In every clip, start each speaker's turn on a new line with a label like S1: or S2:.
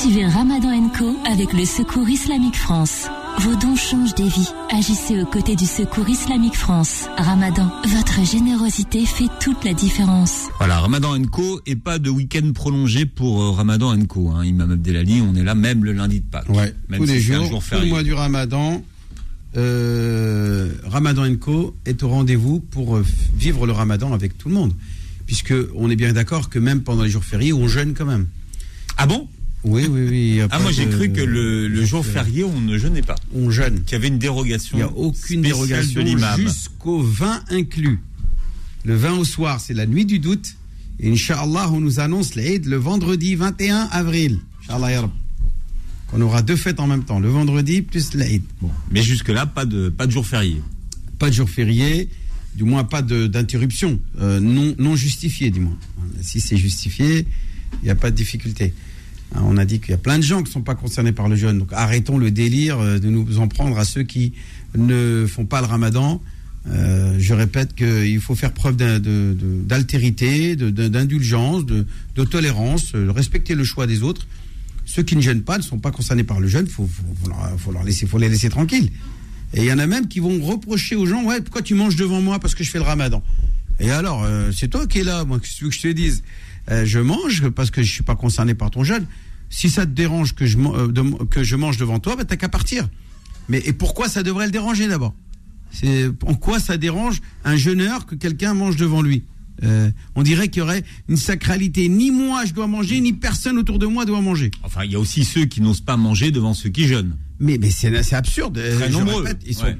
S1: Suivez Ramadan Co avec le Secours Islamique France. Vos dons changent des vies. Agissez aux côtés du Secours Islamique France. Ramadan, votre générosité fait toute la différence.
S2: Voilà, Ramadan Co et pas de week-end prolongé pour euh, Ramadan Co. Hein. Imam Abdelali, on est là même le lundi de Pâques.
S3: Ouais,
S2: même
S3: tous
S2: si
S3: les jours,
S2: jour
S3: tout le mois du Ramadan. euh, Ramadan Co est au rendez-vous pour euh, vivre le Ramadan avec tout le monde, puisque on est bien d'accord que même pendant les jours fériés, on jeûne quand même.
S2: Ah bon?
S3: Oui, oui, oui.
S2: Ah moi j'ai
S3: de-
S2: cru que le, le jour férié on ne jeûnait pas,
S3: on jeûne.
S2: qu'il y avait une dérogation.
S3: Il n'y a aucune dérogation jusqu'au 20 inclus. Le 20 au soir, c'est la nuit du doute. Et Inch'Allah, on nous annonce l'Eid le vendredi 21 avril. Inch'Allah. Qu'on aura deux fêtes en même temps, le vendredi plus l'Eid.
S2: Bon, mais jusque là pas de pas de jour férié.
S3: Pas de jour férié, du moins pas de- d'interruption, euh, non, non justifiée du moins. Si c'est justifié, il n'y a pas de difficulté. Hein, On a dit qu'il y a plein de gens qui ne sont pas concernés par le jeûne. Donc arrêtons le délire euh, de nous en prendre à ceux qui ne font pas le ramadan. Euh, je répète qu'il faut faire preuve d'altérité, d'indulgence, de, tolérance, euh, respecter le choix des autres. Ceux qui ne jeûnent pas ne sont pas concernés par le jeûne, il faut, les laisser tranquilles. Et il y en a même qui vont reprocher aux gens, ouais, pourquoi tu manges devant moi parce que je fais le ramadan? Et alors, c'est toi qui es là, moi, que je te dise? Euh, Je mange parce que je suis pas concerné par ton jeûne. Si ça te dérange que je, euh, de- que je mange devant toi, bah, t'as qu'à partir. Mais et pourquoi ça devrait le déranger d'abord? C'est en quoi ça dérange un jeûneur que quelqu'un mange devant lui? Euh, On dirait qu'il y aurait une sacralité. Ni moi je dois manger, ni personne autour de moi doit manger.
S2: Enfin il y a aussi ceux qui n'osent pas manger devant ceux qui jeûnent.
S3: Mais, mais c'est absurde.
S2: Très
S3: je
S2: nombreux,
S3: répète, ils sont,
S2: ouais.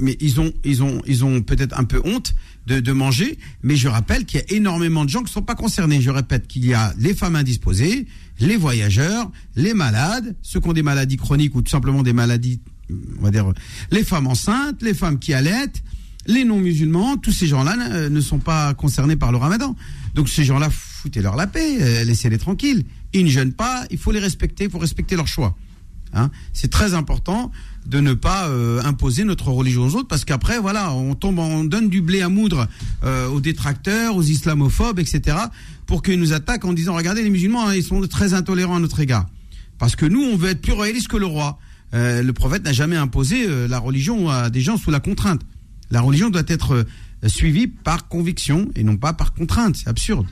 S3: mais ils ont, ils ont, ils ont peut-être un peu honte de, manger. Mais je rappelle qu'il y a énormément de gens qui ne sont pas concernés. Je répète qu'il y a les femmes indisposées, les voyageurs, les malades, ceux qui ont des maladies chroniques ou tout simplement des maladies, on va dire, les femmes enceintes, les femmes qui allaitent, les non-musulmans. Tous ces gens-là euh, ne sont pas concernés par le Ramadan. Donc ces gens-là, foutez-leur la paix, euh, laissez-les tranquilles. Ils ne jeûnent pas. Il faut les respecter. Il faut respecter leur choix. Hein, c'est très important de ne pas euh, imposer notre religion aux autres parce qu'après voilà on tombe on donne du blé à moudre euh, aux détracteurs aux islamophobes etc pour qu'ils nous attaquent en disant regardez les musulmans hein, ils sont très intolérants à notre égard. Parce que nous on veut être plus royaliste que le roi. Euh, le prophète n'a jamais imposé euh, la religion à des gens sous la contrainte. La religion doit être euh, suivie par conviction et non pas par contrainte. C'est absurde.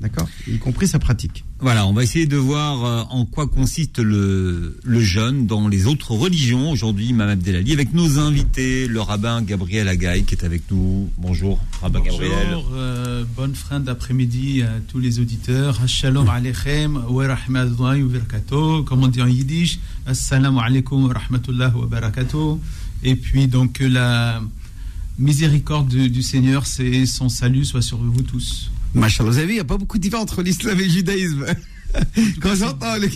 S3: D'accord? Y compris sa pratique
S2: Voilà, on va essayer de voir euh, en quoi consiste le, le jeûne dans les autres religions. Aujourd'hui, Imam Abdelali, avec nos invités, le rabbin Gabriel Agaï qui est avec nous. Bonjour, rabbin Gabriel.
S4: Bonjour, euh, bonne fin d'après-midi à tous les auditeurs. Shalom aleichem wa rahmatullahi wa barakatuh. Comme on dit en yiddish, assalamu alaikum wa rahmatullahi wa barakatuh. Et puis donc que la miséricorde du, du Seigneur et son salut soit sur vous tous.
S3: Machallah, vous avez vu, il n'y a pas beaucoup de différence entre l'islam et le judaïsme. Quand j'entends le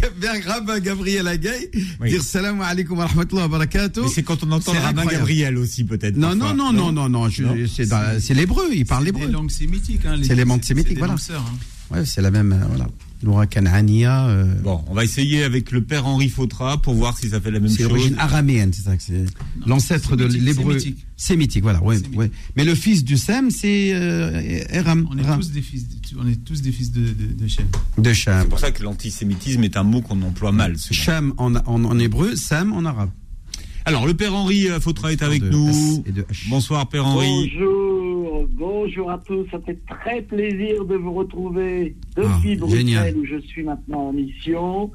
S3: rabbin Gabriel Agaï
S2: Oui.
S3: dire salam alaikum wa rahmatullahi wa barakatuh.
S2: Mais c'est quand on entend
S3: C'est
S2: le rabbin. Gabriel aussi, peut-être.
S3: Non, non, non, non, non, non,
S2: Non
S3: c'est c'est l'hébreu, il parle
S4: C'est
S3: l'hébreu.
S4: langues sémitiques. Hein,
S3: C'est les langues sémitiques,
S4: des
S3: voilà.
S4: langues sœurs, hein.
S3: Ouais, c'est la même, euh, voilà. Noura Kanania, euh,
S2: Bon, on va essayer avec le père Henri Fautra pour voir si ça fait la même
S3: c'est
S2: chose.
S3: l'origine araméenne, c'est ça que c'est l'ancêtre de l'hébreu.
S4: sémitique.
S3: Sémitique, voilà, ouais,
S4: Sémitique.
S3: ouais. Mais le fils du Sem, c'est euh, Eram,
S4: On est
S3: Ram,
S4: tous des fils, de- on est tous des fils de, de, de Shem.
S3: de Cham.
S2: C'est pour ça que l'antisémitisme est un mot qu'on emploie mal.
S3: Cham en, en, en hébreu, Sam en arabe.
S2: Alors, le père Henri euh, Fautra est avec nous. Bonsoir, père Henri.
S5: Bonjour, bonjour à tous. Ça fait très plaisir de vous retrouver
S3: Ah,
S5: depuis Bruxelles
S3: génial.
S5: où je suis maintenant en mission.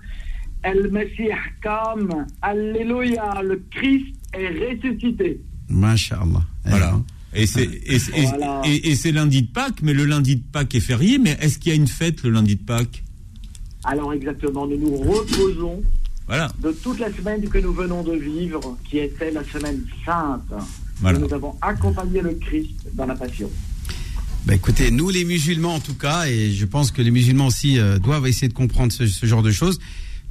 S5: El Messie Kam, Alléluia, le Christ est ressuscité.
S3: Masha'Allah.
S2: Voilà. Et c'est et, c'est- et-
S5: Voilà.
S2: et- et c'est lundi de Pâques, mais le lundi de Pâques est férié. Mais est-ce qu'il y a une fête le lundi de Pâques?
S5: Alors exactement, nous nous reposons
S2: Voilà.
S5: de toute la semaine que nous venons de vivre, qui était la semaine sainte.
S2: Voilà.
S5: Nous avons accompagné le Christ dans la passion.
S3: Bah écoutez, nous les musulmans en tout cas, et je pense que les musulmans aussi euh, doivent essayer de comprendre ce, ce genre de choses,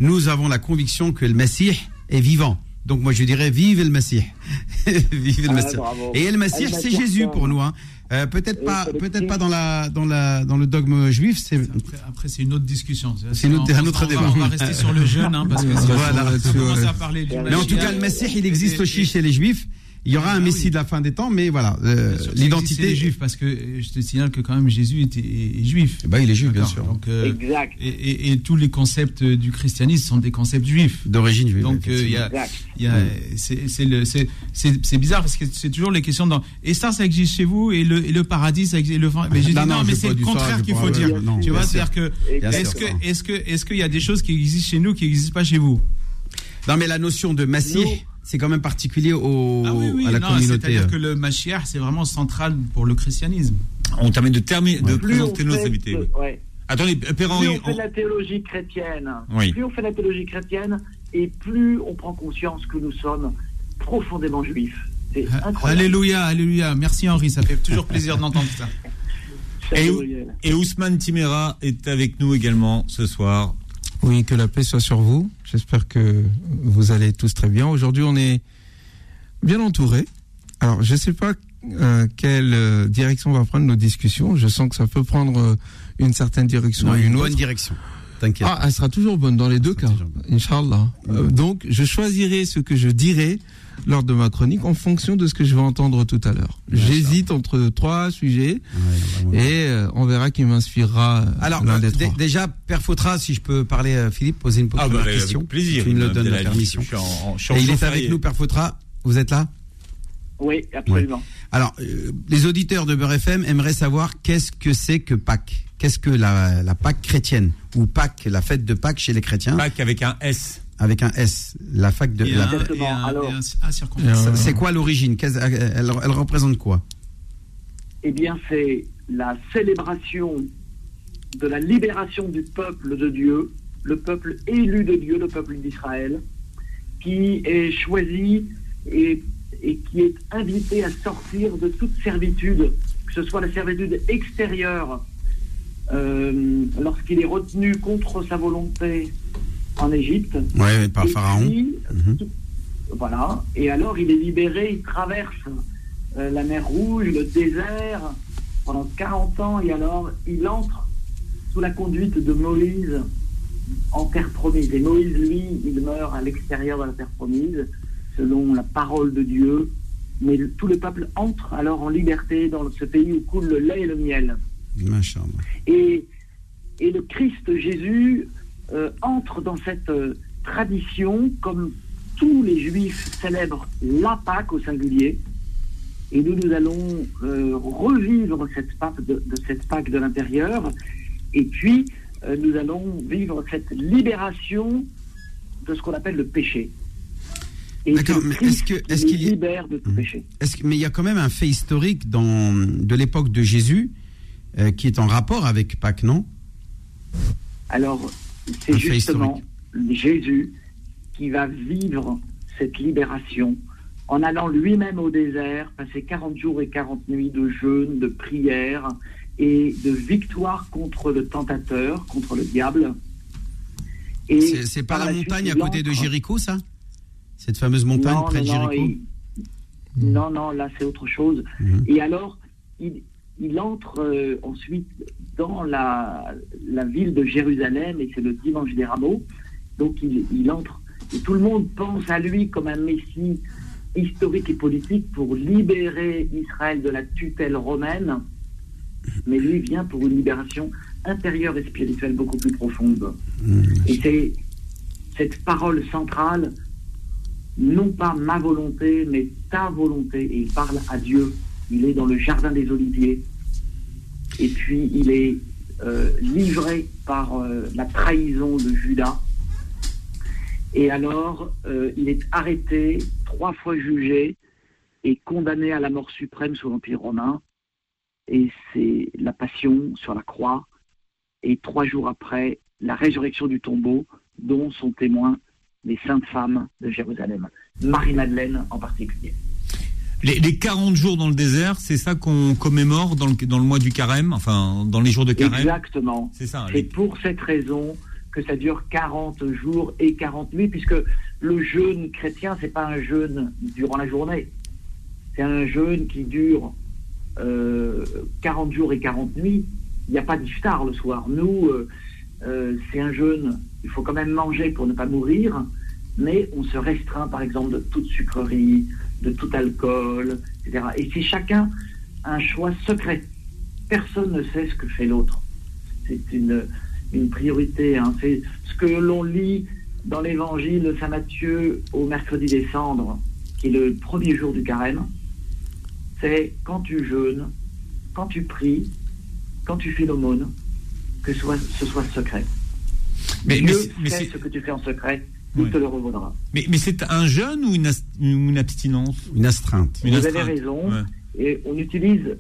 S3: nous avons la conviction que le Messie est vivant. Donc moi je dirais vive le Messie. vive le
S5: Ah,
S3: Messie. Et le Messie,
S5: El
S3: c'est Jésus pour nous. Hein. Euh, peut-être pas, peut-être pas dans la, dans la, dans le dogme juif. C'est
S4: Après, après, c'est une autre discussion.
S3: C'est une autre-
S4: On-
S3: un autre
S4: on va-
S3: débat.
S4: On va rester sur le jeûne, hein, parce que
S3: Voilà.
S4: on à parler du
S3: Mais en tout cas, le Messie, il existe aussi chez les juifs. Il y aura un
S4: Ah
S3: Messie
S4: oui.
S3: de la fin des temps, mais voilà, euh, l'identité.
S4: les juifs, parce que euh, je te signale que quand même Jésus était, est, est juif.
S3: Eh ben, il est juif, bien sûr.
S4: Donc, euh,
S5: Exact.
S4: et, et- et tous les concepts euh, du christianisme sont des concepts juifs.
S3: D'origine juive.
S4: Donc il y a,
S5: Exact.
S4: il y a- c'est c'est le- c'est- c'est- c'est bizarre parce que c'est toujours les questions dans et ça ça existe chez vous et le, et le paradis ça existe le mais j'ai dit
S3: Non,
S4: non,
S3: non,
S4: mais c'est le contraire qu'il faut dire
S3: non,
S4: tu vois c'est-à-dire que
S3: Bien
S4: est-ce
S3: sûr.
S4: que est-ce que est-ce qu'il y a des choses qui existent chez nous qui n'existent pas chez vous?
S3: Non, mais la notion de
S5: Non.
S3: c'est quand même particulier au,
S4: ah oui oui
S3: à la
S4: non
S3: communauté.
S4: c'est-à-dire
S3: euh.
S4: que le Mashiach c'est vraiment central pour le christianisme
S2: On termine de, terminer de
S5: Plus
S2: présenter nos invités. oui.
S5: ouais.
S2: Attendez, Perrin,
S5: plus
S2: on-
S5: on fait la théologie chrétienne,
S2: Oui.
S5: plus on fait la théologie chrétienne, et plus on prend conscience que nous sommes profondément juifs. C'est incroyable.
S4: alléluia alléluia merci Henri ça fait toujours plaisir d'entendre ça
S5: Salut,
S2: Et- et Ousmane Timera est avec nous également ce soir.
S6: Oui, que la paix soit sur vous. J'espère que vous allez tous très bien. Aujourd'hui, on est bien entourés. Alors, je ne sais pas euh, quelle euh, direction va prendre nos discussions. Je sens que ça peut prendre euh, une certaine direction
S3: Non,
S6: et
S3: une
S6: une
S3: bonne
S6: autre.
S3: direction. T'inquiète.
S6: Ah, elle sera toujours bonne dans les deux cas. Inch'Allah. Euh, donc, je choisirai ce que je dirai lors de ma chronique en fonction de ce que je vais entendre tout à l'heure. J'hésite entre trois sujets
S3: Ouais, vraiment.
S6: et euh, on verra qui m'inspirera euh,
S3: Alors,
S6: l'un des
S3: dé-
S6: trois.
S3: déjà, Père Fautra, si je peux parler, euh, Philippe, poser une
S2: Ah, bah,
S3: question.
S2: avec plaisir.
S3: Tu me le donnes la permission.
S2: Je suis en- en- je suis en
S3: Et il est avec nous, Père Fautra. Vous êtes là?
S5: Oui, absolument.
S3: Alors, euh, les auditeurs de Beurre FM aimeraient savoir qu'est-ce que c'est que Pâques Qu'est-ce que la, la Pâques chrétienne Ou Pâques, la fête de Pâques chez les chrétiens,
S2: Pâques avec un S.
S3: avec un S. La fac de. la- C'est quoi l'origine? Qu'est-ce- elle, elle représente quoi?
S5: Eh bien, c'est la célébration de la libération du peuple de Dieu, le peuple élu de Dieu, le peuple d'Israël, qui est choisi et, et qui est invité à sortir de toute servitude, que ce soit la servitude extérieure, euh, lorsqu'il est retenu contre sa volonté en Égypte,
S3: Ouais, par
S5: et
S3: Pharaon.
S5: puis,
S3: Mhm.
S5: Voilà. Et alors, il est libéré, il traverse euh, la mer Rouge, le désert, pendant 40 ans, et alors, il entre sous la conduite de Moïse en terre promise. Et Moïse, lui, il meurt à l'extérieur de la terre promise, selon la parole de Dieu. Mais le- tout le peuple entre alors en liberté dans ce pays où coule le lait et le miel. Et, et le Christ Jésus euh, entre dans cette euh, tradition comme tous les juifs célèbrent la Pâque au singulier. Et nous, nous allons euh, revivre cette Pâque de, de cette Pâque de l'intérieur. Et puis, nous allons vivre cette libération de ce qu'on appelle le péché. Et
S3: D'accord, mais est-ce que- est-ce qu'il y
S5: libère de tout
S3: Mhm.
S5: péché.
S3: Est-ce que- mais il y a quand même un fait historique dans, de l'époque de Jésus euh, qui est en rapport avec Pâques, non?
S5: Alors, c'est justement Jésus qui va vivre cette libération en allant lui-même au désert, passer 40 jours et 40 nuits de jeûne, de prière et de victoire contre le tentateur, contre le diable. Et
S3: C'est c'est pas la
S5: suite,
S3: montagne à côté de Jéricho, ça? Cette fameuse montagne
S5: non,
S3: près de
S5: non,
S3: Jéricho
S5: non, non, là c'est autre chose.
S3: Mhm.
S5: Et alors, il, il entre euh, ensuite dans la, la ville de Jérusalem, et c'est le dimanche des rameaux. Donc il, il entre, et tout le monde pense à lui comme un messie historique et politique pour libérer Israël de la tutelle romaine. Mais lui vient pour une libération intérieure et spirituelle beaucoup plus profonde.
S3: Mhm.
S5: Et c'est cette parole centrale, non pas ma volonté, mais ta volonté. Et il parle à Dieu. Il est dans le jardin des Oliviers. Et puis il est euh, livré par euh, la trahison de Judas. Et alors, euh, il est arrêté, trois fois jugé et condamné à la mort suprême sous l'Empire romain. Et c'est la passion sur la croix. Et trois jours après, la résurrection du tombeau, dont sont témoins les saintes femmes de Jérusalem, Marie-Madeleine en particulier.
S2: Les, les 40 jours dans le désert, c'est ça qu'on commémore dans le, dans le mois du carême, enfin dans les jours de carême?
S5: Exactement.
S2: C'est ça.
S5: C'est
S2: les-
S5: pour cette raison que ça dure 40 jours et 40 nuits, puisque le jeûne chrétien, c'est pas un jeûne durant la journée. C'est un jeûne qui dure euh, 40 jours et 40 nuits. Il n'y a pas d'iftar le soir. Nous, euh, euh, c'est un jeûne, il faut quand même manger pour ne pas mourir, mais on se restreint par exemple de toute sucrerie, de tout alcool, etc. Et c'est chacun un choix secret. Personne ne sait ce que fait l'autre. C'est une, priorité. hein. C'est ce que l'on lit dans l'évangile de Saint Matthieu au mercredi des cendres, qui est le premier jour du carême. C'est quand tu jeûnes, quand tu pries, quand tu fais l'aumône, que ce soit secret.
S2: Mais, mais, mais
S5: sait
S2: c'est-
S5: ce que tu fais en secret, il
S2: Ouais.
S5: te le revaudra.
S2: mais- mais c'est un jeûne ou une, abstinence?
S3: Une astreinte.
S2: Une
S5: Vous
S2: astreinte.
S5: avez raison.
S2: Ouais.
S5: Et on utilise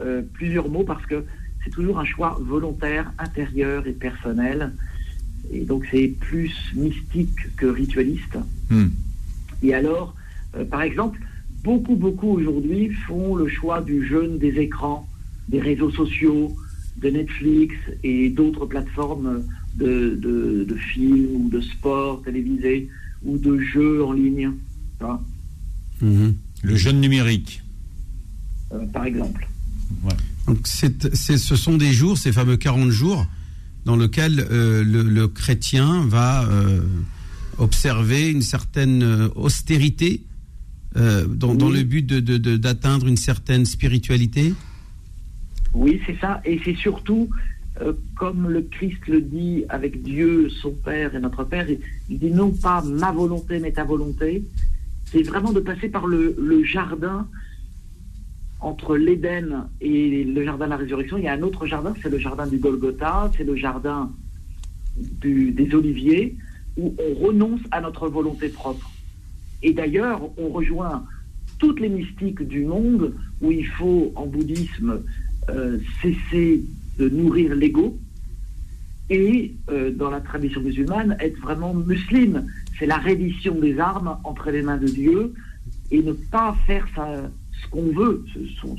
S5: euh, plusieurs mots parce que c'est toujours un choix volontaire, intérieur et personnel. Et donc c'est plus mystique que ritualiste.
S2: Hmm.
S5: Et alors, euh, par exemple, beaucoup, beaucoup aujourd'hui font le choix du jeûne des écrans, des réseaux sociaux, de Netflix et d'autres plateformes de, de, de films ou de sport télévisé ou de jeux en ligne,
S3: Mhm.
S2: Le jeûne numérique.
S5: euh, par exemple.
S3: Donc c'est, c'est- ce sont des jours, ces fameux 40 jours, dans lesquels euh, le, le chrétien va euh, observer une certaine austérité euh, dans, le but de, de- de- d'atteindre une certaine spiritualité.
S5: Oui, c'est ça. Et c'est surtout, euh, comme le Christ le dit avec Dieu, son Père et notre Père, il, dit non pas ma volonté, mais ta volonté. C'est vraiment de passer par le, jardin entre l'Éden et le jardin de la résurrection. Il y a un autre jardin, c'est le jardin du Golgotha, c'est le jardin des Oliviers, où on renonce à notre volonté propre. Et d'ailleurs, on rejoint toutes les mystiques du monde où il faut, en bouddhisme, euh, cesser de nourrir l'ego et, euh, dans la tradition musulmane, être vraiment musulmane. C'est la reddition des armes entre les mains de Dieu et ne pas faire sa- ce qu'on veut, son,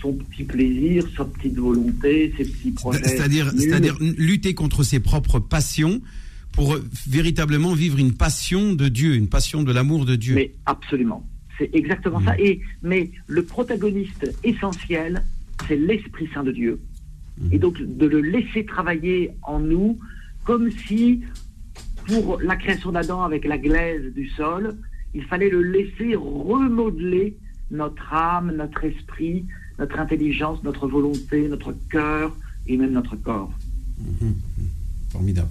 S5: son petit plaisir, sa petite volonté, ses petits projets.
S3: C'est-à-dire, c'est-à-dire lutter contre ses propres passions pour euh, véritablement vivre une passion de Dieu, une passion de l'amour de Dieu.
S5: Mais absolument. C'est exactement ça. Et, mais le protagoniste essentiel, c'est l'Esprit Saint de Dieu. Et donc de le laisser travailler en nous comme si, pour la création d'Adam avec la glaise du sol, il fallait le laisser remodeler notre âme, notre esprit, notre intelligence, notre volonté, notre cœur et même notre corps.
S3: Formidable.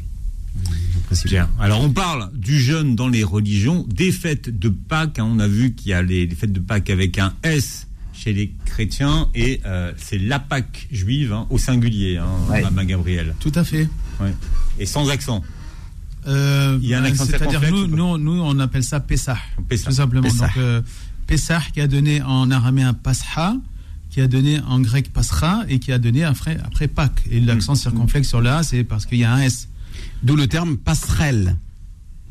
S3: J'apprécie
S2: Bien. Alors on parle du jeûne dans les religions, des fêtes de Pâques. hein. on a vu qu'il y a les, les fêtes de Pâques avec un S chez les chrétiens et euh, c'est la Pâque juive hein, au singulier, hein,
S5: Ouais.
S2: Gabriel.
S4: Tout à fait.
S2: Ouais. Et sans accent.
S4: Euh,
S2: Il y a un accent
S4: C'est-à-dire,
S2: circonflexe
S4: nous, nous, nous, on appelle ça Pessah,
S2: Pessah.
S4: tout simplement.
S3: Pessah.
S4: Donc, euh, Pessah qui a donné en araméen Pascha, qui a donné en grec Pascha et qui a donné après, après Pâques. Et l'accent circonflexe sur là, c'est parce qu'il y a un S.
S3: D'où le terme passerelle,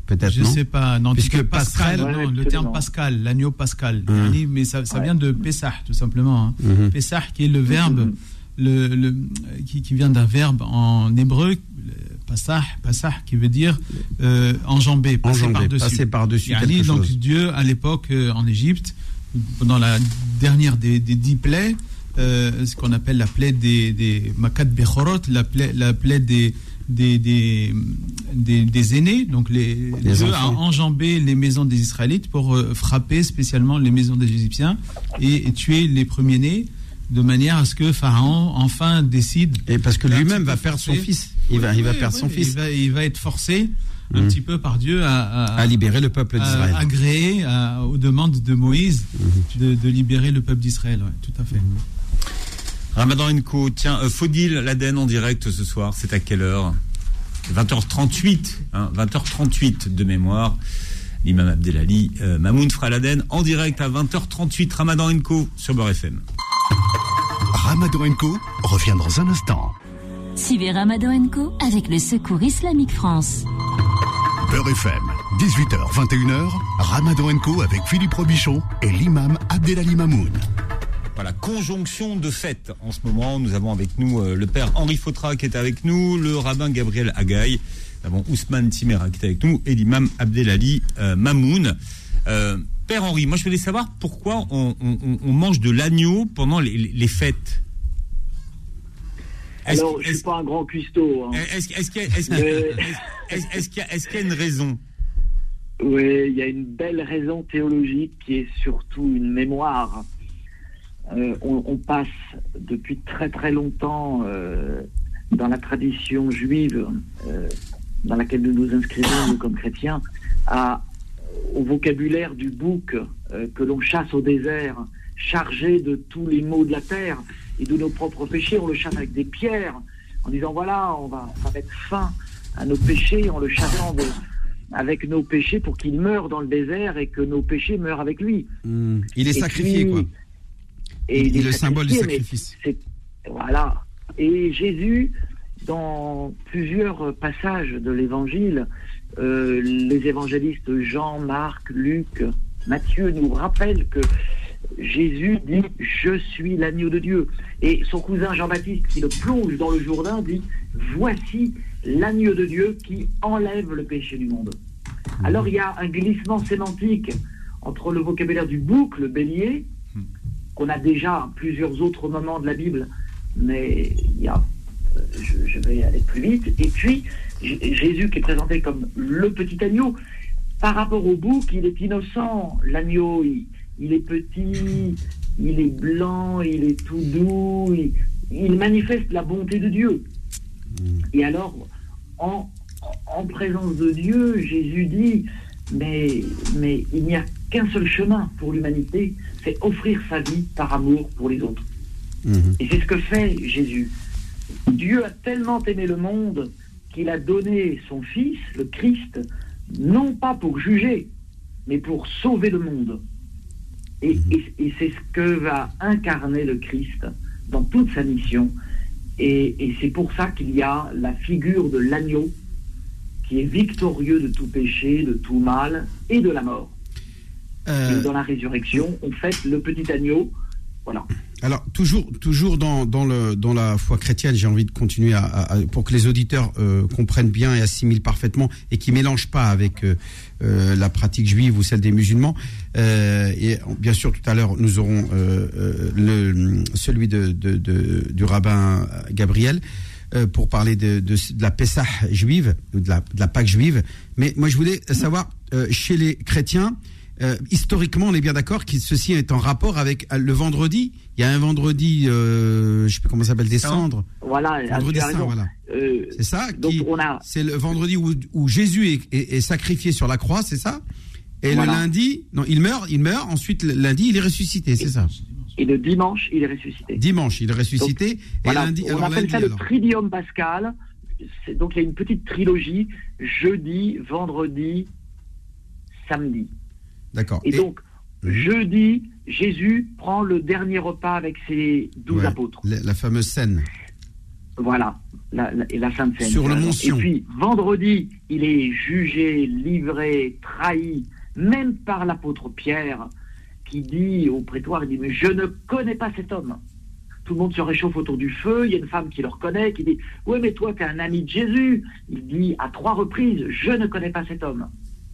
S3: peut-être,
S4: Je
S3: non
S4: sais pas, non,
S3: Puisque
S4: Pascal,
S3: passerelle-
S4: non,
S5: Ouais,
S4: le terme Pascal, l'agneau Pascal.
S3: Hum.
S4: Yani, Mais ça, ça
S5: Ouais.
S4: vient de Pessah, tout simplement. hein.
S3: Mhm.
S4: Pessah qui est le verbe, le, le- qui, qui vient d'un verbe en hébreu, Passah, Passah qui veut dire euh, enjamber, passer par-dessus. Yani,
S3: quelque
S4: donc
S3: chose.
S4: Dieu, à l'époque, euh, en Égypte, pendant la dernière des, des dix plaies, euh, ce qu'on appelle la plaie des, des Makat Bechorot, la plaie, la plaie des, des, des, des, des aînés, donc les,
S3: Les
S4: a enjambé les maisons des Israélites pour euh, frapper spécialement les maisons des Égyptiens et, et tuer les premiers-nés de manière à ce que Pharaon enfin décide.
S3: Et parce que lui-même va perdre son fils. Il va, il va perdre son
S4: il
S3: fils.
S4: va, il va être forcé un
S3: Mhm.
S4: petit peu par Dieu à, à-
S3: À libérer le peuple d'Israël.
S4: agréer à- aux demandes de Moïse de, de libérer le peuple d'Israël. ouais, tout à fait.
S2: Ramadan Co. Tiens, euh, Faudil Laden en direct ce soir, c'est à quelle heure? 20h38, hein, 20h38 de mémoire. L'imam Abdelali, euh, Mamoun Fraladen en direct à 20h38, Ramadan Co. sur Beurre FM.
S7: Ramadan Co revient dans un instant.
S1: Suivez Ramadan Co avec le Secours Islamique France.
S7: Beurre FM, 18h, 21h, Ramadan Co avec Philippe Robichon et l'imam Abdelali Mamoun.
S2: Voilà, conjonction de fêtes en ce moment. Nous avons avec nous euh, le père Henri Fautra qui est avec nous, le rabbin Gabriel Agaï, nous avons Ousmane Timera qui est avec nous et l'imam Abdelali euh, Mamoun. Euh, père Henri, moi je voulais savoir pourquoi on, on- on- on mange de l'agneau pendant les, fêtes.
S5: Alors, je suis pas un grand cuistot. hein.
S2: qu'il y est-ce qu'il y a une raison?
S5: Oui, il y a une belle raison théologique qui est surtout une mémoire. Euh, on, on passe depuis très très longtemps euh, dans la tradition juive euh, dans laquelle nous nous inscrivons nous, comme chrétiens à, au vocabulaire du bouc euh, que l'on chasse au désert, chargé de tous les maux de la terre et de nos propres péchés. On le chasse avec des pierres en disant voilà, on va, on va mettre fin à nos péchés en le chassant de- avec nos péchés pour qu'il meure dans le désert et que nos péchés meurent avec lui.
S3: Hmm. Il est
S5: Et
S3: sacrifié,
S5: puis-
S3: quoi.
S5: Et
S3: le symbole du sacrifice.
S5: Voilà. Et Jésus, dans plusieurs passages de l'Évangile, euh, les évangélistes Jean, Marc, Luc, Matthieu nous rappellent que Jésus dit Je suis l'agneau de Dieu. Et son cousin Jean-Baptiste, qui le plonge dans le Jourdain, dit Voici l'agneau de Dieu qui enlève le péché du monde. Alors il y a un glissement sémantique entre le vocabulaire du bouc, le bélier, qu'on a déjà à plusieurs autres moments de la Bible, mais il y a, euh, je, je vais aller plus vite, et puis Jésus qui est présenté comme le petit agneau, par rapport au bouc, il est innocent, l'agneau, il, il est petit, il est blanc, il est tout doux, il, il manifeste la bonté de Dieu. Et alors, en, en présence de Dieu, Jésus dit, mais, mais il n'y a qu'un seul chemin pour l'humanité, c'est offrir sa vie par amour pour les autres.
S3: Mhm.
S5: Et c'est ce que fait Jésus. Dieu a tellement aimé le monde qu'il a donné son Fils, le Christ, non pas pour juger, mais pour sauver le monde. Et, et- et c'est ce que va incarner le Christ dans toute sa mission. Et, et c'est pour ça qu'il y a la figure de l'agneau qui est victorieux de tout péché, de tout mal et de la mort.
S3: Euh,
S5: dans la résurrection, on fête le petit agneau. Voilà.
S3: Alors toujours, toujours dans, dans, le, dans la foi chrétienne, j'ai envie de continuer à, pour que les auditeurs euh, comprennent bien et assimilent parfaitement et qui mélangent pas avec euh, la pratique juive ou celle des musulmans. Euh, et bien sûr, tout à l'heure, nous aurons le, celui de, de, de- du rabbin Gabriel pour parler de, de, de la Pessah juive, de la, de la Pâque juive. Mais moi, je voulais savoir, chez les chrétiens, euh, historiquement, on est bien d'accord que ceci est en rapport avec euh, le vendredi. Il y a un vendredi, euh, je sais plus comment ça s'appelle, des
S2: Saint.
S3: cendres.
S5: Voilà.
S3: Vendredi saint,
S5: raison.
S3: voilà.
S5: Euh,
S3: C'est ça
S5: donc
S3: qui-
S5: on a
S3: C'est le vendredi où, où Jésus est, est- est sacrifié sur la croix, c'est ça Et
S5: Voilà.
S3: le lundi, non, il meurt, il meurt. Ensuite, le lundi, il est ressuscité, c'est ça
S5: et le dimanche, il est ressuscité.
S3: Dimanche, il est ressuscité. Et lundi,
S5: on
S3: alors
S5: appelle
S3: lundi,
S5: ça le
S3: alors.
S5: tridium pascal. C'est- Donc il y a une petite trilogie jeudi, vendredi, samedi.
S3: D'accord.
S5: Et, donc jeudi, Jésus prend le dernier repas avec ses douze
S3: Ouais,
S5: apôtres.
S3: la, la fameuse scène.
S5: Voilà, la, la- Sainte Seine.
S3: Sur le mont.
S5: Et puis vendredi, il est jugé, livré, trahi, même par l'apôtre Pierre, qui dit au prétoire, il dit, mais je ne connais pas cet homme. Tout le monde se réchauffe autour du feu, il y a une femme qui le reconnaît, qui dit, oui, mais toi, tu es un ami de Jésus. Il dit à trois reprises, je ne connais pas cet homme.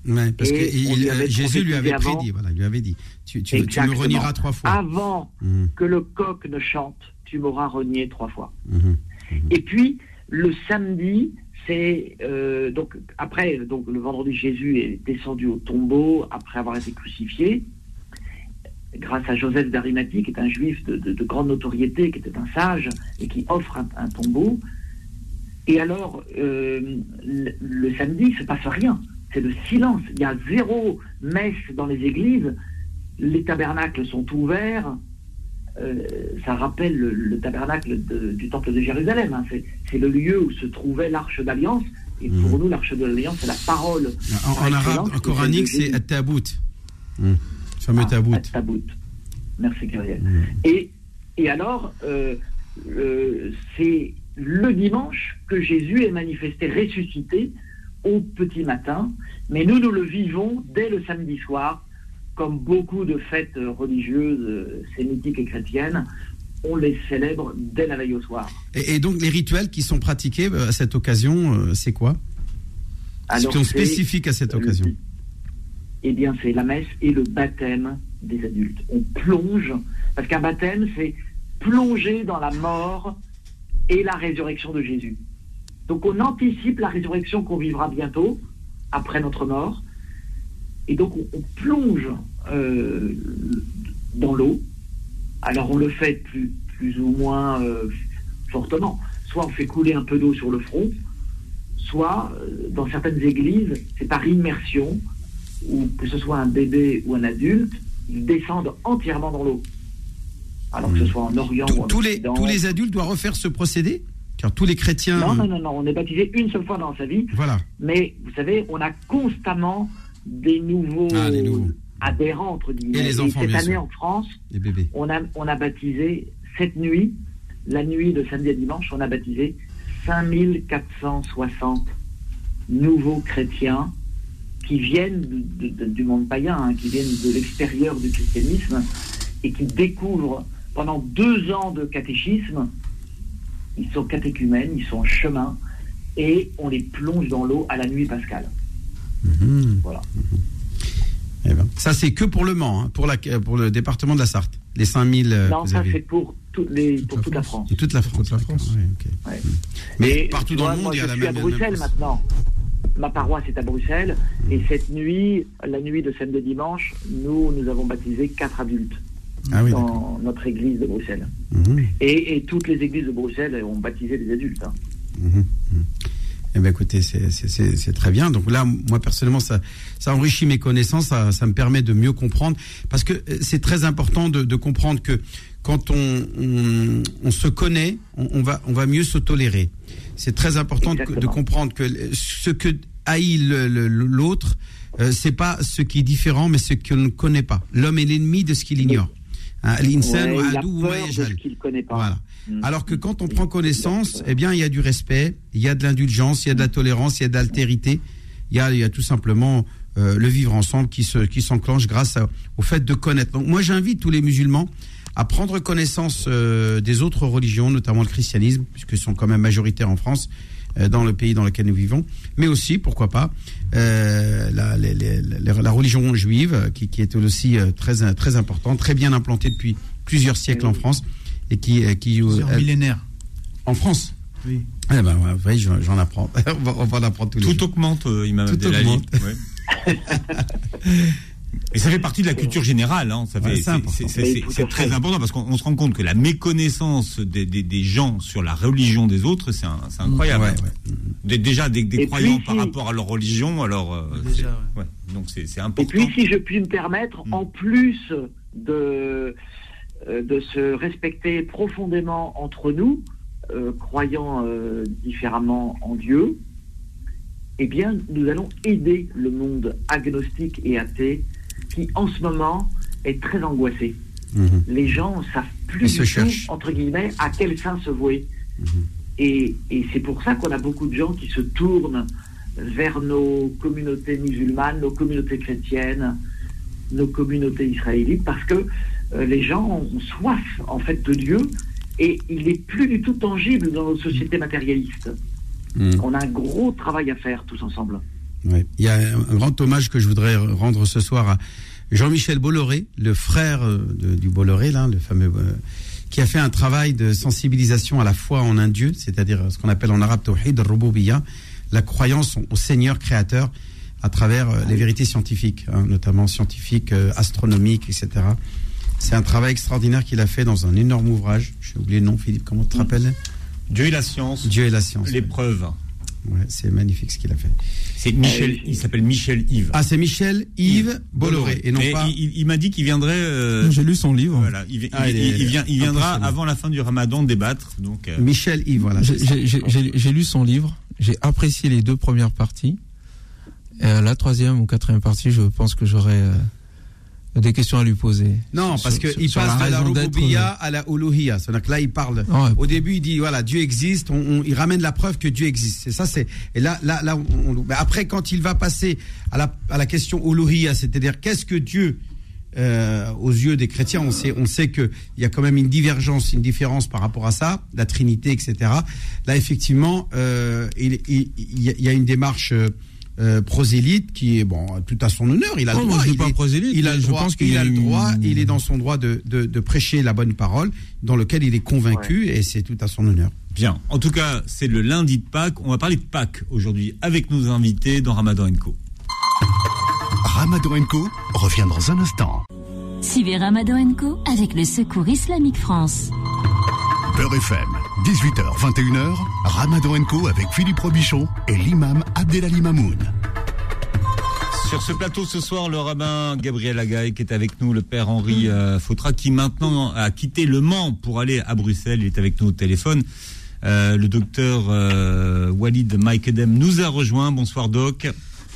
S3: Ouais, parce
S5: Et
S3: que il- Jésus lui avait prédit,
S5: avant.
S3: voilà, il lui avait dit, tu, tu, tu me renieras trois fois.
S5: Avant
S3: Mhm,
S5: que le coq ne chante, tu m'auras renié trois fois.
S3: mhm.
S5: Et puis le samedi, c'est euh, donc après donc le vendredi Jésus est descendu au tombeau après avoir été crucifié grâce à Joseph d'Arimathie qui est un juif de, de- de grande notoriété, qui était un sage et qui offre un, un tombeau. Et alors euh, le, le samedi, il se passe rien, c'est le silence. Il y a zéro messe dans les églises, les tabernacles sont ouverts. Euh, ça rappelle le, le tabernacle de- du temple de Jérusalem. hein. C'est, c'est le lieu où se trouvait l'arche d'alliance. Et pour
S3: Mhm.
S5: nous, l'arche de l'alliance, c'est la parole.
S3: En, arabe, en coranique, c'est at-tabout. Mhm. Le fameux
S5: Ah,
S3: tabout.
S5: at-tabout. Merci, Gabriel.
S3: Mhm.
S5: Et, et alors, euh, euh, c'est le dimanche que Jésus est manifesté ressuscité au petit matin, mais nous, nous le vivons dès le samedi soir, comme beaucoup de fêtes religieuses, euh, sémitiques et chrétiennes, on les célèbre dès la veille au soir.
S3: Et, et donc, les rituels qui sont pratiqués euh, à cette occasion, euh, c'est quoi? Ce qui sont spécifiques à cette occasion?
S5: Eh bien, c'est la messe et le baptême des adultes. On plonge, parce qu'un baptême, c'est plonger dans la mort et la résurrection de Jésus. Donc, on anticipe la résurrection qu'on vivra bientôt, après notre mort. Et donc, on, on plonge euh, dans l'eau. Alors, on le fait plus, plus ou moins euh, fortement. Soit on fait couler un peu d'eau sur le front, soit, euh, dans certaines églises, c'est par immersion, ou que ce soit un bébé ou un adulte, ils descendent entièrement dans l'eau. Alors que ce soit en Orient ou en
S3: tous, les, tous les adultes doivent refaire ce procédé? Car tous les chrétiens.
S5: Non, non, non, non, on est baptisé une seule fois dans sa vie,
S3: Voilà.
S5: mais vous savez, on a constamment des nouveaux,
S3: Ah, des nouveaux.
S5: adhérents, entre guillemets.
S3: Et les enfants,
S5: cette
S3: bien
S5: année
S3: sûr.
S5: en France,
S3: Les bébés.
S5: on a, on a baptisé cette nuit, la nuit de samedi à dimanche, on a baptisé 5460 nouveaux chrétiens qui viennent de- de- de- du monde païen, hein, qui viennent de l'extérieur du christianisme et qui découvrent pendant deux ans de catéchisme, ils sont catéchumènes, ils sont en chemin et on les plonge dans l'eau à la nuit pascale.
S3: Mhm.
S5: Voilà.
S3: Eh ben, ça, c'est que pour le Mans, hein, pour, la, pour le département de la Sarthe. Les 5000 euh,
S5: non, ça
S3: avez.
S5: c'est pour, tous les, pour
S6: la
S5: toute la
S6: France.
S3: Et toute la France.
S6: Toute la
S3: d'accord,
S6: France.
S3: ouais, ok.
S5: Ouais.
S3: Mais
S5: Et
S3: partout dans
S5: vois,
S3: le monde,
S5: moi,
S3: il y a
S5: je suis à Bruxelles
S3: même-
S5: maintenant. Ma paroisse est à Bruxelles. Et cette nuit, la nuit de samedi dimanche, nous, nous avons baptisé quatre adultes
S3: Ah oui,
S5: dans notre église de Bruxelles.
S3: Mhm,
S5: Et, et toutes les églises de Bruxelles ont baptisé des adultes. hein.
S3: mhm, mhm. Eh bien, écoutez, c'est- très bien. Donc là, moi, personnellement, ça, ça enrichit mes connaissances, ça, ça me permet de mieux comprendre. Parce que euh, c'est très important de, de comprendre que quand on, on, on se connaît, on, on va, on va mieux se tolérer. C'est très important de, comprendre que ce que haït l'autre, euh, c'est pas ce qui est différent, mais ce qu'on ne connaît pas. L'homme est l'ennemi de ce qu'il ignore. Hein, l'insan
S5: Ouais, ne connaît pas.
S3: Voilà.
S5: Mm.
S3: Alors que quand on prend connaissance, eh bien, il y a du respect, il y a de l'indulgence, il y a de la tolérance, il y a de l'altérité, il y a, il y a tout simplement euh, le vivre ensemble qui se, qui s'enclenche grâce à- au fait de connaître. Donc, moi, j'invite tous les musulmans à prendre connaissance euh, des autres religions, notamment le christianisme, puisqu'ils sont quand même majoritaires en France, dans le pays dans lequel nous vivons, mais aussi, pourquoi pas, euh, la, les- les- religion juive, euh, qui, qui est aussi euh, très, très importante, très bien implantée depuis plusieurs siècles en France, et qui, euh, qui
S4: Plusieurs
S3: euh,
S4: millénaires.
S3: en France.
S4: Oui.
S3: Eh ben, ouais, j'en apprends. on, va, on va en apprendre tous les
S2: Tout
S3: jours.
S2: augmente, euh, Imam
S3: Tout augmente.
S2: Et ça fait partie de la culture générale. Hein. Ça
S3: Ouais,
S2: fait-
S3: c'est important.
S2: très
S5: fait.
S2: important parce qu'on on se rend compte que la méconnaissance des, des- des gens sur la religion des autres, c'est incroyable.
S3: Ouais, ouais.
S2: Des- déjà des, croyants
S5: puis,
S2: par
S5: si-
S2: rapport à leur religion, alors euh,
S4: Déjà,
S2: donc c'est c'est
S5: Et
S2: important.
S5: puis, si je puis me permettre,
S2: Mm.
S5: en plus de, euh, de se respecter profondément entre nous, euh, croyant euh, différemment en Dieu, eh bien, nous allons aider le monde agnostique et athée qui, en ce moment, est très angoissé.
S3: Mhm.
S5: Les gens savent plus du
S3: se
S5: tout, entre guillemets, à quel saint se vouer.
S3: Mhm.
S5: Et, et c'est pour ça qu'on a beaucoup de gens qui se tournent vers nos communautés musulmanes, nos communautés chrétiennes, nos communautés israélites, parce que euh, les gens ont soif, en fait, de Dieu, et il n'est plus du tout tangible dans nos sociétés matérialistes.
S3: Mhm.
S5: On a un gros travail à faire tous ensemble.
S3: Ouais. Il y a un grand hommage que je voudrais rendre ce soir à Jean-Michel Bolloré, le frère euh, de- du Bolloré, là, le fameux, euh, qui a fait un travail de sensibilisation à la foi en un Dieu, c'est-à-dire ce qu'on appelle en arabe Tawhid al-Rububiyya, la croyance au Seigneur créateur à travers euh, les vérités scientifiques, hein, notamment scientifiques, euh, astronomiques, etc. C'est un travail extraordinaire qu'il a fait dans un énorme ouvrage. J'ai oublié le nom, Philippe, comment tu te rappelles?
S2: Dieu et la science,
S3: Dieu et la science.
S2: l'épreuve.
S3: Ouais, c'est magnifique ce qu'il a fait.
S2: C'est Michel,
S5: Euh,
S2: il s'appelle Michel Yves.
S3: Ah, c'est Michel Yves Bolloré. Et non
S2: Mais
S3: pas.
S2: il, m'a dit qu'il viendrait. euh,
S6: J'ai lu son livre.
S2: voilà, il, vi-
S3: Ah,
S2: il-
S3: il est
S2: il- il vient- il viendra avant la fin du Ramadan débattre. Donc, euh,
S3: Michel Yves, voilà.
S6: J'ai- lu son livre. J'ai apprécié les deux premières parties. Et à la troisième ou quatrième partie, je pense que j'aurai euh, des questions à lui poser.
S3: Non, parce qu'il passe de la rububiyya à la uluhiyya. C'est-à-dire que là, il parle.
S6: Ouais.
S3: Au début, il dit voilà, Dieu existe. On, on- il ramène la preuve que Dieu existe. C'est ça, c'est. Et là, là, là, on, on- mais après, quand il va passer à la, à la question uluhiyya, c'est-à-dire qu'est-ce que Dieu euh, aux yeux des chrétiens, on sait, on sait que il y a quand même une divergence, une différence par rapport à ça, la Trinité, etc. Là, effectivement, euh, il y a une démarche euh, prosélyte qui est bon, tout à son honneur. Il a le
S6: moi,
S3: droit. il
S6: pas
S3: est-
S6: prosélyte,
S3: il a le
S6: je
S3: droit,
S6: pense qu'il
S3: il
S6: a
S3: a le
S6: une-
S3: droit, il est dans son droit de, de, de prêcher la bonne parole, dans lequel il est convaincu, et c'est tout à son honneur.
S2: bien. En tout cas, c'est le lundi de Pâques. On va parler de Pâques aujourd'hui avec nos invités dans Ramadan Co.
S7: Ramadan Co revient dans un instant.
S1: Suivez Ramadan Co avec le Secours Islamique France.
S7: Beurre FM, 18h, 21h, Ramadan Co avec Philippe Robichon et l'imam Abdelali Mamoun.
S2: Sur ce plateau ce soir, le rabbin Gabriel Agaï qui est avec nous, le père Henri euh, Fautra qui maintenant a quitté Le Mans pour aller à Bruxelles. Il est avec nous au téléphone. Euh, le docteur euh, Walid Maikedem nous a rejoint. Bonsoir doc.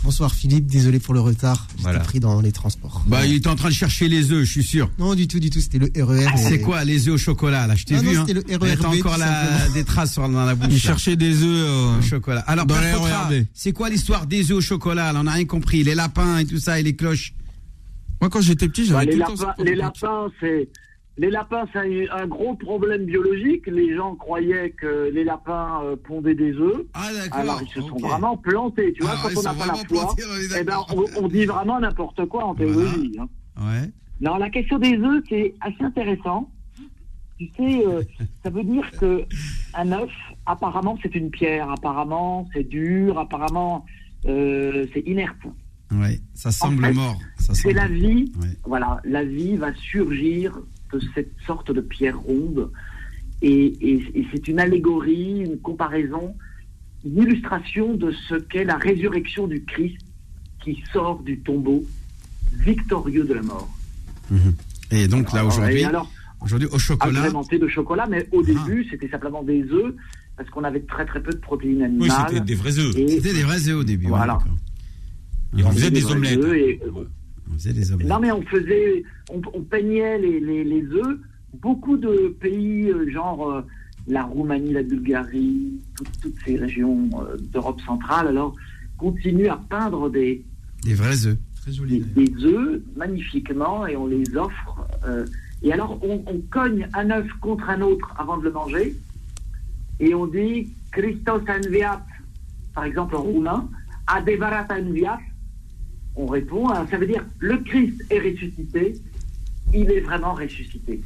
S8: Bonsoir Philippe, désolé pour le retard, j'étais
S2: Voilà.
S8: pris dans les transports.
S3: Bah, il était en train de chercher les œufs, je suis sûr.
S8: Non du tout, du tout, c'était le RER.
S3: C'est
S8: et-
S3: quoi les œufs au chocolat là? Je t'ai
S8: Ah non.
S3: Hein.
S8: c'était le
S3: Mais
S8: RERB,
S3: T'as encore
S8: tout
S3: la-
S8: simplement.
S3: des traces dans la bouche.
S6: Il
S3: là.
S6: cherchait des œufs. euh,
S3: Au chocolat. Alors,
S6: Dans les RERB.
S3: c'est quoi l'histoire des œufs au chocolat? Là On n'a rien compris. Les lapins et tout ça et les cloches.
S6: Moi, quand j'étais petit,
S5: Bah,
S6: j'avais
S5: les,
S6: tout le temps
S5: lapins,
S6: ça.
S5: les lapins, c'est les lapins, c'est un, un gros problème biologique. Les gens croyaient que les lapins euh, pondaient des œufs.
S3: Ah
S5: Alors ils se sont vraiment plantés. Tu vois,
S3: Ah,
S5: quand on n'a pas la foi, eh ben, on, on dit vraiment n'importe quoi en théologie. hein.
S3: Ouais.
S5: Non, la question des œufs, c'est assez intéressant. Tu sais, euh, ça veut dire que un œuf, apparemment, c'est une pierre. Apparemment, c'est dur. Apparemment, euh, c'est inerte.
S3: Ouais. Ça semble
S5: fait,
S3: mort.
S5: C'est la vie.
S3: Ouais.
S5: Voilà, la vie va surgir cette sorte de pierre ronde. Et, et- et c'est une allégorie, une comparaison, une illustration de ce qu'est la résurrection du Christ qui sort du tombeau victorieux de la mort.
S3: Et donc là aujourd'hui, aujourd'hui au chocolat.
S5: agrémenté de chocolat, mais au
S3: Ah.
S5: début, c'était simplement des œufs, parce qu'on avait très très peu de protéines
S2: Oui,
S5: animales.
S2: c'était des vrais œufs.
S3: C'était des vrais œufs au début. ouais,
S5: Voilà.
S3: d'accord.
S2: Et on faisait des omelettes.
S3: On faisait des omelettes.
S5: Non, mais on faisait, on, on peignait les, les, les œufs. Beaucoup de pays, euh, genre euh, la Roumanie, la Bulgarie, toutes, toutes ces régions euh, d'Europe centrale, alors, continuent à peindre des,
S3: Des vrais œufs.
S4: Très joli.
S5: des, œufs magnifiquement et on les offre. euh, et alors, on, on cogne un œuf contre un autre avant de le manger. Et on dit Christos enviat, par exemple en roumain, Adevarat enviat. On répond, alors ça veut dire le Christ est ressuscité, il est vraiment ressuscité.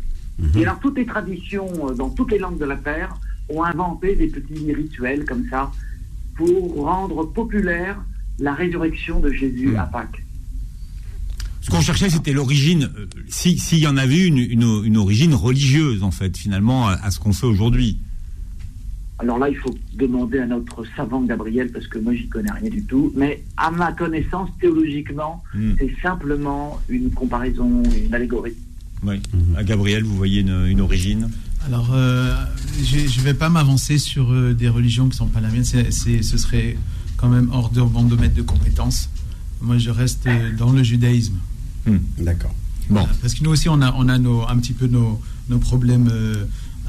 S5: Et alors, toutes les traditions euh, dans toutes les langues de la terre ont inventé des petits rituels comme ça pour rendre populaire la résurrection de Jésus à Pâques.
S2: Ce qu'on cherchait, c'était l'origine. euh, si- S'il y en avait une, une, une origine religieuse, en fait, finalement, à, à ce qu'on fait aujourd'hui.
S5: Alors là, il faut demander à notre savant Gabriel, parce que moi, j'y connais rien du tout. Mais à ma connaissance, théologiquement,
S2: Hmm.
S5: c'est simplement une comparaison, une allégorie.
S2: Oui. À Gabriel, vous voyez une, une origine?
S4: Alors, euh, je ne vais pas m'avancer sur euh, des religions qui ne sont pas la mienne. C'est- c'est- ce serait quand même hors de mon domaine de compétences. Moi, je reste euh, dans le judaïsme.
S3: D'accord.
S2: Bon.
S4: Voilà, parce que nous aussi, on a, on a nos, un petit peu nos, nos problèmes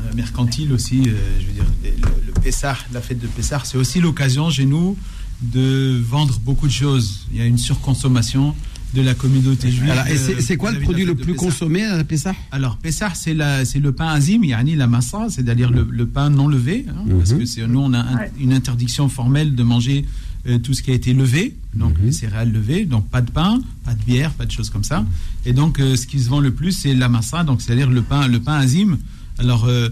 S4: euh, mercantiles aussi. euh, je veux dire, le, le Pessah, la fête de Pessah, c'est aussi l'occasion chez nous de vendre beaucoup de choses. Il y a une surconsommation de la communauté juive.
S3: Alors, et c'est
S4: euh,
S3: quoi le produit le plus
S4: Pessah.
S3: consommé à Pessah?
S4: Alors, Pessah, c'est la- c'est le pain azim, yani la massa, c'est-à-dire le, le pain non levé, hein, parce que c'est- nous, on a un- une interdiction formelle de manger euh, tout ce qui a été levé, donc les céréales levées, donc pas de pain, pas de bière, pas de choses comme ça. Et donc, euh, ce qui se vend le plus, c'est la massa, donc c'est-à-dire le pain, le pain azim. Alors, euh,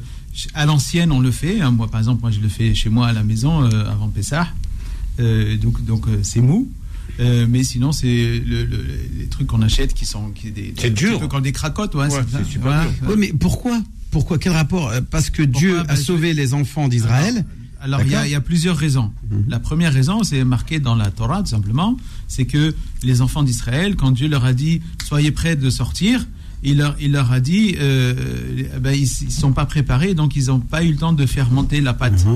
S4: à l'ancienne, on le fait. hein. moi, par exemple, moi, je le fais chez moi à la maison euh, avant Pessah. Euh, donc, donc euh, c'est mou. Euh, mais sinon, c'est le- le- les trucs qu'on achète qui sont qui des, petit
S2: dur.
S4: comme des cracottes, ouais,
S2: Ouais,
S4: ça.
S2: c'est super
S4: Voilà.
S2: dur.
S3: Oui, mais pourquoi Pourquoi Quel rapport Parce que
S4: Pourquoi
S3: Dieu
S4: Bah,
S3: a
S4: je-
S3: sauvé les enfants d'Israël.
S4: Alors, il y, a-
S3: D'accord.
S4: il y a plusieurs raisons. La première raison, c'est marqué dans la Torah, tout simplement, c'est que les enfants d'Israël, quand Dieu leur a dit soyez prêts de sortir, il leur, il leur a dit euh, eh ben, ils ne sont pas préparés, donc ils n'ont pas eu le temps de faire monter la pâte.
S3: Ah.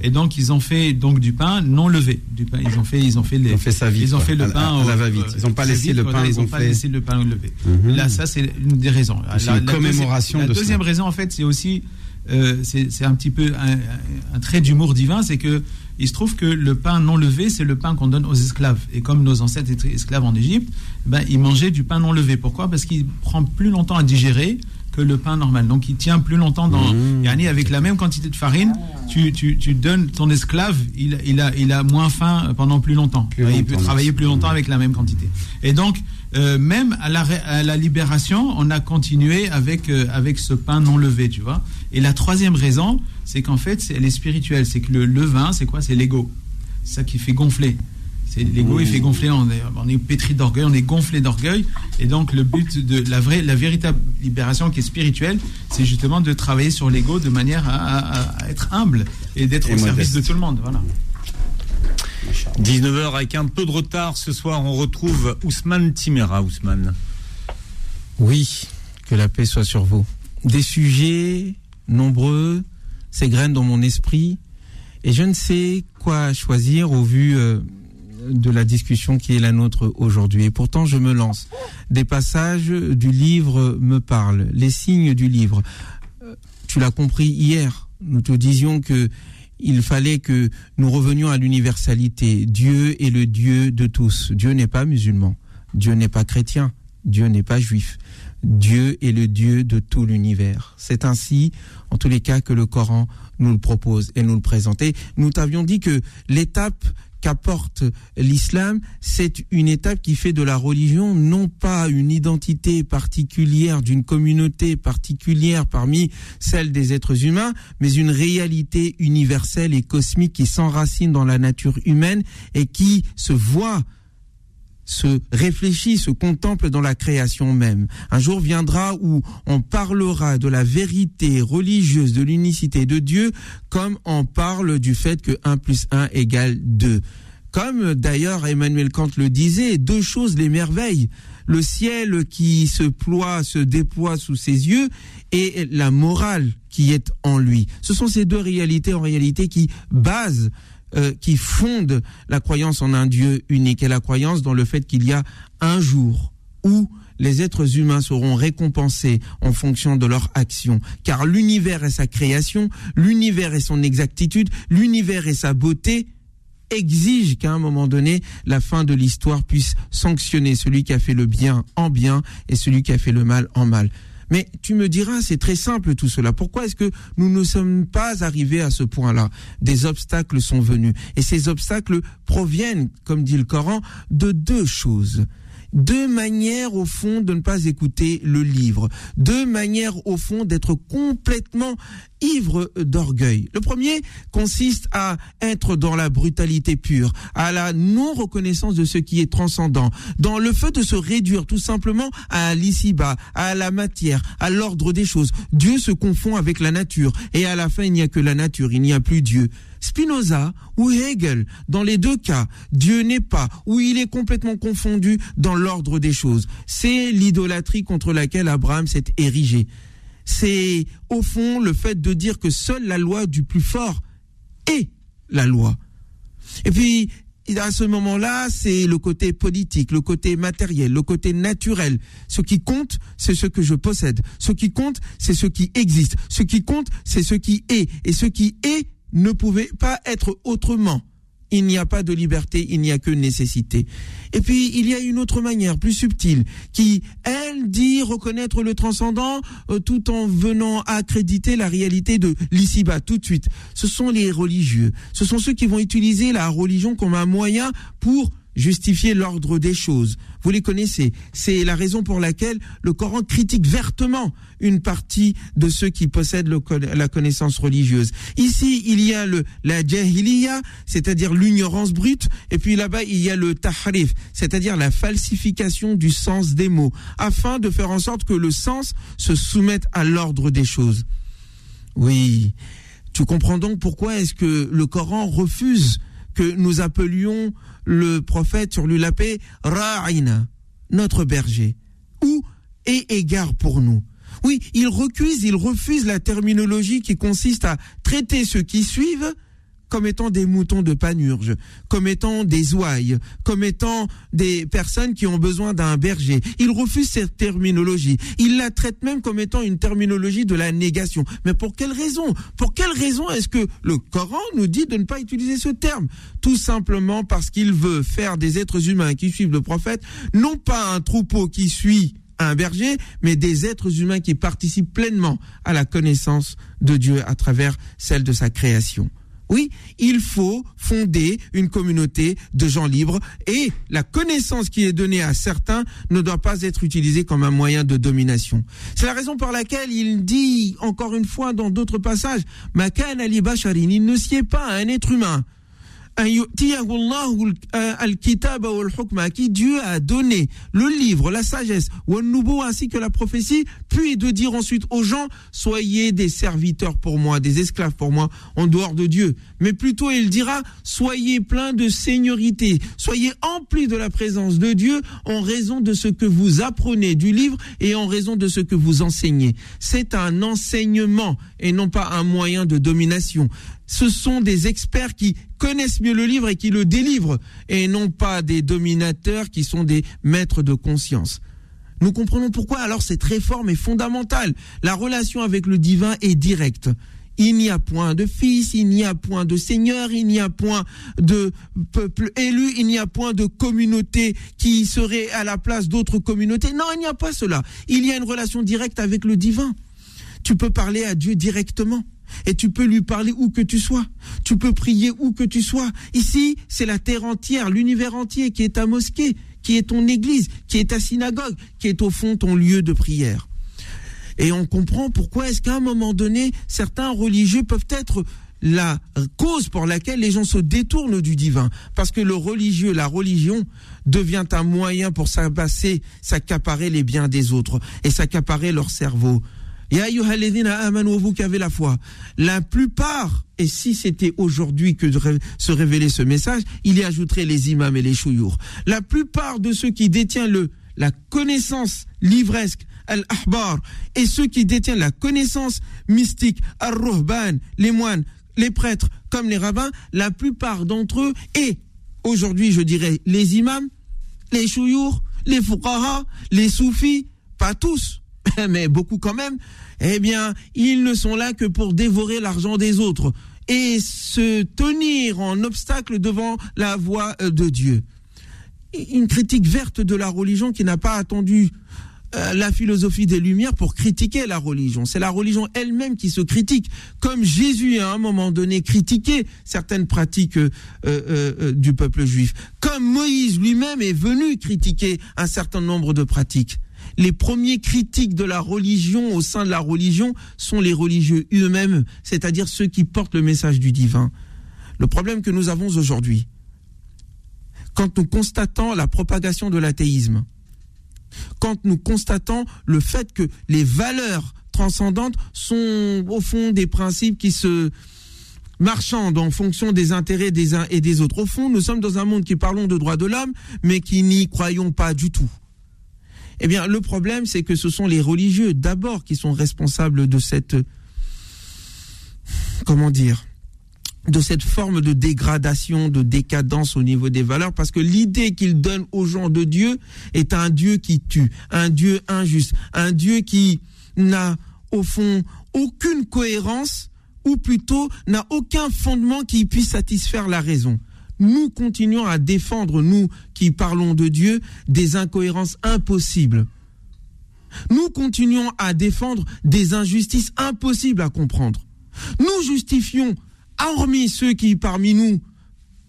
S4: Et donc, ils ont fait donc du pain non levé. Du pain, ils ont fait, ils ont fait, les,
S3: Ils ont fait ça vite,
S4: Ils ont fait le
S3: à la-
S4: pain
S3: à la
S4: au-
S3: va-vite. Ils ont pas
S4: très
S3: laissé
S4: vite,
S3: le
S4: voilà,
S3: pain
S4: Ils n'ont pas laissé le pain levé.
S3: Mhm.
S4: Là, ça, c'est une des raisons.
S3: C'est une
S4: deuxième-
S3: commémoration
S4: la
S3: de
S4: deuxième raison, en fait, c'est aussi, euh, c'est c'est un petit peu un, un trait d'humour divin, c'est que il se trouve que le pain non levé, c'est le pain qu'on donne aux esclaves. Et comme nos ancêtres étaient esclaves en Égypte, ben, ils mangeaient du pain non levé. Pourquoi? Parce qu'il prend plus longtemps à digérer que le pain normal. Donc il tient plus longtemps dans.
S3: Mmh.
S4: Yani, avec la même quantité de farine, tu, tu, tu donnes ton esclave, il, il, a, il a moins faim pendant plus longtemps.
S3: Plus
S4: il
S3: longtemps,
S4: peut travailler plus longtemps avec la même quantité. Et donc, euh, même à la, à la libération, on a continué avec, euh, avec ce pain non levé, tu vois. Et la troisième raison, c'est qu'en fait, elle est spirituelle. C'est que le levain, c'est quoi? C'est l'ego. C'est ça qui fait gonfler. C'est l'ego, il fait gonfler. On est, on est pétri d'orgueil, on est gonflé d'orgueil. Et donc, le but de la vraie, la véritable libération qui est spirituelle, c'est justement de travailler sur l'ego de manière à, à- à être humble et d'être au service de tout le monde. Voilà.
S2: 19h avec un peu de retard ce soir, on retrouve Ousmane Timera. Ousmane.
S6: Oui, que la paix soit sur vous. Des sujets nombreux s'égrènent dans mon esprit et je ne sais quoi choisir au vu euh, de la discussion qui est la nôtre aujourd'hui. Et pourtant, je me lance. Des passages du livre me parlent, les signes du livre. Euh, Tu l'as compris hier, nous te disions que il fallait que nous revenions à l'universalité. Dieu est le Dieu de tous. Dieu n'est pas musulman. Dieu n'est pas chrétien. Dieu n'est pas juif. Dieu est le Dieu de tout l'univers. C'est ainsi, en tous les cas, que le Coran nous le propose et nous le présente. Et nous t'avions dit que l'étape qu'apporte l'islam, c'est une étape qui fait de la religion non pas une identité particulière d'une communauté particulière parmi celles des êtres humains, mais une réalité universelle et cosmique qui s'enracine dans la nature humaine et qui se voit se réfléchit, se contemple dans la création même. Un jour viendra où on parlera de la vérité religieuse, de l'unicité de Dieu, comme on parle du fait que 1 plus 1 égale 2. Comme d'ailleurs Emmanuel Kant le disait, deux choses l'émerveillent. Le ciel qui se ploie, se déploie sous ses yeux et la morale qui est en lui. Ce sont ces deux réalités en réalité qui basent euh, qui fonde la croyance en un Dieu unique et la croyance dans le fait qu'il y a un jour où les êtres humains seront récompensés en fonction de leur action. Car l'univers et sa création, l'univers et son exactitude, l'univers et sa beauté exigent qu'à un moment donné, la fin de l'histoire puisse sanctionner celui qui a fait le bien en bien et celui qui a fait le mal en mal. Mais tu me diras, c'est très simple tout cela. Pourquoi est-ce que nous ne sommes pas arrivés à ce point-là? Des obstacles sont venus. Et ces obstacles proviennent, comme dit le Coran, de deux choses. Deux manières, au fond, de ne pas écouter le livre. Deux manières, au fond, d'être complètement ivre d'orgueil. Le premier consiste à être dans la brutalité pure, à la non-reconnaissance de ce qui est transcendant, dans le fait de se réduire tout simplement à l'ici-bas, à la matière, à l'ordre des choses. Dieu se confond avec la nature et à la fin il n'y a que la nature, il n'y a plus Dieu. Spinoza ou Hegel, dans les deux cas, Dieu n'est pas, ou il est complètement confondu dans l'ordre des choses. C'est l'idolâtrie contre laquelle Abraham s'est érigé. C'est au fond le fait de dire que seule la loi du plus fort est la loi. Et puis, à ce moment-là, c'est le côté politique, le côté matériel, le côté naturel. Ce qui compte, c'est ce que je possède. Ce qui compte, c'est ce qui existe. Ce qui compte, c'est ce qui est. Et ce qui est ne pouvait pas être autrement. Il n'y a pas de liberté, il n'y a que nécessité. Et puis, il y a une autre manière, plus subtile, qui, elle, dit reconnaître le transcendant euh, tout en venant accréditer la réalité de l'ici-bas tout de suite. Ce sont les religieux. Ce sont ceux qui vont utiliser la religion comme un moyen pour justifier l'ordre des choses. Vous les connaissez. C'est la raison pour laquelle le Coran critique vertement une partie de ceux qui possèdent la connaissance religieuse. Ici, il y a le, la jahiliya, c'est-à-dire l'ignorance brute, et puis là-bas, il y a le tahrif, c'est-à-dire la falsification du sens des mots, afin de faire en sorte que le sens se soumette à l'ordre des choses. Oui. Tu comprends donc pourquoi est-ce que le Coran refuse que nous appelions le prophète sur lui la paix Ra'ina, notre berger, ou et égard pour nous? Oui, il recuse, il refuse la terminologie qui consiste à traiter ceux qui suivent comme étant des moutons de panurge, comme étant des ouailles, comme étant des personnes qui ont besoin d'un berger. Il refuse cette terminologie. Il la traite même comme étant une terminologie de la négation. Mais pour quelle raison? Pour quelle raison est-ce que le Coran nous dit de ne pas utiliser ce terme? Tout simplement parce qu'il veut faire des êtres humains qui suivent le prophète, non pas un troupeau qui suit un berger, mais des êtres humains qui participent pleinement à la connaissance de Dieu à travers celle de sa création. Oui, il faut fonder une communauté de gens libres et la connaissance qui est donnée à certains ne doit pas être utilisée comme un moyen de domination. C'est la raison pour laquelle il dit encore une fois dans d'autres passages, Makan Ali Basharin, il ne sied pas à un être humain qui Dieu a donné le livre, la sagesse, ou nouveau ainsi que la prophétie, puis de dire ensuite aux gens, soyez des serviteurs pour moi, des esclaves pour moi, en dehors de Dieu. Mais plutôt il dira, soyez pleins de seigneurie, soyez emplis de la présence de Dieu en raison de ce que vous apprenez du livre et en raison de ce que vous enseignez. C'est un enseignement et non pas un moyen de domination. Ce sont des experts qui connaissent mieux le livre et qui le délivrent et non pas des dominateurs qui sont des maîtres de conscience. Nous comprenons pourquoi alors cette réforme est fondamentale. La relation avec le divin est directe. Il n'y a point de fils, il n'y a point de seigneur, il n'y a point de peuple élu, il n'y a point de communauté qui serait à la place d'autres communautés. Non, il n'y a pas cela. Il y a une relation directe avec le divin. Tu peux parler à Dieu directement. Et tu peux lui parler où que tu sois. Tu peux prier où que tu sois. Ici, c'est la terre entière, l'univers entier qui est ta mosquée, qui est ton église, qui est ta synagogue, qui est au fond ton lieu de prière. Et on comprend pourquoi est-ce qu'à un moment donné, certains religieux peuvent être la cause pour laquelle les gens se détournent du divin. Parce que le religieux, la religion, devient un moyen pour s'abasser, s'accaparer les biens des autres et s'accaparer leur cerveau. Ya vous qui avez la foi. La plupart, et si c'était aujourd'hui que se révélait ce message, il y ajouterait les imams et les chouyours. La plupart de ceux qui détiennent le, la connaissance livresque, al-ahbar, et ceux qui détiennent la connaissance mystique, al-ruhban, les moines, les prêtres, comme les rabbins, la plupart d'entre eux, et aujourd'hui je dirais les imams, les chouyours, les fuqaha, les soufis, pas tous, mais beaucoup quand même, eh bien, ils ne sont là que pour dévorer l'argent des autres et se tenir en obstacle devant la voie euh, de Dieu. Une critique verte de la religion qui n'a pas attendu euh, la philosophie des Lumières pour critiquer la religion. C'est la religion elle-même qui se critique, comme Jésus à un moment donné critiquait certaines pratiques euh, euh, euh, du peuple juif, comme Moïse lui-même est venu critiquer un certain nombre de pratiques. Les premiers critiques de la religion au sein de la religion sont les religieux eux-mêmes, c'est-à-dire ceux qui portent le message du divin. Le problème que nous avons aujourd'hui, quand nous constatons la propagation de l'athéisme, quand nous constatons le fait que les valeurs transcendantes sont au fond des principes qui se marchandent en fonction des intérêts des uns et des autres. Au fond, nous sommes dans un monde qui parlons de droits de l'homme, mais qui n'y croyons pas du tout. Eh bien, le problème, c'est que ce sont les religieux d'abord qui sont responsables de cette, comment dire, de cette forme de dégradation, de décadence au niveau des valeurs, parce que l'idée qu'ils donnent aux gens de Dieu est un Dieu qui tue, un Dieu injuste, un Dieu qui n'a au fond aucune cohérence, ou plutôt n'a aucun fondement qui puisse satisfaire la raison. Nous continuons à défendre, nous qui parlons de Dieu, des incohérences impossibles. Nous continuons à défendre des injustices impossibles à comprendre. Nous justifions hormis ceux qui parmi nous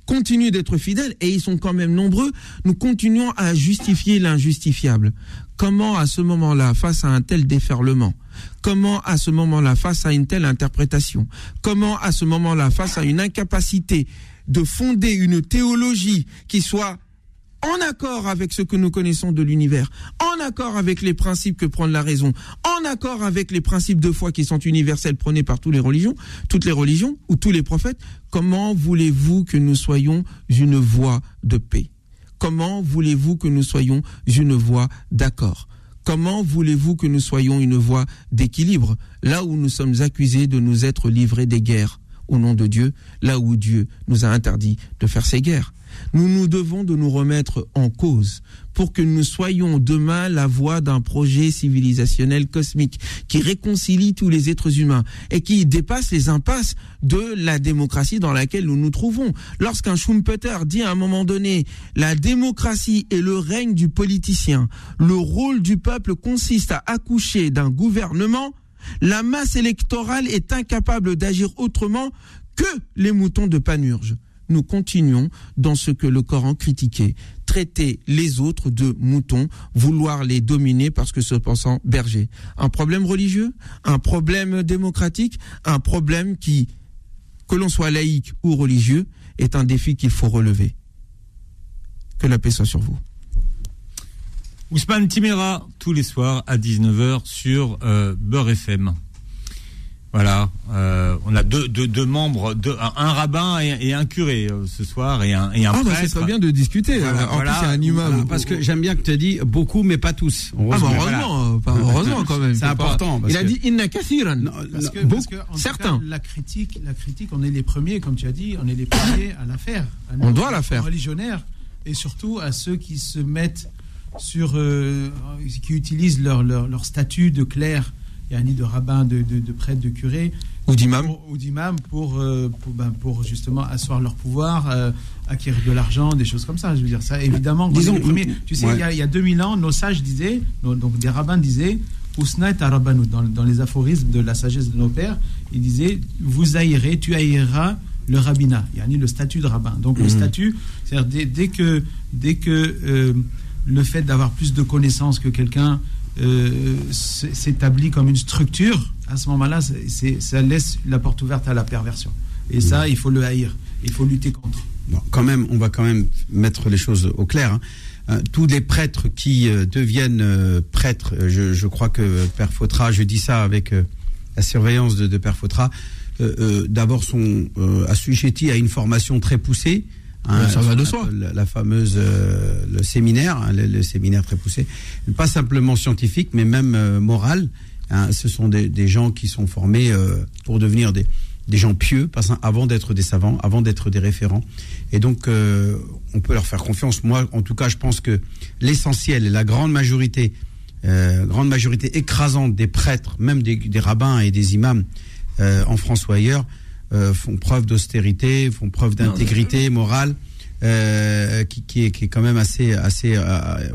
S6: continuent d'être fidèles, et ils sont quand même nombreux, nous continuons à justifier l'injustifiable. Comment à ce moment-là, face à un tel déferlement, comment à ce moment-là, face à une telle interprétation, comment à ce moment-là, face à une incapacité de fonder une théologie qui soit en accord avec ce que nous connaissons de l'univers, en accord avec les principes que prend la raison, en accord avec les principes de foi qui sont universels prônés par toutes les religions, toutes les religions ou tous les prophètes, comment voulez-vous que nous soyons une voie de paix? Comment voulez-vous que nous soyons une voie d'accord? Comment voulez-vous que nous soyons une voie d'équilibre? Là où nous sommes accusés de nous être livrés des guerres au nom de Dieu, là où Dieu nous a interdit de faire ces guerres nous nous devons de nous remettre en cause pour que nous soyons demain la voie d'un projet civilisationnel cosmique qui réconcilie tous les êtres humains et qui dépasse les impasses de la démocratie dans laquelle nous nous trouvons. Lorsqu'un Schumpeter dit à un moment donné la démocratie est le règne du politicien, le rôle du peuple consiste à accoucher d'un gouvernement, la masse électorale est incapable d'agir autrement que les moutons de Panurge nous continuons dans ce que le Coran critiquait, traiter les autres de moutons, vouloir les dominer parce que se pensant bergers. Un problème religieux, un problème démocratique, un problème qui, que l'on soit laïque ou religieux, est un défi qu'il faut relever. Que la paix soit sur vous.
S2: Ousmane Timera, tous les soirs à 19h sur euh, FM. Voilà, euh, on a deux, deux, deux membres, deux, un, un rabbin et, et un curé euh, ce soir et un, et un
S6: Ah, bah,
S2: prêtre.
S6: c'est très bien de discuter.
S2: Voilà,
S6: en
S2: voilà.
S6: plus, c'est un imam.
S3: Voilà, parce que j'aime bien que tu as dit beaucoup, mais pas tous.
S6: Ah, bah,
S3: Heureusement.
S6: heureusement, pas heureusement quand même.
S3: C'est important,
S6: Il a
S3: que-
S6: dit inna kathiran.
S4: Parce
S3: non,
S4: que,
S6: beaucoup-
S4: parce que, en tout
S6: certains.
S4: cas, la critique, la critique, on est les premiers, comme tu as dit, on est les premiers à la faire. À
S6: On doit la faire.
S4: Religionnaires et surtout à ceux qui se mettent sur, euh, qui utilisent leur, leur, leur statut de clerc, yani de rabbin, de, de, de prêtre, de curé,
S6: Ou d'imam.
S4: pour- ou d'imam pour, euh, pour, ben, pour justement asseoir leur pouvoir, euh, acquérir de l'argent, des choses comme ça. Je veux dire, ça, évidemment,
S3: Disons,
S4: premiers. Tu sais,
S3: ouais.
S4: il y, a, il y a 2000 ans, nos sages disaient, nos- donc des rabbins disaient, Ousna et Arabanu, dans, dans les aphorismes de la sagesse de nos pères, ils disaient, vous haïrez, tu haïras le rabbinat, yani le statut de rabbin. Donc le statut, c'est-à-dire dès, dès que, dès que euh, le fait d'avoir plus de connaissances que quelqu'un euh, s'établit comme une structure, à ce moment-là, ça laisse la porte ouverte à la perversion. Et ça, il faut le haïr. Il faut lutter contre.
S3: Bon, quand même, on va quand même mettre les choses au clair. hein. Euh, tous les prêtres qui euh, deviennent prêtres, je, je crois que Père Fautra, je dis ça avec la surveillance de, de Père Fautra, d'abord sont assujettis à une formation très poussée. Hein,
S6: Ça va de soi.
S3: La, la fameuse euh, le séminaire, hein, le, le séminaire très poussé, pas simplement scientifique, mais même euh, moral. hein. ce sont des, des gens qui sont formés euh, pour devenir des, des gens pieux, pas avant d'être des savants, avant d'être des référents. Et donc, on peut leur faire confiance. Moi, en tout cas, je pense que l'essentiel et la grande majorité, grande majorité écrasante des prêtres, même des, des rabbins et des imams en France ou ailleurs, euh, font preuve d'austérité, font preuve d'intégrité morale. euh, qui, qui, est, qui est quand même assez assez euh,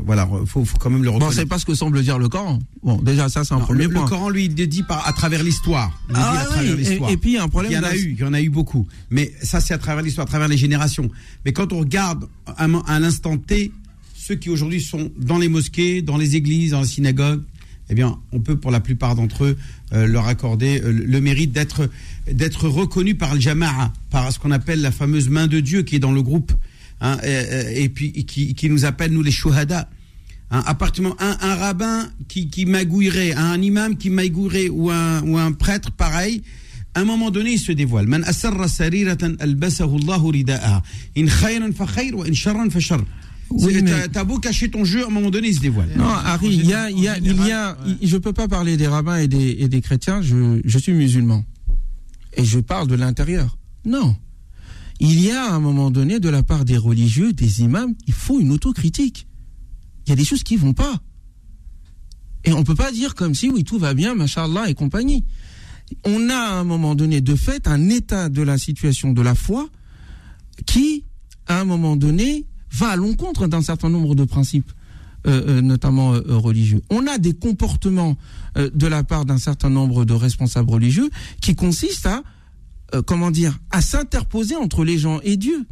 S3: voilà faut, faut quand même le
S6: Bon,
S3: reconnaître
S6: c'est pas ce que semble dire le Coran. Bon, déjà, ça, c'est un
S3: Non,
S6: premier
S3: le,
S6: point.
S3: le Coran lui il le dit par à travers l'histoire Il le
S6: Ah
S3: dit à
S6: oui,
S3: travers
S6: et-
S3: l'histoire
S6: et puis, il y a un problème
S3: il y en a eu il y en a eu beaucoup mais ça c'est à travers l'histoire à travers les générations mais quand on regarde à, un- à l'instant T ceux qui aujourd'hui sont dans les mosquées dans les églises dans les synagogues eh bien, on peut pour la plupart d'entre eux euh, leur accorder euh, le mérite d'être d'être reconnus par le jama'a, par ce qu'on appelle la fameuse main de Dieu qui est dans le groupe, hein, et, puis qui, nous appelle nous les shuhada. Hein, moment- un, un rabbin qui, magouillerait, un imam qui magouillerait ou un, ou un prêtre pareil, à un moment donné, il se dévoile. Man asarra sariratan albasahu rida'aha. In khayran fa khayr wa in sharran fa.
S6: Oui, mais-
S3: T'as beau cacher ton jeu, à un moment donné, il se dévoile.
S6: Non, Harry, il y a, il y a,
S4: général-
S6: il y a, je peux pas parler des rabbins et des, et des chrétiens. Je, je suis musulman et je parle de l'intérieur. Non, il y a à un moment donné de la part des religieux, des imams, il faut une autocritique. Il y a des choses qui vont pas. Et on peut pas dire comme si oui tout va bien, machallah et compagnie. On a à un moment donné de fait un état de la situation de la foi qui, à un moment donné, va à l'encontre d'un certain nombre de principes, euh, euh, notamment euh, religieux. On a des comportements de la part d'un certain nombre de responsables religieux qui consistent à, comment dire, à s'interposer entre les gens et Dieu.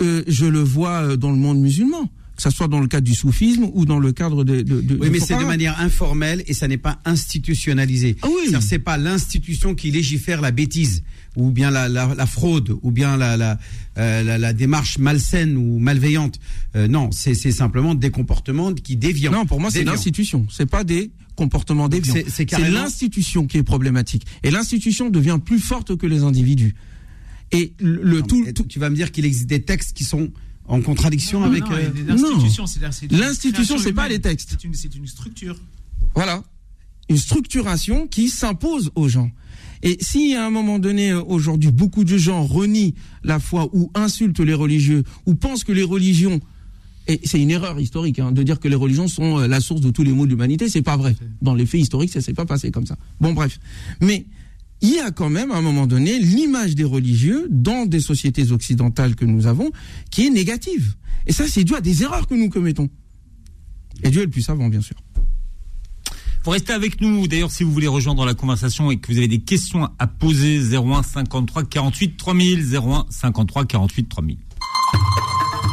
S6: Je le vois dans le monde musulman, que ce soit dans le cadre du soufisme ou dans le cadre de. de, de
S3: Oui, mais c'est de manière informelle et ça n'est pas institutionnalisé.
S6: Ah oui.
S3: C'est pas l'institution qui légifère la bêtise ou bien la, la, la fraude ou bien la, la, euh, la, démarche malsaine ou malveillante. Euh, non, c'est simplement des comportements qui dévient.
S6: Non, pour moi, c'est l'institution. C'est pas des comportements déviants.
S3: c'est- carrément-
S6: l'institution qui est problématique. Et l'institution devient plus forte que les individus. Et le, le tout, tout-
S3: Tu vas me dire qu'il existe des textes qui sont en contradiction
S4: Non,
S3: avec. euh,
S4: l'institution,
S6: L'institution, c'est pas les textes.
S4: C'est une, une structure.
S6: Voilà. Une structuration qui s'impose aux gens. Et si à un moment donné, euh, aujourd'hui, beaucoup de gens renient la foi ou insultent les religieux ou pensent que les religions et c'est une erreur historique hein, de dire que les religions sont euh, la source de tous les maux de l'humanité. C'est pas vrai. Dans les faits historiques, ça s'est pas passé comme ça. Bon, bref. Mais il y a quand même, à un moment donné, l'image des religieux dans des sociétés occidentales que nous avons qui est négative. Et ça, c'est dû à des erreurs que nous commettons. Et Dieu est le plus savant, bien sûr.
S2: Vous restez avec nous. D'ailleurs, si vous voulez rejoindre la conversation et que vous avez des questions à poser, 01 53 48 3000, 01 53 48 3000.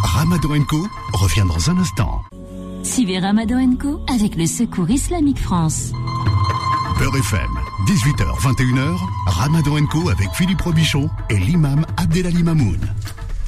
S7: Ramadan Co revient dans un instant.
S1: Suivez Ramadan Co avec le Secours Islamique France.
S7: Beurre FM, 18h, 21h, Ramadan Co avec Philippe Robichon et l'imam Abdelali Mamoun.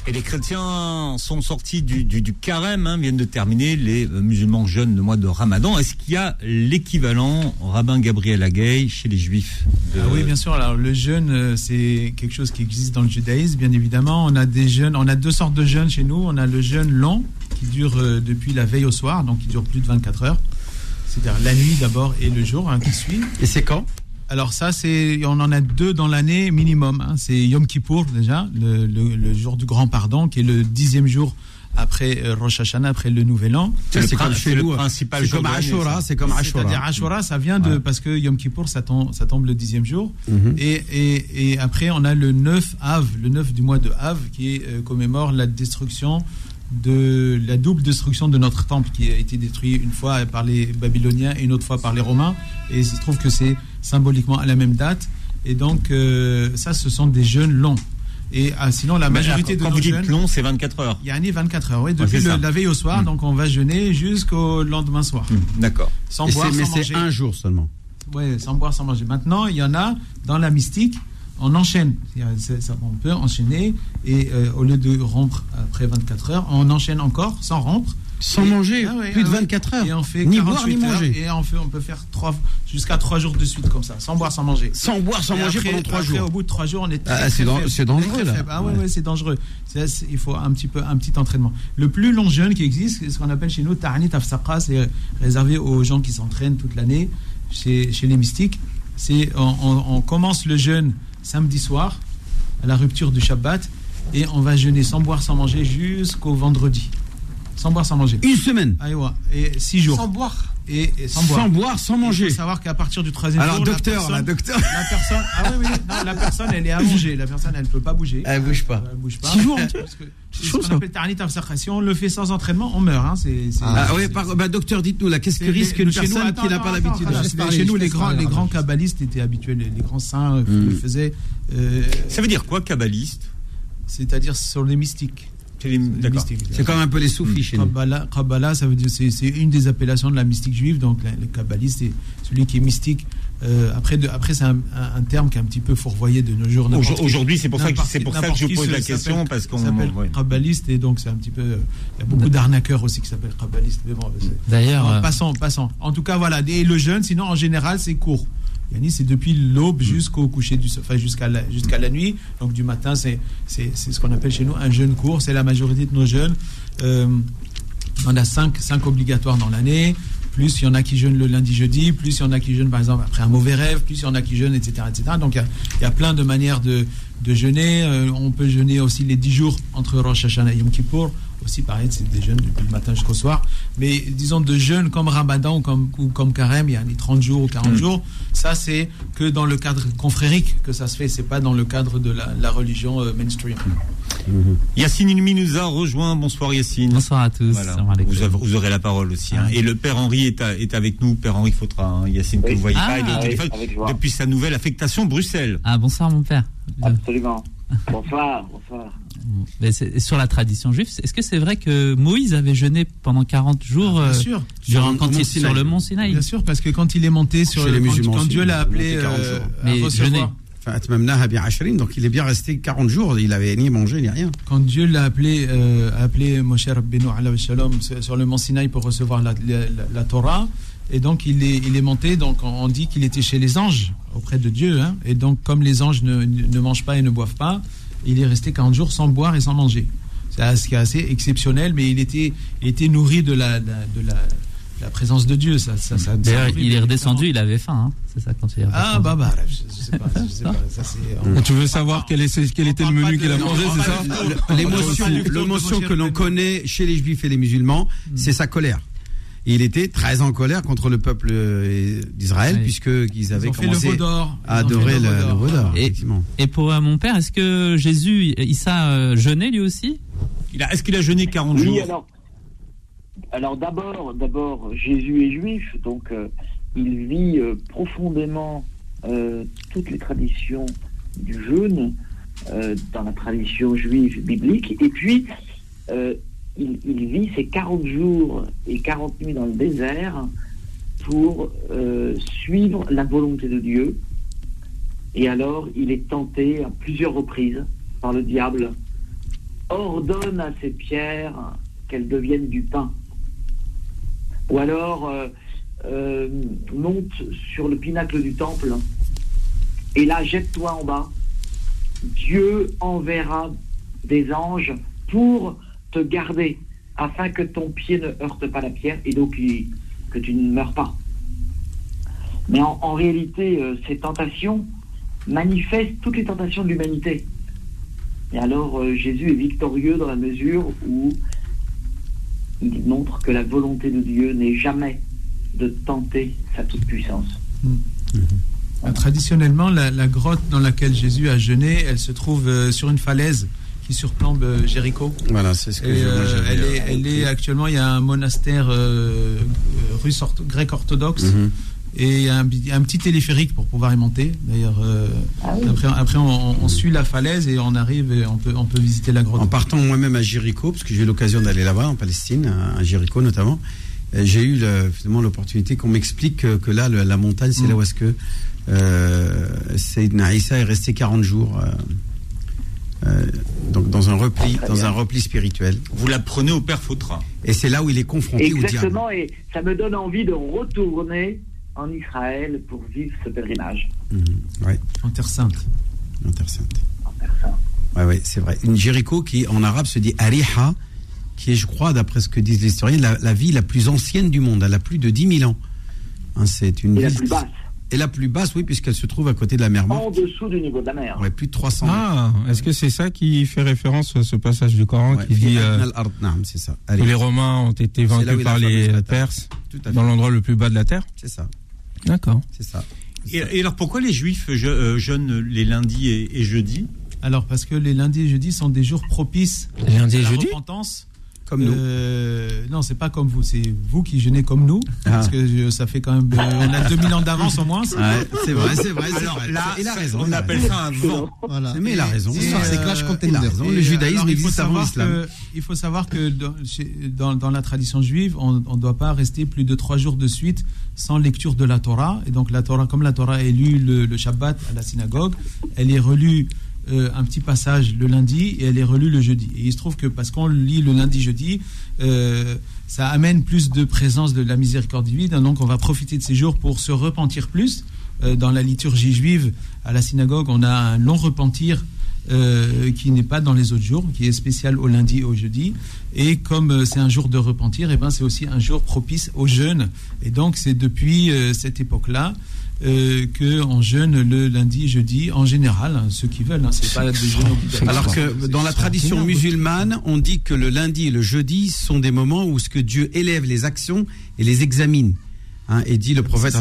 S2: Et les chrétiens sont sortis du, du, du carême, hein, viennent de terminer, les euh, musulmans jeûnent le mois de Ramadan. Est-ce qu'il y a l'équivalent, rabbin Gabriel Agaï, chez les juifs de-
S4: Ah oui, bien sûr. Alors, le jeûne, euh, c'est quelque chose qui existe dans le judaïsme, bien évidemment. On a des jeûnes, on a deux sortes de jeûnes chez nous. On a le jeûne long, qui dure euh, depuis la veille au soir, donc qui dure plus de 24 heures. C'est-à-dire la nuit d'abord et le jour hein, qui suit.
S3: Et c'est quand?
S4: Alors ça, c'est, on en a deux dans l'année minimum. hein. C'est Yom Kippour déjà, le, le- le jour du grand pardon, qui est le dixième jour après euh, Rosh Hashanah, après le Nouvel An.
S2: C'est
S3: comme chez
S2: le
S3: nous.
S2: principal
S3: C'est
S2: jour
S3: comme
S2: de l'année,
S3: Ashura,
S2: ça.
S3: c'est comme
S4: C'est-à-dire
S3: Ashura.
S4: Ashura, ça vient de
S3: Ouais.
S4: parce que Yom Kippour, ça tombe, ça tombe le dixième jour.
S3: Mhm.
S4: Et, et, et après, on a le 9 Av, le 9 du mois de Av, qui euh, commémore la destruction de la double destruction de notre temple, qui a été détruit une fois par les Babyloniens et une autre fois par les Romains. Et il se trouve que c'est symboliquement à la même date. Et donc, euh, ça, ce sont des jeûnes longs. Et ah, sinon, la
S2: Mais
S4: majorité de
S2: quand
S4: nos
S2: vous dites long, c'est 24 heures.
S4: il y a une 24 heures, oui, depuis le- la veille au soir.
S2: Mm.
S4: Donc, on va jeûner jusqu'au lendemain soir,
S2: Hum, D'accord.
S4: sans
S3: Et
S4: boire,
S3: c'est- mais
S4: sans
S3: c'est
S4: manger.
S3: un jour seulement.
S4: Ouais, sans boire, sans manger. Maintenant, il y en a dans la mystique, on enchaîne. On peut enchaîner et euh, au lieu de rompre après 24 heures, on enchaîne encore sans rompre.
S3: Sans
S4: Et-
S3: manger,
S4: Ah ouais,
S3: plus
S4: ah
S3: de
S4: ouais.
S3: 24 heures.
S4: Et on fait
S3: ni
S4: 48
S3: boire ni manger.
S4: Et on, fait, on peut faire jusqu'à 3 jours de suite comme ça, sans boire, sans manger.
S3: Sans boire, sans
S4: Et
S3: manger
S4: après-
S3: pendant 3
S4: après,
S3: jours.
S4: Au bout de 3 jours, on est
S3: Ah, c'est dangereux, là.
S4: Ah ouais, c'est dangereux. Il faut un petit peu un petit entraînement. Le plus long jeûne qui existe, c'est ce qu'on appelle chez nous Ta'anit Afsaqa, c'est réservé aux gens qui s'entraînent toute l'année chez, chez les mystiques. C'est on, on- on commence le jeûne samedi soir à la rupture du Shabbat et on va jeûner sans boire, sans manger jusqu'au vendredi. Sans boire, sans manger.
S3: Une semaine.
S4: Aïwa. Et 6 jours.
S8: Sans boire.
S4: Et, et sans boire.
S3: Sans boire, sans
S4: Il
S3: manger.
S4: faut savoir qu'à partir du troisième
S3: Alors,
S4: jour,
S3: docteur,
S4: la personne,
S3: là, docteur.
S4: la personne, ah oui, oui, non, la personne, elle est allongée. La personne, elle ne peut pas bouger.
S3: Elle bouge pas.
S4: Elle bouge pas.
S6: Six jours,
S4: Parce que C'est ce qu'on appelle. Si on le fait sans entraînement, on meurt. Hein. C'est, c'est-
S3: Ah
S4: c'est-
S3: oui, par- bah, docteur, dites-nous là, qu'est-ce que risque une
S4: chez nous-
S3: personne
S4: attends,
S3: qui n'a pas l'habitude de
S4: Chez nous, les grands, les grands kabbalistes étaient habitués, les, les grands saints euh,
S3: Mm.
S4: le faisaient. euh,
S2: Ça veut dire quoi, kabbaliste
S4: c'est-à-dire les-
S2: Les D'accord.
S4: mystiques.
S3: C'est comme un peu les soufis chez nous.
S4: Kabbalah, Kabbalah, ça veut dire c'est une des appellations de la mystique juive. Donc la- le kabbaliste, c'est celui qui est mystique. Euh, après, de- après c'est un, un- un terme qui est un petit peu fourvoyé de nos jours.
S2: Aujourd'hui, c'est pour ça que c'est pour ça que je pose
S4: se-
S2: la question parce qu'on
S4: s'appelle
S2: ouais.
S4: kabbaliste et donc c'est un petit peu. euh, Il y a beaucoup d'arnaqueurs aussi qui s'appellent kabbaliste. Mais bon, c'est-
S9: D'ailleurs, euh,
S4: passons, passons. En tout cas, voilà. Et le jeûne, sinon en général, c'est court. C'est depuis l'aube jusqu'au coucher du, enfin jusqu'à la, jusqu'à la nuit. Donc du matin, c'est c'est c'est ce qu'on appelle chez nous un jeûne court. C'est la majorité de nos jeûnes. Euh, on a cinq, cinq obligatoires dans l'année. Plus il y en a qui jeûnent le lundi, jeudi. Plus il y en a qui jeûnent par exemple après un mauvais rêve. Plus il y en a qui jeûnent, etc., etc. Donc il y a, il y a plein de manières de, de jeûner. Euh, on peut jeûner aussi les 10 jours entre Rosh Hashanah et Yom Kippour. Aussi pareil, c'est des jeûnes depuis le matin jusqu'au soir. Mais disons de jeûnes comme Ramadan ou comme, ou comme Carême, il y a les 30 jours ou 40
S2: Mm.
S4: jours. Ça c'est que dans le cadre confrérique que ça se fait. C'est pas dans le cadre de la, la religion euh, mainstream.
S2: Yacine Ilmi nous a rejoint. Bonsoir Yacine.
S9: Bonsoir à tous.
S2: Voilà. Vous, avez- vous aurez la parole aussi. hein.
S4: Ah.
S2: Et le père Henri est, à- est avec nous. Père Henri Fautra, hein. Yacine, que
S5: Oui.
S2: vous voyez
S9: Ah,
S2: pas, il est au
S9: oui,
S2: téléphone depuis sa nouvelle affectation Bruxelles.
S9: Ah, bonsoir mon père.
S5: Absolument. Bonsoir, bonsoir.
S9: Mais sur la tradition juive, est-ce que c'est vrai que Moïse avait jeûné pendant 40 jours
S4: Bien
S9: euh,
S4: sûr.
S9: durant
S3: Sur
S9: quand
S3: le
S9: il
S3: mont
S9: sur
S3: Sinaï.
S9: le mont Sinaï?
S4: Bien sûr, parce que quand il est monté sur
S3: Chez les
S4: quand-
S3: musulmans
S4: quand, Dieu l'a appelé
S3: monté 40
S4: euh, à
S9: Mais
S4: recevoir-
S3: Ashrin, donc il est bien resté 40 jours, il avait ni mangé ni rien.
S4: quand Dieu l'a appelé, euh, appelé Moshe Rabbeinu sur sur le mont Sinaï pour recevoir la, la- la- la Torah, et donc il est, il est monté, donc on dit qu'il était chez les anges, auprès de Dieu, hein, et donc comme les anges ne, ne mangent pas et ne boivent pas, il est resté 40 jours sans boire et sans manger. C'est ce qui est assez exceptionnel, mais il était, il était nourri de la, la- de la, la présence de Dieu. Ça, ça, ça-
S9: D'ailleurs, il est redescendu, il avait faim. hein. C'est ça quand il est
S4: Ah bah bah, je, je sais pas, je sais pas, ça c'est.
S6: Tu veux savoir quel, est, quel était le menu qu'il a mangé, c'est ça
S3: L'émotion, que l'on connaît chez les juifs et les musulmans, c'est sa colère. Et il était très en colère contre le peuple euh, d'Israël,
S9: Oui.
S3: puisqu'ils
S4: Ils
S3: avaient
S4: le
S3: commencé
S4: d'or.
S3: à adorer le,
S4: veau
S3: le
S4: d'or.
S3: veau d'or,
S9: Et-
S3: effectivement.
S9: Et pour euh, mon père, est-ce que Jésus, Issa, euh, jeûnait lui aussi?
S2: Il a- Est-ce qu'il a jeûné 40
S5: Oui,
S2: jours?
S5: alors, alors d'abord, d'abord, Jésus est juif, donc euh, il vit euh, profondément euh, toutes les traditions du jeûne euh, dans la tradition juive biblique, et puis euh, il, vit ses 40 jours et 40 nuits dans le désert pour euh, suivre la volonté de Dieu. Et alors, il est tenté à plusieurs reprises par le diable ordonne à ces pierres qu'elles deviennent du pain. Ou alors euh, euh, monte sur le pinacle du temple et là jette-toi en bas. Dieu enverra des anges pour garder afin que ton pied ne heurte pas la pierre et donc que tu ne meurs pas. Mais en, réalité, euh, ces tentations manifestent toutes les tentations de l'humanité. Et alors euh, Jésus est victorieux dans la mesure où il montre que la volonté de Dieu n'est jamais de tenter sa toute-puissance.
S4: Traditionnellement, la, la grotte dans laquelle Jésus a jeûné, elle se trouve euh, sur une falaise qui surplombe euh, Jéricho.
S3: Voilà, c'est ce que
S4: Et,
S3: je- moi,
S4: euh, elle, est,
S3: euh,
S4: elle est actuellement, il y a un monastère euh, euh, russe ortho- grec orthodoxe
S3: Mhm.
S4: et un, petit téléphérique pour pouvoir y monter. D'ailleurs, euh,
S5: Ah oui.
S4: après, après on, on suit la falaise et on arrive et on peut, on peut visiter la grotte.
S3: En partant moi-même à Jéricho, parce que j'ai eu l'occasion d'aller là-bas, en Palestine, à Jéricho notamment, j'ai eu le- finalement l'opportunité qu'on m'explique que, que là, le- la montagne, c'est
S4: Mm.
S3: là où est-ce que euh, est resté 40 jours. euh, euh, donc dans un repli, dans un repli spirituel.
S2: Vous la prenez au père Fautra.
S3: Et c'est là où il est confronté au diable.
S5: Exactement, et ça me donne envie de retourner en Israël pour vivre ce pèlerinage.
S3: Mhm. Ouais,
S4: En Terre Sainte.
S3: en Terre Sainte.
S5: en personne.
S3: Ouais, ouais, c'est vrai. Une Jéricho qui, en arabe, se dit Ariha, qui est, je crois, d'après ce que disent les historiens, la, la ville la plus ancienne du monde. Elle a plus de 10 000 ans. Hein, c'est une
S5: Et la plus basse,
S3: Et la plus basse, oui, puisqu'elle se trouve à côté de la mer Morte.
S5: en dessous du niveau de la mer.
S3: Ouais, plus de 300 mètres.
S6: Ah, est-ce que c'est ça qui fait référence à ce passage du Coran
S3: Ouais,
S6: qui dit euh,
S3: c'est ça.
S6: que les Romains ont été vaincus par les. Perses
S3: tout à fait.
S6: dans l'endroit le plus bas de la terre
S3: C'est ça,
S6: D'accord.
S3: c'est ça.
S2: Et, et alors pourquoi les juifs je- euh, jeûnent les lundis et, et jeudis?
S4: Alors, parce que les lundis et jeudis sont des jours propices
S6: Lundi
S4: à
S6: et
S4: la
S6: jeudi
S4: repentance.
S3: Comme nous.
S4: Euh, non, c'est pas comme vous, c'est vous qui jeûnez comme nous.
S3: Ah.
S4: Parce que je- ça fait quand même. euh, on a 2000 ans d'avance au moins.
S3: Ouais, c'est vrai, c'est vrai, c'est
S2: Alors
S3: vrai.
S2: là,
S3: il a raison.
S2: on appelle ça un vent.
S8: Voilà.
S3: Mais il a raison.
S8: C'est
S3: raison.
S8: Clash
S3: Il a
S8: Contender.
S3: raison. Le judaïsme
S4: alors, il faut
S3: existe avant
S4: savoir
S3: l'islam.
S4: que- Il faut savoir que dans, dans- dans la tradition juive, on ne doit pas rester plus de trois jours de suite sans lecture de la Torah. Et donc, la Torah, comme la Torah est lue le, le Shabbat à la synagogue, elle est relue euh, un petit passage le lundi et elle est relue le jeudi. Et il se trouve que parce qu'on lit le lundi-jeudi, euh, ça amène plus de présence de la miséricorde divine. Donc, on va profiter de ces jours pour se repentir plus. Euh, dans la liturgie juive, à la synagogue, on a un long repentir qui n'est pas dans les autres jours, qui est spécial au lundi et au jeudi. Et comme c'est un jour de repentir, et ben c'est aussi un jour propice au jeûne. Et donc c'est depuis cette époque-là euh, que on jeûne le lundi, jeudi en général, hein, ceux qui veulent. Hein, c'est pas.
S3: Alors que dans la tradition musulmane, on dit que le lundi et le jeudi sont des moments où ce que Dieu élève les actions et les examine. Hein, et dit le prophète.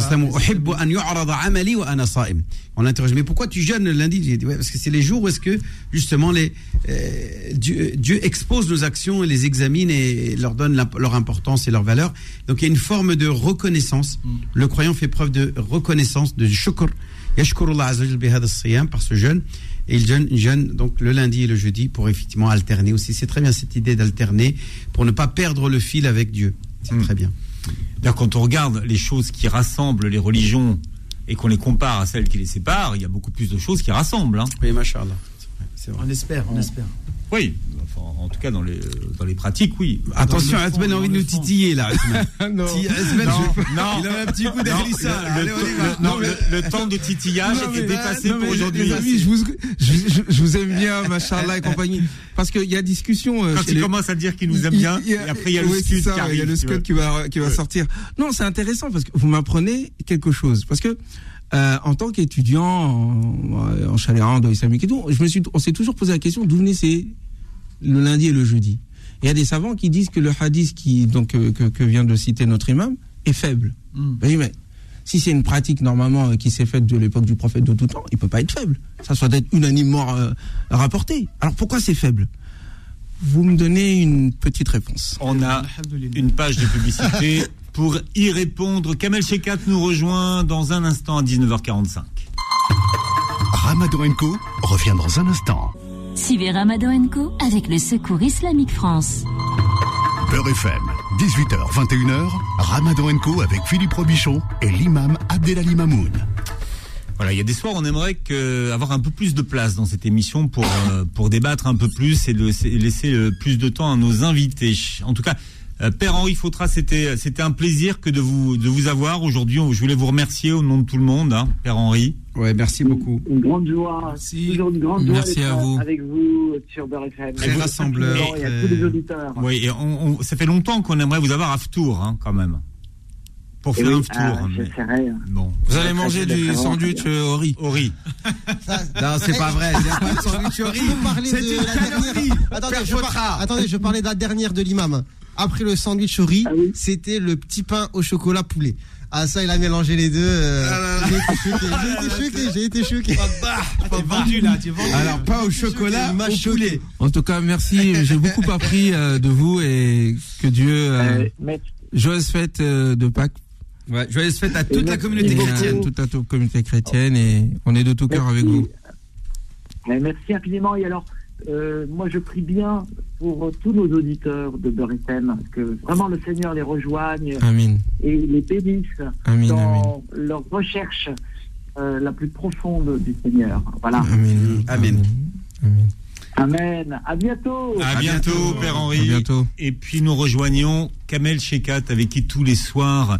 S3: On l'interroge, mais pourquoi tu jeûnes le lundi? J'ai dit, ouais, parce que c'est les jours où est-ce que justement les, euh, Dieu, Dieu expose nos actions et les examine et leur donne leur importance et leur valeur. Donc il y a une forme de reconnaissance.
S4: Mm.
S3: Le croyant fait preuve de reconnaissance, de shukr. Par ce jeûne. Et il jeûne, jeûne donc le lundi et le jeudi pour effectivement alterner aussi. C'est très bien cette idée d'alterner pour ne pas perdre le fil avec Dieu. C'est
S2: Mm.
S3: très bien.
S2: D'ailleurs, quand on regarde les choses qui rassemblent les religions et qu'on les compare à celles qui les séparent, il y a beaucoup plus de choses qui rassemblent. hein.
S3: Oui, machallah.
S4: On espère, on espère.
S2: Oui, en tout cas dans les, dans les pratiques, oui.
S3: Attention, Asben a envie de nous titiller là.
S6: Non.
S3: Asben,
S2: Non,
S3: je-
S2: non.
S3: Il a un petit coup
S2: Non,
S3: d'Elissa. là.
S2: le, temps de titillage
S6: mais-
S2: dépassé pour aujourd'hui.
S6: Je vous, je, vous aime bien, machallah et compagnie. Parce qu'il y a discussion. euh,
S2: Quand il commence à dire qu'il nous aime bien, et après il y a le scud qui arrive.
S6: Il y a le
S2: tu vois.
S6: scud qui va, qui va sortir. Non, c'est intéressant parce que vous m'apprenez quelque chose. Parce que euh, en tant qu'étudiant en, en chaléra, en droit islamique et tout, je me suis, on s'est toujours posé la question d'où venaient ces le lundi et le jeudi. Il y a des savants qui disent que le hadith qui donc que, que vient de citer notre imam est faible.
S4: Mm.
S6: Oui, mais si c'est une pratique normalement euh, qui s'est faite de l'époque du prophète de tout temps, il peut pas être faible. Ça doit être unanimement euh, rapporté. Alors pourquoi c'est faible? Vous me donnez une petite réponse.
S2: On a une page de publicité pour y répondre. Kamel Shekat nous rejoint dans un instant à 19h45.
S7: Ramadan Co revient dans un instant.
S1: Suivez Ramadan Co avec le Secours Islamique France.
S7: Beurre FM, 18h, 21h, Ramadan Co avec Philippe Robichon et l'imam Abdelali Mamoun.
S2: Voilà, il y a des soirs, on aimerait que, avoir un peu plus de place dans cette émission pour euh, pour débattre un peu plus et, laisser euh, plus de temps à nos invités. En tout cas, euh, Père Henri Fautra, c'était c'était un plaisir que de vous de vous avoir aujourd'hui. Je voulais vous remercier au nom de tout le monde, hein, Père Henri.
S3: Ouais, merci beaucoup.
S5: Une grande joie. Toujours une grande joie
S6: Merci à vous.
S5: avec vous sur Beurre FM.
S3: Très rassembleur,
S5: Et à
S3: très-
S5: tous les auditeurs.
S2: Oui, et on, on- ça fait longtemps qu'on aimerait vous avoir à Ftour, hein, quand même, pour faire
S5: oui,
S2: un
S5: ah,
S2: hein, mais-
S5: j'essaierai.
S2: Bon,
S6: Vous allez manger du sandwich euh, au riz.
S2: au riz.
S3: Non, c'est pas vrai. Il y a pas de sandwich au riz. C'est
S8: de
S3: une
S8: la dernière.
S3: connerie.
S8: Attendez, je par-
S3: Fautra.
S8: Attendez, je parlais de la dernière de l'imam. Après le sandwich au riz,
S5: Ah oui.
S8: c'était le petit pain au chocolat poulet. Ah ça, il a mélangé les deux. euh,
S3: Ah.
S8: J'ai été choqué, j'ai été choqué.
S4: T'es vendu là, t'es vendu.
S3: Alors, pas au chocolat,
S8: Il m'a
S3: au poulet.
S6: En tout cas, merci. J'ai beaucoup appris euh, de vous et que Dieu. euh,
S5: Euh, mais-
S6: joyeuse fête euh, de Pâques.
S3: Ouais, joyeuse fête à toute la communauté
S6: à
S3: chrétienne.
S6: toute la communauté chrétienne et on est de tout cœur avec vous.
S5: Merci infiniment. Et alors, euh, moi, je prie bien pour tous nos auditeurs de Beurre que vraiment le Seigneur les rejoigne et les bénisse dans leur recherche euh, la plus profonde du Seigneur. Voilà.
S3: Amen.
S5: Amen. À bientôt.
S2: À,
S3: À
S2: bientôt,
S3: bientôt.
S2: Père
S6: À
S2: Henri.
S6: bientôt.
S2: Et puis nous rejoignons Kamel Shekat, avec qui tous les soirs,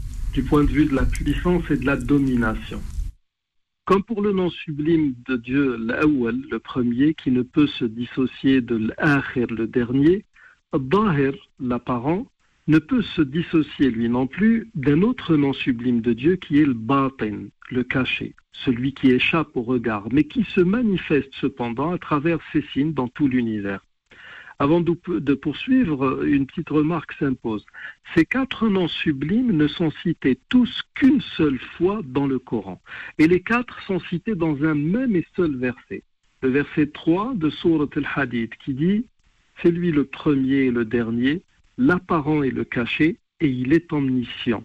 S10: du point de vue de la puissance et de la domination. Comme pour le nom sublime de Dieu, l'Awwal, le premier, qui ne peut se dissocier de l'Akhir, le dernier, Dahir, l'apparent, ne peut se dissocier lui non plus d'un autre nom sublime de Dieu qui est le le caché, celui qui échappe au regard, mais qui se manifeste cependant à travers ses signes dans tout l'univers. Avant de, poursuivre, euh, une petite remarque s'impose. Ces quatre noms sublimes ne sont cités tous qu'une seule fois dans le Coran. Et les quatre sont cités dans un même et seul verset. Le verset 3 de Surat al-Hadid qui dit « C'est lui le premier et le dernier, l'apparent et le caché, et il est omniscient. »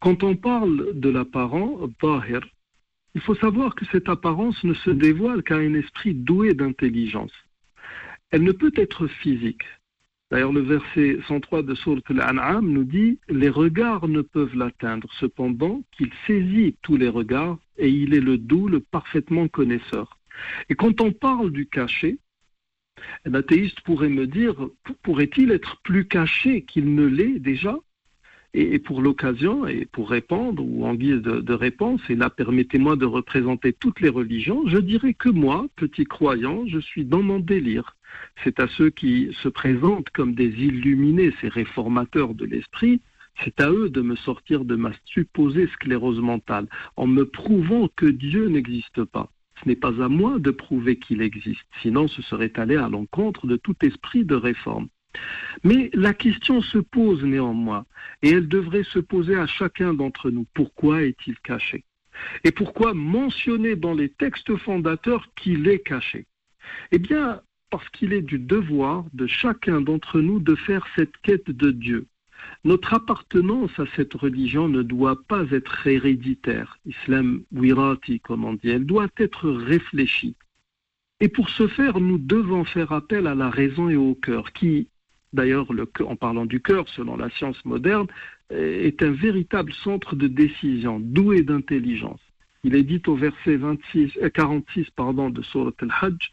S10: Quand on parle de l'apparent, il faut savoir que cette apparence ne se dévoile qu'à un esprit doué d'intelligence. Elle ne peut être physique. D'ailleurs, le verset 103 de Sourate Al-An'am nous dit Les regards ne peuvent l'atteindre, cependant qu'il saisit tous les regards et il est le doux, le parfaitement connaisseur. Et quand on parle du caché, un athéiste pourrait me dire Pourrait-il être plus caché qu'il ne l'est déjà? Et pour l'occasion, et pour répondre, ou en guise de, réponse, et là permettez-moi de représenter toutes les religions, je dirais que moi, petit croyant, je suis dans mon délire. C'est à ceux qui se présentent comme des illuminés, ces réformateurs de l'esprit, c'est à eux de me sortir de ma supposée sclérose mentale, en me prouvant que Dieu n'existe pas. Ce n'est pas à moi de prouver qu'il existe, sinon ce serait aller à l'encontre de tout esprit de réforme. Mais la question se pose néanmoins, et elle devrait se poser à chacun d'entre nous. Pourquoi est-il caché? Et pourquoi mentionner dans les textes fondateurs qu'il est caché? Eh bien, parce qu'il est du devoir de chacun d'entre nous de faire cette quête de Dieu. Notre appartenance à cette religion ne doit pas être héréditaire, islam wirati comme on dit, elle doit être réfléchie. Et pour ce faire, nous devons faire appel à la raison et au cœur, qui, d'ailleurs, en parlant du cœur, selon la science moderne, est un véritable centre de décision, doué d'intelligence. Il est dit au verset 26, 46 pardon, de Surat al-Hajj,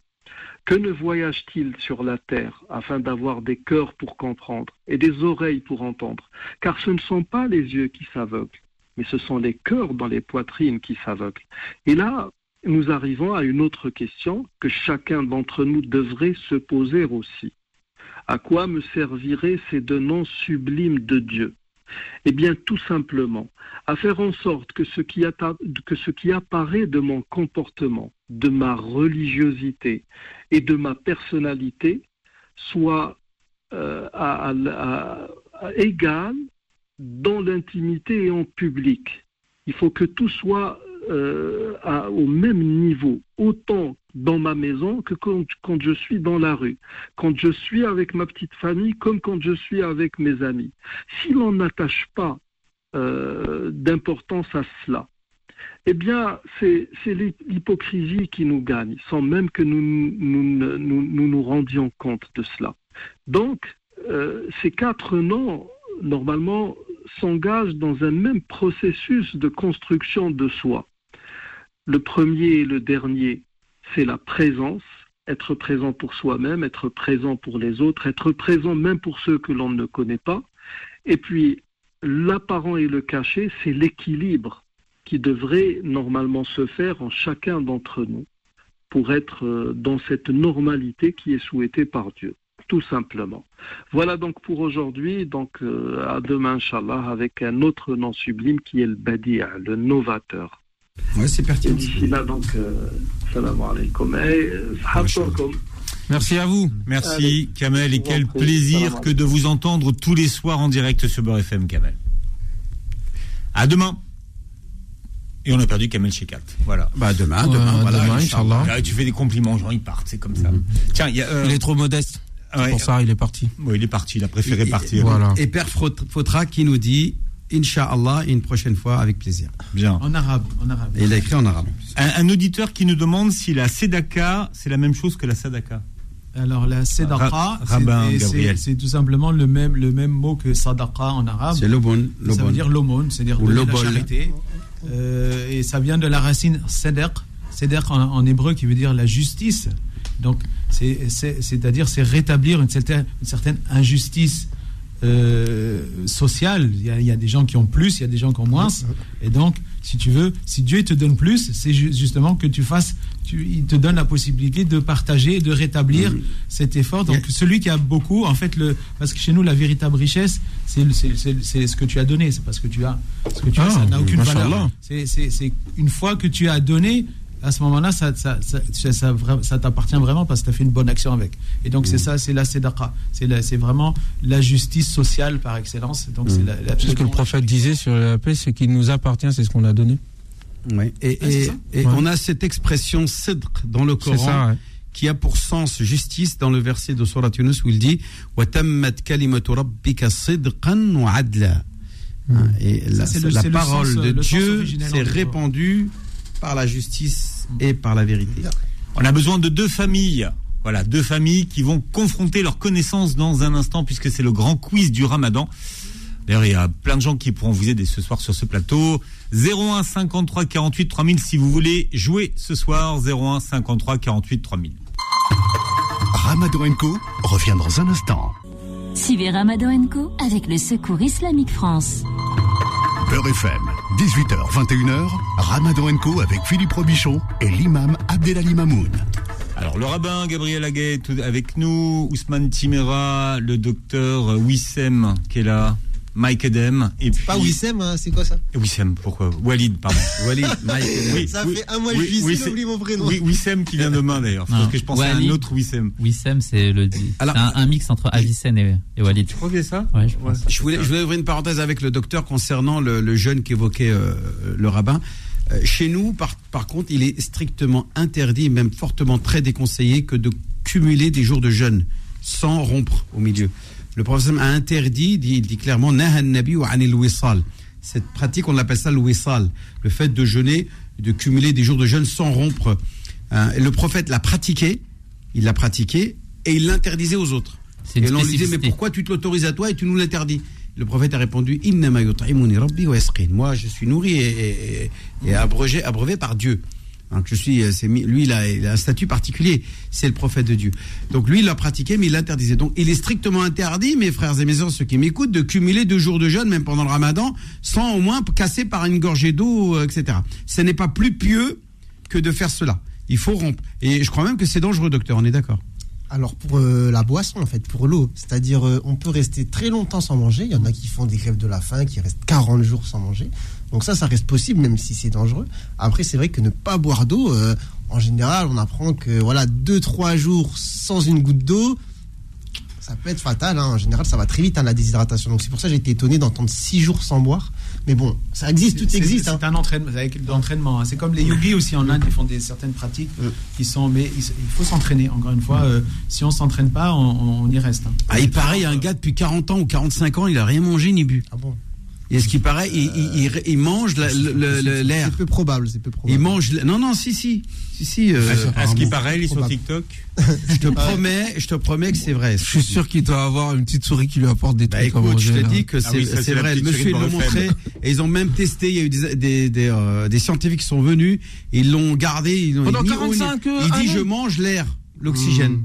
S10: que ne voyage-t-il sur la terre afin d'avoir des cœurs pour comprendre et des oreilles pour entendre? Car ce ne sont pas les yeux qui s'aveuglent, mais ce sont les cœurs dans les poitrines qui s'aveuglent. Et là, nous arrivons à une autre question que chacun d'entre nous devrait se poser aussi. À quoi me serviraient ces deux noms sublimes de Dieu? Eh bien, tout simplement, à faire en sorte que ce, qui apparaît de mon comportement, de ma religiosité et de ma personnalité soit euh, égal dans l'intimité et en public. Il faut que tout soit euh, au même niveau, autant dans ma maison que quand, je suis dans la rue, quand je suis avec ma petite famille comme quand je suis avec mes amis. Si l'on n'attache pas euh, d'importance à cela, eh bien, c'est c'est l'hy- l'hypocrisie qui nous gagne, sans même que nous nous rendions compte de cela. Donc, euh, ces quatre noms, normalement, s'engagent dans un même processus de construction de soi. Le premier et le dernier, c'est la présence, être présent pour soi-même, être présent pour les autres, être présent même pour ceux que l'on ne connaît pas. Et puis, l'apparent et le caché, c'est l'équilibre qui devrait normalement se faire en chacun d'entre nous pour être euh, dans cette normalité qui est souhaitée par Dieu, tout simplement. Voilà donc pour aujourd'hui, donc euh, à demain, Inch'Allah, avec un autre nom sublime qui est le Badi', le novateur.
S3: Ouais, c'est pertinent.
S10: d'ici là, donc, euh, salam alaikum. Euh.
S6: Merci à vous.
S2: Merci
S10: Allez.
S2: Kamel et quel
S10: prie.
S2: plaisir que de vous entendre tous les soirs en direct sur Beurre FM Kamel. À demain. Et on a perdu Kamel Shekat. Voilà.
S3: Bah demain,
S6: Ouais,
S3: demain, voilà.
S6: demain,
S3: Inch'Allah.
S2: Là, tu fais des compliments, genre ils partent, c'est comme ça. Tiens, il y a, euh,
S6: Il est trop modeste.
S2: Ouais,
S6: pour ça, il est parti.
S2: ouais, il est parti, il a préféré
S3: Et-
S2: partir.
S6: Voilà.
S3: Et Père Fautra qui nous dit Inch'Allah, une prochaine fois avec plaisir.
S2: Bien.
S4: En arabe, en arabe.
S3: Et il a écrit en arabe.
S2: Un, un auditeur qui nous demande si la Sedaka, c'est la même chose que la Sadaka.
S4: Alors la sadaqa,
S2: Ra-
S4: c'est-
S2: Rabbin
S4: et c'est-
S2: Gabriel.
S4: c'est tout simplement le même, le même mot que sadaqa en arabe.
S3: C'est l'aumône.
S4: Ça veut dire l'aumône, c'est-à-dire la charité. Euh, et ça vient de la racine sedek, sedek en, en hébreu qui veut dire la justice. Donc, c'est- c'est- c'est-à-dire c'est rétablir une certaine, une certaine injustice euh, sociale. Il y, a, il y a des gens qui ont plus, il y a des gens qui ont moins. Et donc, si tu veux, si Dieu te donne plus, c'est ju- justement que tu fasses, tu, il te donne la possibilité de partager, de rétablir cet effort. Donc, celui qui a beaucoup, en fait, le, parce que chez nous, la véritable richesse, c'est ce que tu as donné, c'est parce que tu as. Ce que tu as,
S6: Ah,
S4: ça n'a aucune valeur. C'est une fois que tu as donné, à ce moment-là, ça, ça, ça, ça t'appartient vraiment parce que tu as fait une bonne action avec. Et donc, c'est mm. ça, c'est la Sedaka. C'est vraiment la justice sociale par excellence. Donc, mmh.
S6: c'est ce que le prophète disait sur la paix, c'est qu'il nous appartient, c'est ce qu'on a donné.
S3: Oui. Et,
S4: ah,
S3: et, on a cette expression sidq dans le Coran. Qui a pour sens justice dans le verset de Surat Yunus où il dit mmh. Et la, la parole
S4: euh,
S3: de Dieu s'est répandue par la justice et par la vérité.
S2: On a besoin de deux familles. Voilà, deux familles qui vont confronter leurs connaissances dans un instant, puisque c'est le grand quiz du ramadan. D'ailleurs, il y a plein de gens qui pourront vous aider ce soir sur ce plateau. 01 53 48 3000 si vous voulez jouer ce soir. 01 53 48 3000.
S7: Ramadan Co revient dans un instant.
S1: Suivez Ramadan Co avec le Secours Islamique France.
S7: Beurre FM, 18h, 21h, Ramadan Co avec Philippe Robichon et l'imam Abdelali Mamoun.
S2: Alors, le rabbin Gabriel Aguet avec nous, Ousmane Timera, le docteur Wissem qui est là, Mike Edem, et puis...
S8: Pas Wissem, hein, c'est quoi ça?
S2: Wissem, pourquoi? Walid, pardon.
S3: Walid, Mike,
S2: Oui,
S8: Ça
S2: oui,
S8: fait un mois que
S2: oui,
S8: je j'ai oublié mon prénom.
S2: Oui, Wissem qui vient demain d'ailleurs. Parce que je pensais à un autre Wissem.
S9: Wissem, c'est le
S3: Alors-
S9: c'est un, un mix entre Avicenne et, et Walid.
S2: Tu crois que c'est ça?
S9: Ouais, je pense.
S3: Je voulais, je voulais ouvrir une parenthèse avec le docteur concernant le, le jeûne qu'évoquait euh, le rabbin. Euh, chez nous, par, par contre, il est strictement interdit, même fortement très déconseillé, que de cumuler des jours de jeûne sans rompre au milieu. Le prophète a interdit, dit, il dit clairement. Cette pratique, on appelle ça le le fait de jeûner, de cumuler des jours de jeûne sans rompre. Euh, et le prophète l'a pratiqué, il l'a pratiqué, et il l'interdisait aux autres. Et l'on lui disait, mais pourquoi tu te l'autorises à toi et tu nous l'interdis? Le prophète a répondu. Moi, je suis nourri et, et, et abreuvé, abreuvé par Dieu. Je suis, mi- lui, il a, il a un statut particulier. C'est le prophète de Dieu. Donc, lui, il l'a pratiqué, mais il l'interdisait. Donc, il est strictement interdit, mes frères et mes sœurs, ceux qui m'écoutent, de cumuler deux jours de jeûne, même pendant le ramadan, sans au moins casser par une gorgée d'eau, euh, etc. Ce n'est pas plus pieux que de faire cela. Il faut rompre. Et je crois même que c'est dangereux, docteur. On est d'accord
S8: Alors pour euh, la boisson en fait, pour l'eau, c'est-à-dire euh, on peut rester très longtemps sans manger. Il y en a qui font des grèves de la faim, qui restent 40 jours sans manger. Donc ça, ça reste possible même si c'est dangereux. Après, c'est vrai que ne pas boire d'eau, euh, en général, on apprend que voilà deux trois jours sans une goutte d'eau, ça peut être fatal. hein. En général, ça va très vite, hein, la déshydratation. Donc c'est pour ça que j'ai été étonné d'entendre 6 jours sans boire. Mais bon, ça existe, tout
S4: C'est-
S8: existe. hein.
S4: C'est un entraînement, avec de l'entraînement. hein. C'est comme les yogis aussi en Inde, ils font des certaines pratiques
S8: Mm.
S4: qui sont. Mais il, il faut s'entraîner. Encore une fois, euh, si on s'entraîne pas, on, on y reste. hein.
S3: Ah, il paraît, il y a un gars depuis 40 ans ou 45 ans, il a rien mangé ni bu.
S8: Ah bon?
S3: Et ce qui paraît, il, il- il- il mange la- l'air.
S8: C'est peu probable, c'est peu probable.
S3: Il mange. Non, non, si, si. Si, si. euh,
S2: À ce qui paraît, il est sur
S8: probable.
S2: TikTok.
S3: Je te promets, je te promets que c'est vrai.
S6: Je suis sûr qu'il doit avoir une petite souris qui lui apporte des
S3: Bah
S6: trucs à
S3: écoute, je te dis que
S2: Ah
S3: c'est
S2: oui,
S3: c'est
S2: la
S3: vrai. Monsieur, ils l'ont montré. Et ils ont même testé. Il y a eu des, des, des, euh, des scientifiques qui sont venus. Et ils l'ont gardé. Ils l'ont
S6: Pendant
S3: ils-
S6: 45
S3: Il
S6: euh,
S3: dit. Je mange l'air, l'oxygène.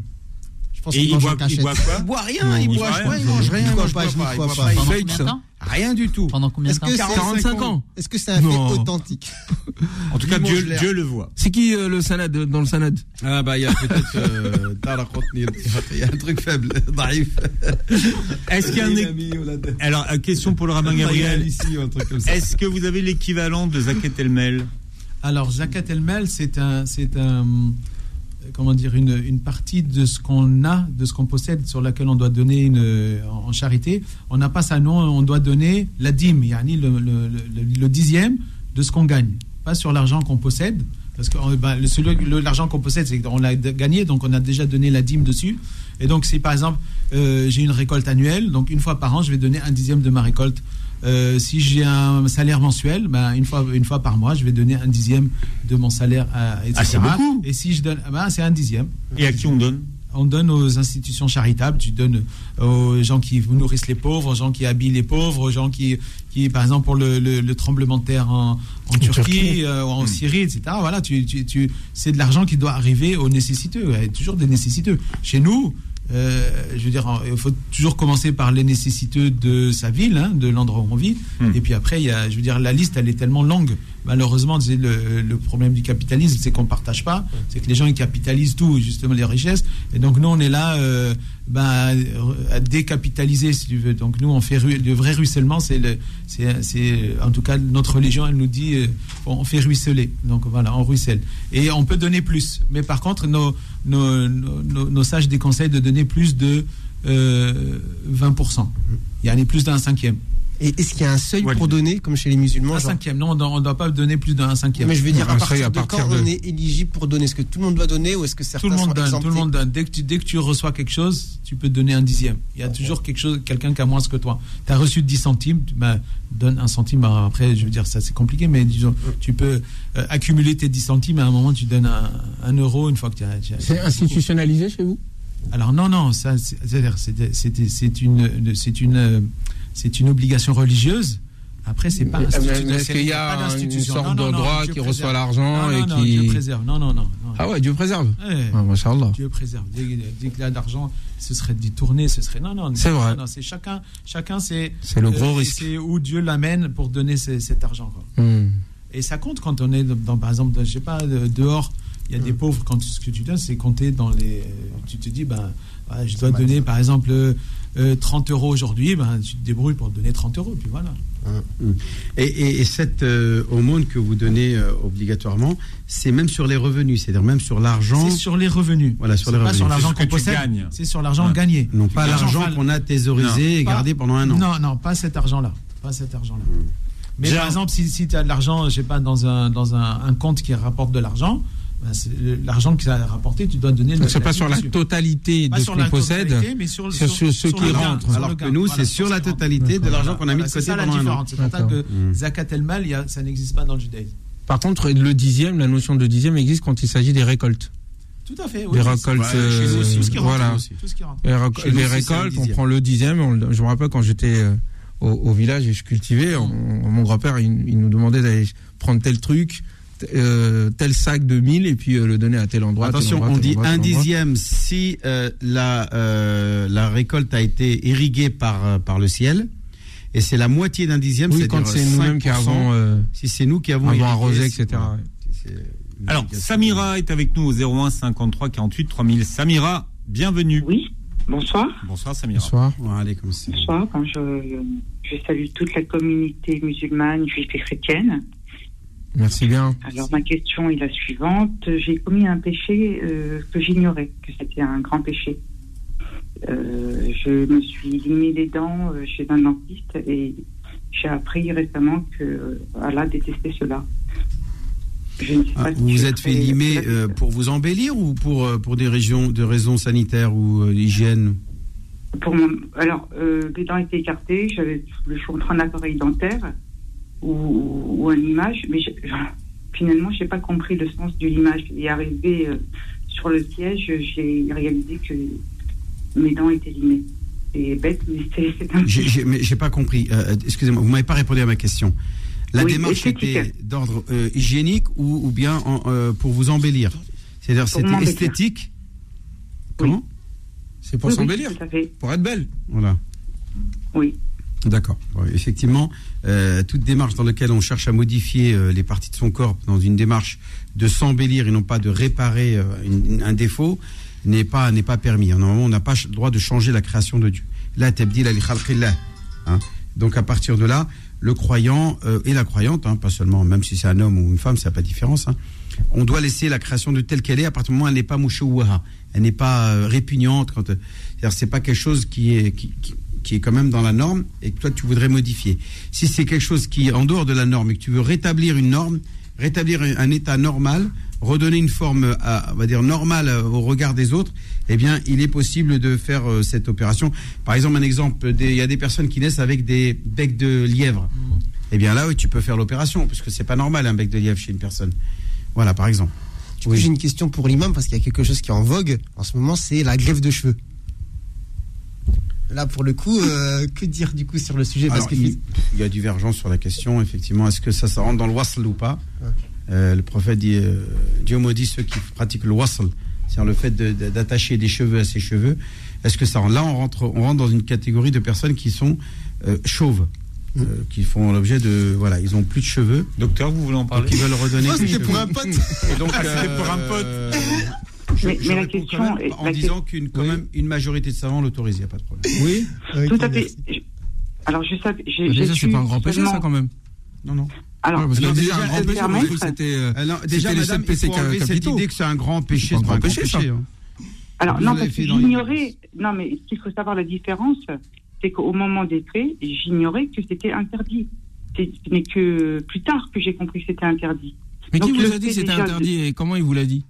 S8: Je pense
S2: Et
S8: qu'il
S2: il
S8: mange
S2: boit, il boit quoi?
S3: Il boit rien,
S6: Non,
S3: il
S6: il
S3: boit
S2: boit
S3: rien, il mange rien.
S8: Il boit
S3: mange
S8: pas,
S3: il boit
S8: pas.
S3: Rien du tout.
S9: Pendant combien de temps
S8: que c'est un
S6: 45
S8: fait-
S6: ans.
S8: Est-ce que c'est un fait authentique
S2: En tout cas, Dieu, le voit.
S6: C'est qui euh, le sanad dans le sanad
S3: Ah bah il y a peut-être euh, il y a un truc faible, daïf.
S2: Est-ce qu'il y a un Alors, euh, question pour le rabbin Gabriel.
S3: ici ou un truc comme ça.
S2: Est-ce que vous avez l'équivalent de Zaket El-Mel
S4: Alors, Zakat el-Mal, c'est un, c'est un, euh, comment dire, une, une partie de ce qu'on a, de ce qu'on possède, sur laquelle on doit donner une, en charité. On n'a pas ça, non, on doit donner la dîme, yani le, le, le- dixième de ce qu'on gagne, pas sur l'argent qu'on possède. Parce que euh, le- l'argent qu'on possède, c'est qu'on l'a gagné, donc on a déjà donné la dîme dessus. Et donc, si par exemple, euh, j'ai une récolte annuelle, donc une fois par an, je vais donner un dixième de ma récolte. Euh, si j'ai un salaire mensuel, ben, une, fois, une fois par mois, je vais donner un dixième de mon salaire, à, etc.
S2: Ah, c'est beaucoup.
S4: Et si je donne, ben, c'est un dixième.
S2: Et à qui on donne?
S4: On donne aux institutions charitables, tu donnes aux gens qui nourrissent les pauvres, aux gens qui habillent les pauvres, aux gens qui, qui par exemple, pour le, le- le tremblement de terre en, en Turquie,
S6: Turquie.
S4: euh, ou en
S2: Hmm.
S4: Syrie, etc. Voilà, tu, tu, tu- c'est de l'argent qui doit arriver aux nécessiteux, a toujours des nécessiteux. Chez nous, euh, je veux dire, il faut toujours commencer par les nécessiteux de sa ville, hein, de l'endroit où on vit.
S2: Hmm.
S4: Et puis après, il y a, je veux dire, la liste, elle est tellement longue. Malheureusement, c'est le, le problème du capitalisme, c'est qu'on partage pas. C'est que les gens ils capitalisent tout, justement les richesses. Et donc nous, on est là, euh, ben, à décapitaliser, si tu veux. Donc nous, on fait le vrai ruissellement. C'est en tout cas, notre religion, elle nous dit, euh, on fait ruisseler. Donc voilà, on ruisselle. Et on peut donner plus. Mais par contre, nos, nos, nos, sages déconseillent de donner plus de euh, 20%. Il y en a plus d'un cinquième.
S8: Et est-ce qu'il y a un seuil
S2: Ouais.
S8: pour donner, comme chez les musulmans
S4: Un
S8: genre-
S4: cinquième. Non, on ne doit pas donner plus d'un cinquième.
S8: Mais je veux dire,
S6: Un
S8: à partir,
S6: à
S8: de quand
S6: de-
S8: on est éligible pour donner? Est-ce que tout le monde doit donner ou est-ce que certains
S4: Tout le monde
S8: sont
S4: donne,
S8: exemptés?
S4: tout le monde donne. Dès que tu, dès que tu reçois quelque chose, tu peux donner un dixième. Il y a toujours quelque chose, quelqu'un qui a moins que toi. Tu as reçu 10 centimes, tu ben, donne un centime. Après, je veux dire, ça c'est compliqué, mais disons, tu peux euh, accumuler tes 10 centimes et à un moment tu donnes un, un euro une fois que tu as.
S6: C'est institutionnalisé chez vous?
S4: Alors non, non, ça, c'est- une, c'est une, c'est une obligation religieuse. Après, c'est pas.
S6: Est-ce qu'il y a une sorte
S4: Non, non,
S6: de
S4: non,
S6: droit
S4: Dieu
S6: qui
S4: préserve.
S6: reçoit l'argent et
S4: non,
S6: qui.
S4: Dieu préserve. Non, non, non. non.
S6: Ah ouais, Dieu préserve.
S4: Ouais.
S6: Ah.
S4: Dieu préserve. Dès, dès qu'il y a de l'argent, ce serait détourné, ce serait. Non, non.
S6: C'est vrai.
S4: non, c'est chacun, chacun c'est.
S6: C'est le gros
S4: euh,
S6: risque.
S4: C'est où Dieu l'amène pour donner ce- cet argent. Quoi.
S6: Hmm.
S4: Et ça compte quand on est, dans, par exemple, je sais pas, de- dehors, il y a des pauvres, quand ce que tu donnes, c'est compter dans les. Tu te dis, ben, je dois donner, par exemple, euh, euh, 30 euros aujourd'hui, ben, tu te débrouilles pour donner 30 euros, puis voilà.
S3: Et, et- et cette euh, aumône que vous donnez euh, obligatoirement, c'est même sur les revenus, c'est-à-dire même sur l'argent.
S4: C'est sur les revenus.
S3: Voilà, sur les
S4: pas
S3: revenus.
S4: sur l'argent qu'on possède, c'est sur l'argent
S2: Ouais.
S4: gagné.
S3: Non pas l'argent qu'on a thésaurisé et
S4: Pas-
S3: gardé pendant un an.
S4: Non, non, pas cet argent-là. Pas cet argent-là. Mais
S2: Déjà-
S4: par exemple, si, si tu as de l'argent, je sais pas, dans un, dans un, un compte qui rapporte de l'argent, ben, l'argent que ça a rapporté, tu dois donner le
S6: Donc c'est pas sur la
S4: dessus.
S6: totalité
S4: Pas
S6: de ce qu'on possède.
S4: mais sur,
S6: c'est sur ceux qui rentrent.
S3: Alors que nous,
S4: Voilà,
S3: c'est sur la totalité de l'argent qu'on a mis de
S4: c'est
S3: côté
S4: ça la
S3: pendant
S4: différence. C'est pour que. Zakat el-Mal, ça n'existe pas dans le judaïsme.
S6: Par contre, le dixième, la notion de dixième existe quand il s'agit des récoltes.
S4: Tout à fait.
S6: Des récoltes,
S3: Ouais, chez nous
S6: euh,
S3: aussi,
S4: tout ce qui rentre.
S6: voilà.
S4: Tout ce qui rentre.
S6: Les, les récoltes, on prend le dixième. on je me rappelle quand j'étais euh, au, au village et je cultivais, on- mon grand-père, il, il nous demandait d'aller prendre tel truc, euh, tel sac de 1000 et puis euh, le donner à tel endroit. tel
S3: Attention,
S6: endroit,
S3: on
S6: tel
S3: dit
S6: endroit,
S3: un
S6: tel
S3: dixième si euh, la, euh, la récolte a été irriguée par, euh, par le ciel. Et c'est la moitié d'un dixième,
S6: Oui, quand c'est nous-mêmes qui
S3: 5%,
S6: avons, euh,
S3: si c'est nous qui avons,
S6: avons arrosé, etc.
S2: Alors. Samira est avec nous au 01 53 48 3000. Samira, bienvenue.
S11: Oui, bonsoir.
S2: Bonsoir Samira.
S6: Bonsoir.
S3: Ouais, allez, comme.
S11: Bonsoir. Je, je salue toute la communauté musulmane, juive et chrétienne.
S6: Merci bien.
S11: Alors, ma question est la suivante. J'ai commis un péché euh, que j'ignorais, que c'était un grand péché. Euh, je me suis limé les dents euh, chez un dentiste et j'ai appris récemment que Allah détestait cela. Je ne sais
S3: Ah,
S11: si
S3: vous vous êtes fait limer euh, pour vous embellir ou pour, pour des régions, de raisons sanitaires ou d'hygiène?
S11: Pour mon... Alors, les dents étaient écartées, j'avais le choix entre un appareil dentaire ou, ou un limage, mais je- finalement, je n'ai pas compris le sens du limage. Et arrivé euh, sur le siège, j'ai réalisé que mes dents étaient limées. C'est bête, mais c'est un
S3: J'ai- j'ai- j'ai pas compris. Euh, Excusez-moi, vous m'avez pas répondu à ma question. La
S11: Oui,
S3: démarche était d'ordre euh, hygiénique ou, ou bien en, pour vous embellir? C'est-à-dire c'était esthétique? Comment?
S6: C'est pour
S11: Oui,
S6: s'embellir,
S11: à
S6: pour être belle.
S3: Voilà.
S11: Oui.
S3: D'accord. Effectivement, euh, toute démarche dans laquelle on cherche à modifier euh, les parties de son corps dans une démarche de s'embellir et non pas de réparer euh, un défaut n'est pas pas permis. Normalement, on n'a pas le droit de changer la création de Dieu. La tabdil khalqillah. Hein. Donc à partir de là, le croyant et la croyante, hein, pas seulement, même si c'est un homme ou une femme, ça n'a pas de différence. hein, on doit laisser la création de telle qu'elle est à partir du moment où elle n'est pas mouchouaha, elle n'est pas répugnante. Quand, c'est pas quelque chose qui est qui- qui est quand même dans la norme et que toi tu voudrais modifier. Si c'est quelque chose qui est en dehors de la norme et que tu veux rétablir une norme, rétablir un, état normal, redonner une forme, à, on va dire normale euh, au regard des autres, eh bien il est possible de faire euh, cette opération. Par exemple un exemple, il y a des personnes qui naissent avec des becs de lièvre. Eh bien là oui tu peux faire l'opération parce que c'est pas normal un bec de lièvre chez une personne. Voilà par exemple.
S8: Coup, j'ai une question pour l'imam parce qu'il y a quelque chose qui est en vogue en ce moment, c'est la greffe de cheveux. Là, pour le coup, euh, que dire du coup sur le sujet? Parce
S3: Alors,
S8: que
S3: il, il y a divergence sur la question, effectivement. Est-ce que ça, ça rentre dans le wasl ou pas? Euh, Le prophète dit euh, Dieu maudit ceux qui pratiquent le wasl, c'est-à-dire le fait de- de- d'attacher des cheveux à ses cheveux. Est-ce que ça rentre? Là, on rentre, on rentre dans une catégorie de personnes qui sont euh, chauves. euh, qui font l'objet de voilà ils ont plus de cheveux
S2: docteur vous voulez en parler?
S3: Qui veulent redonner des
S8: c'était pour un pote.
S3: Et donc
S2: Ah, c'était pour un pote.
S11: Mais,
S3: je
S11: mais la question
S3: quand même
S11: est-
S3: en
S11: la
S3: disant qu'une quand même une majorité de savants l'autorise il n'y a pas de problème
S6: Oui.
S11: Tout à fait. Alors, je sais. j'ai-
S6: Déjà,
S11: j'ai
S6: c'est pas un grand péché, ça, quand même.
S3: non non
S11: Alors,
S6: Ouais, parce que
S3: Non,
S6: déjà,
S3: déjà,
S6: un grand péché, c'était. euh,
S3: déjà,
S6: les
S3: madame, il faut enlever cette idée que c'est un grand péché,
S6: C'est un grand péché, ça.
S3: hein.
S11: Alors,
S3: Vous
S11: non, parce que j'ignorais. Non, mais ce qu'il faut savoir la différence, c'est qu'au moment des traits, j'ignorais que c'était interdit. C'est- Ce n'est que plus tard que j'ai compris que c'était interdit.
S6: Mais qui vous a dit que c'était
S11: de-
S6: interdit et comment il vous l'a dit?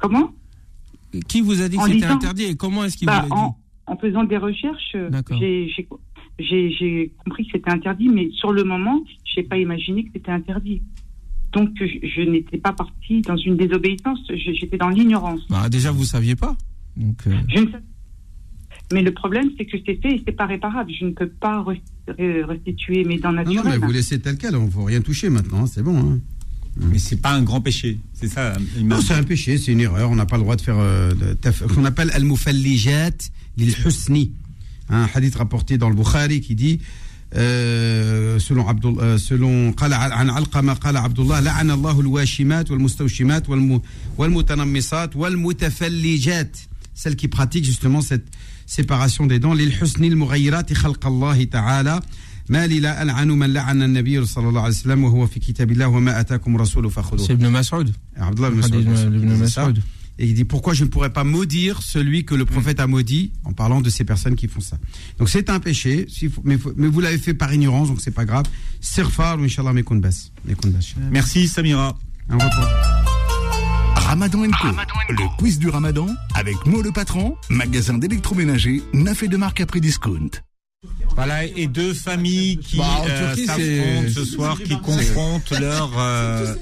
S11: Comment
S6: Qui vous a dit que c'était interdit et comment est-ce qu'il
S11: Bah,
S6: vous l'a dit
S11: en, en faisant des recherches, euh, j'ai compris que c'était interdit, mais sur le moment, je n'ai pas imaginé que c'était interdit. Donc, je, je n'étais pas partie dans une désobéissance, j'étais dans l'ignorance.
S6: Bah, déjà, vous saviez pas. Donc, euh,
S11: Je ne sais- Mais le problème, c'est que c'est fait et c'est pas réparable. Je ne peux pas re- re- restituer mes dents
S3: Non, non,
S11: naturelles.
S3: mais vous laissez tel quel, on ne faut rien toucher maintenant, hein, c'est bon. hein.
S2: mais c'est pas un grand péché c'est ça imam.
S3: Non, c'est un péché, c'est une erreur, on n'a pas le droit de faire euh, de taf- qu'on appelle al-mufallijat lil husni. Un hadith rapporté dans le Bukhari qui dit euh, selon Abdul, euh, selon قال عن علقمة قال عبد الله لعن الله الواشمات والمستوشمات والم- والمتنمصات والمتفلجات celles qui pratiquent justement cette séparation des dents للحسن المغيرات خلق الله تعالى ما لي لا ألعن من لعن النبي صلى الله عليه وسلم وهو في كتاب الله وما أتاكم رسول فخذوه
S6: c'est Ibn Mas'ud.
S3: Abdullah ibn
S6: Hadith
S3: Mas'ud,
S6: de Ibn
S3: c'est ça.
S6: Mas'ud.
S3: Et il dit pourquoi je ne pourrais pas maudire celui que le prophète a maudit en parlant de ces personnes qui font ça. Donc c'est un péché, s'il faut- mais, faut- mais vous l'avez fait par ignorance, donc c'est pas grave. Sirfar ou Inch'Allah mekun bas. Mekun bas.
S2: merci Samira
S3: Un retour.
S7: Ramadan Co. Le quiz du Ramadan avec Mo le patron, magasin d'électroménager, neuf et de marque après discount.
S2: Voilà, et deux familles qui
S6: Bah,
S2: euh, s'affrontent ce soir, qui confrontent leur. euh,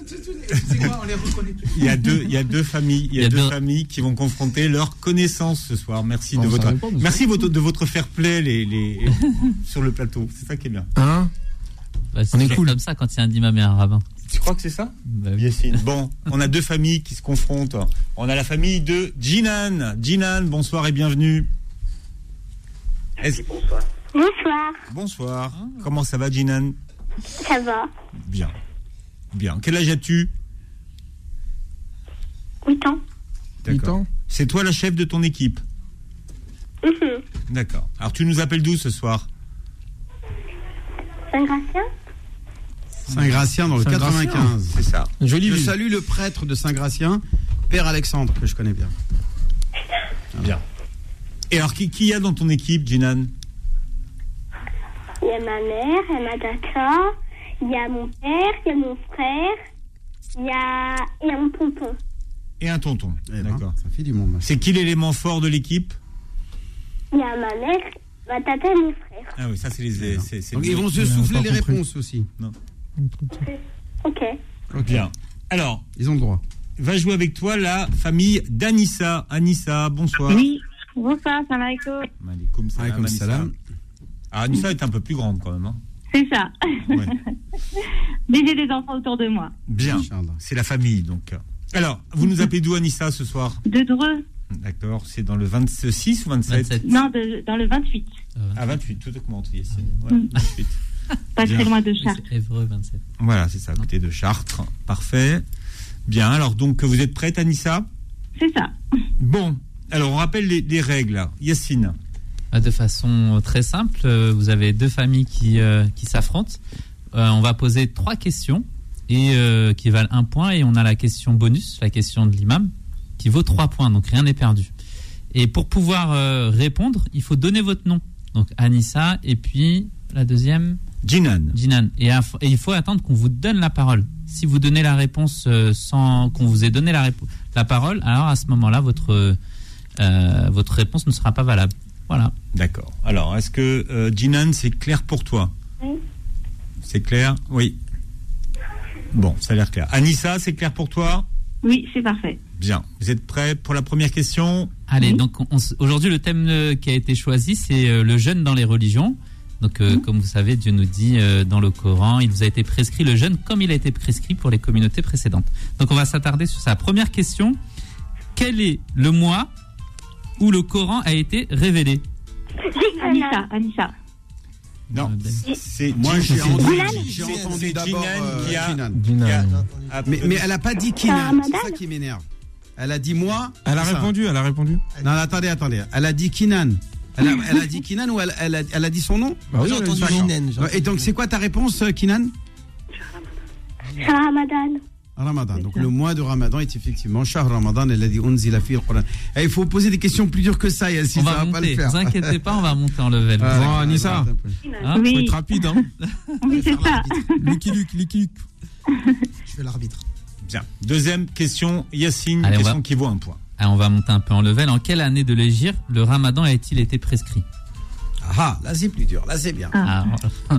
S2: Il y a deux, il y a deux familles, il y a,
S9: Il y a
S2: deux
S9: deux-
S2: familles qui vont confronter leurs connaissances ce soir. Merci
S6: Bon,
S2: de votre,
S6: répond,
S2: merci votre, de votre fair play les, les, sur le plateau. C'est ça qui est bien.
S6: Hein
S9: Bah, c'est
S6: On est cool.
S9: comme ça quand il y a un imam et un rabbin.
S2: Tu crois que c'est ça
S9: Bah oui.
S2: Yacine. Bon, on a deux familles qui se confrontent. On a la famille de Jinan. Jinan, bonsoir et bienvenue. Est-ce-
S12: Bonsoir,
S2: Bonsoir. Comment ça va, Jinan
S12: ça va
S2: Bien. Bien. Quel âge as-tu
S12: 8 ans.
S2: D'accord. C'est toi la chef de ton équipe
S12: Mhm.
S2: D'accord. Alors tu nous appelles d'où ce soir
S12: Saint-Gratien
S3: Saint-Gratien dans le
S6: Saint-Gratien.
S3: 95.
S2: C'est ça.
S6: Jolie
S3: Je
S6: ville.
S3: salue le prêtre de Saint-Gratien, Père Alexandre, que je connais bien.
S2: Bien. Et alors, qui, qui y a dans ton équipe, Jinan
S12: Il y a ma mère, il y a ma tata, il y a mon père, il y a mon frère, il y a, a mon tonton.
S2: Et un tonton. D'accord.
S3: Ça fait du monde.
S2: C'est qui l'élément fort de l'équipe?
S12: Il y a ma mère, ma tata et mon frère.
S2: Ah oui, ça, c'est les. c'est
S3: Donc,
S2: les-
S3: ils vont se souffler les réponses aussi.
S2: Non.
S12: Ok.
S2: Bien. Alors.
S3: Ils ont le droit.
S2: Va jouer avec toi la famille d'Anissa. Anissa, bonsoir.
S13: Oui, bonsoir, salam alaikum.
S2: Anissa.
S3: salam.
S2: Ah, Anissa est un peu plus grande quand même. hein.
S13: C'est ça.
S2: Ouais.
S13: Mais j'ai des enfants autour de moi.
S2: Bien. C'est la famille, donc. Alors, vous nous appelez d'où, Anissa, ce soir?
S13: De Dreux.
S2: D'accord. C'est dans le 26 ou 27,
S13: Non, de- dans le 28.
S2: Ah, 28, tout augmente, Yacine. Ouais,
S13: Mm.
S2: 28.
S13: Pas
S2: Bien.
S13: très loin de Chartres.
S9: Évreux 27.
S2: Voilà, c'est ça, à côté de Chartres. Parfait. Bien, alors donc vous êtes prête, Anissa?
S13: C'est ça.
S2: Bon, alors on rappelle les, les règles. Yacine.
S9: Euh, De façon très simple, euh, vous avez deux familles qui, euh, qui s'affrontent. Euh, on va poser trois questions et euh, qui valent un point et on a la question bonus, la question de l'imam, qui vaut trois points, donc rien n'est perdu. Et pour pouvoir euh, répondre, il faut donner votre nom. Donc Anissa et puis la deuxième
S2: Jinan.
S9: Jinan. Et, il faut attendre qu'on vous donne la parole. Si vous donnez la réponse euh, sans qu'on vous ait donné la, parole, alors à ce moment-là, votre, euh, votre réponse ne sera pas valable. Voilà.
S2: D'accord. Alors, est-ce que euh, Jinan, c'est clair pour toi?
S12: Oui.
S2: C'est clair? Oui. Bon, ça a l'air clair. Anissa, c'est clair pour toi?
S13: Oui, c'est parfait.
S2: Bien. Vous êtes prêts pour la première question?
S9: Allez, donc aujourd'hui le thème euh, qui a été choisi, c'est euh, le jeûne dans les religions. Donc, euh, comme vous savez, Dieu nous dit euh, dans le Coran, il vous a été prescrit le jeûne comme il a été prescrit pour les communautés précédentes. Donc, on va s'attarder sur sa première question. Quel est le mois où le Coran a été révélé
S13: Anissa, Anissa.
S2: Non, c'est
S3: Moi, j'ai
S2: c'est-
S3: entendu,
S2: c'est-
S3: j'ai entendu
S2: Jinan
S3: d'abord euh,
S2: qui a-
S3: Jinan.
S2: qui a- a-
S3: Mais, mais elle a pas dit Kinan, c'est ça qui m'énerve. Elle a dit moi.
S6: Elle a
S3: ça.
S6: répondu, elle a répondu.
S3: Non, attendez, attendez. Elle a dit Kinan. Elle a, elle a dit Kinan ou elle, elle a, elle a dit son nom?
S6: Bah oui,
S8: J'ai
S6: elle a
S8: entendu j'ai
S3: Ouais, Et donc, c'est quoi ta réponse, euh, Kinan?
S12: C'est Ramadan.
S3: Ramadan. Donc, le mois de Ramadan est effectivement Shahr Ramadan. Elle a dit Unzila fi al-Quran. Et il faut poser des questions plus dures que ça, Yassine.
S9: On
S3: ça
S9: va
S3: va pas le
S9: monter. Ne vous inquiétez pas, on va monter en level.
S3: Ah,
S6: Bon,
S3: d'accord,
S6: Anissa.
S9: Hein
S6: Faut
S13: Oui,
S6: être rapide, hein.
S13: oui c'est ça.
S6: Lucky Luke, Lucky Luke.
S8: Je fais l'arbitre.
S2: Bien. Deuxième question, Yacine,
S9: Allez, on
S2: question
S9: va-
S2: qui vaut un point.
S9: Ah, on va monter un peu en level. En quelle année de l'Égir le ramadan a-t-il été prescrit?
S3: Ah, là, c'est plus dur. Là, c'est bien.
S9: Ah,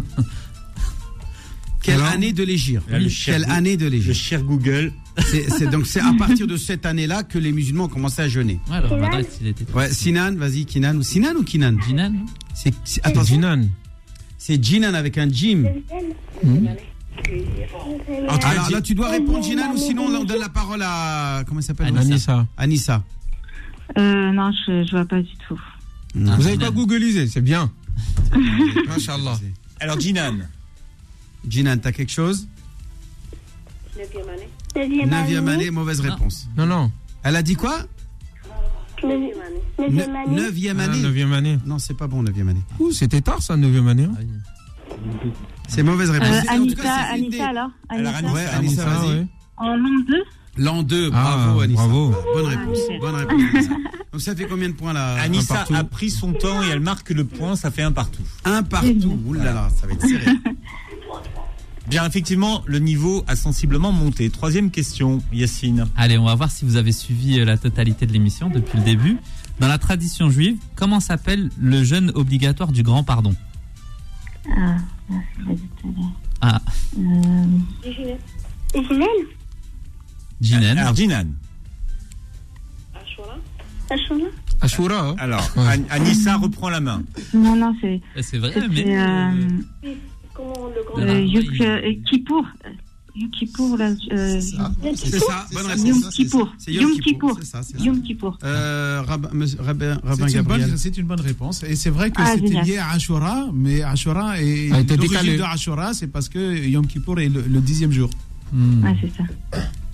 S3: Quelle
S6: Alors
S3: année de l'Égir
S2: le
S3: Quelle année de
S2: Le
S3: l'Égir
S2: cher Google.
S3: C'est- c'est- Donc, c'est à partir de cette année-là que les musulmans ont commencé à jeûner.
S9: ouais, le ramadan
S3: Ouais, Sinan, vas-y, Kinan. Ou Sinan ou Kinan
S9: Jinan
S3: C'est c'est- Attends,
S6: Jinan.
S3: c'est Jinan avec un Jim.
S2: Entre
S3: Alors
S2: Ji-
S3: là, tu dois répondre Jinan ou sinon on donne la parole à. Comment elle s'appelle
S6: Anissa.
S3: Anissa.
S13: Euh, non, je, je vois pas du tout.
S3: Non.
S6: Vous avez pas googlisé, c'est bien. Masha'Allah.
S2: Alors, Jinan.
S3: Jinan, t'as quelque chose
S12: Neuvième
S3: Neuvième
S12: année.
S3: année, mauvaise réponse.
S6: Non, non.
S3: Elle a dit quoi
S12: Neuvième
S3: Ne-
S12: année.
S3: Neuvième
S6: Ah,
S3: année.
S6: neuvième année.
S3: Non, c'est pas bon, neuvième année.
S6: Ouh, c'était tard ça, neuvième année. hein.
S9: Ah.
S3: C'est mauvaise réponse.
S13: Euh,
S3: C'est- en tout cas,
S13: Anissa,
S3: c'est une des-
S13: Anissa alors
S2: Alors,
S13: Anissa.
S3: Ouais,
S2: Anissa,
S3: Anissa,
S6: Ah,
S3: vas-y.
S6: ouais.
S13: En l'an 2
S3: L'an 2,
S6: Ah,
S3: bravo Anissa.
S6: bravo.
S3: Bonne réponse. Bonne réponse. Anissa. Donc ça fait combien de points là
S2: Anissa a pris son temps et elle marque le point, ça fait un partout.
S3: Un partout. Ouh là là, ça va être serré.
S2: Bien, effectivement, le niveau a sensiblement monté. Troisième question, Yacine.
S9: Allez, on va voir si vous avez suivi euh, la totalité de l'émission depuis le début. Dans la tradition juive, comment s'appelle le jeûne obligatoire du grand pardon?
S13: Ah.
S9: Ah,
S13: Euh,
S9: Jinan.
S2: Alors, Jinan.
S12: Ashura
S6: Ashura. hein.
S2: Alors,
S6: Ouais.
S2: Anissa reprend la main.
S13: non, non, c'est.
S9: C'est vrai, mais.
S13: euh, Kippour. Yom Kippour, là. Euh,
S3: ça. C'est ça, bonne
S13: Yom
S3: réponse.
S13: Kippour. Yom Kippour. Yom Kippour.
S3: Rabbin,
S4: C'est une,
S3: Gabriel.
S4: bonne, c'est une bonne réponse. Et c'est vrai que
S13: Ah,
S4: c'était lié à Ashura, mais Ashura
S6: été
S4: l'origine de Ashura, c'est parce que Yom Kippour est le, le dixième jour.
S9: Hmm.
S13: Ah, c'est ça.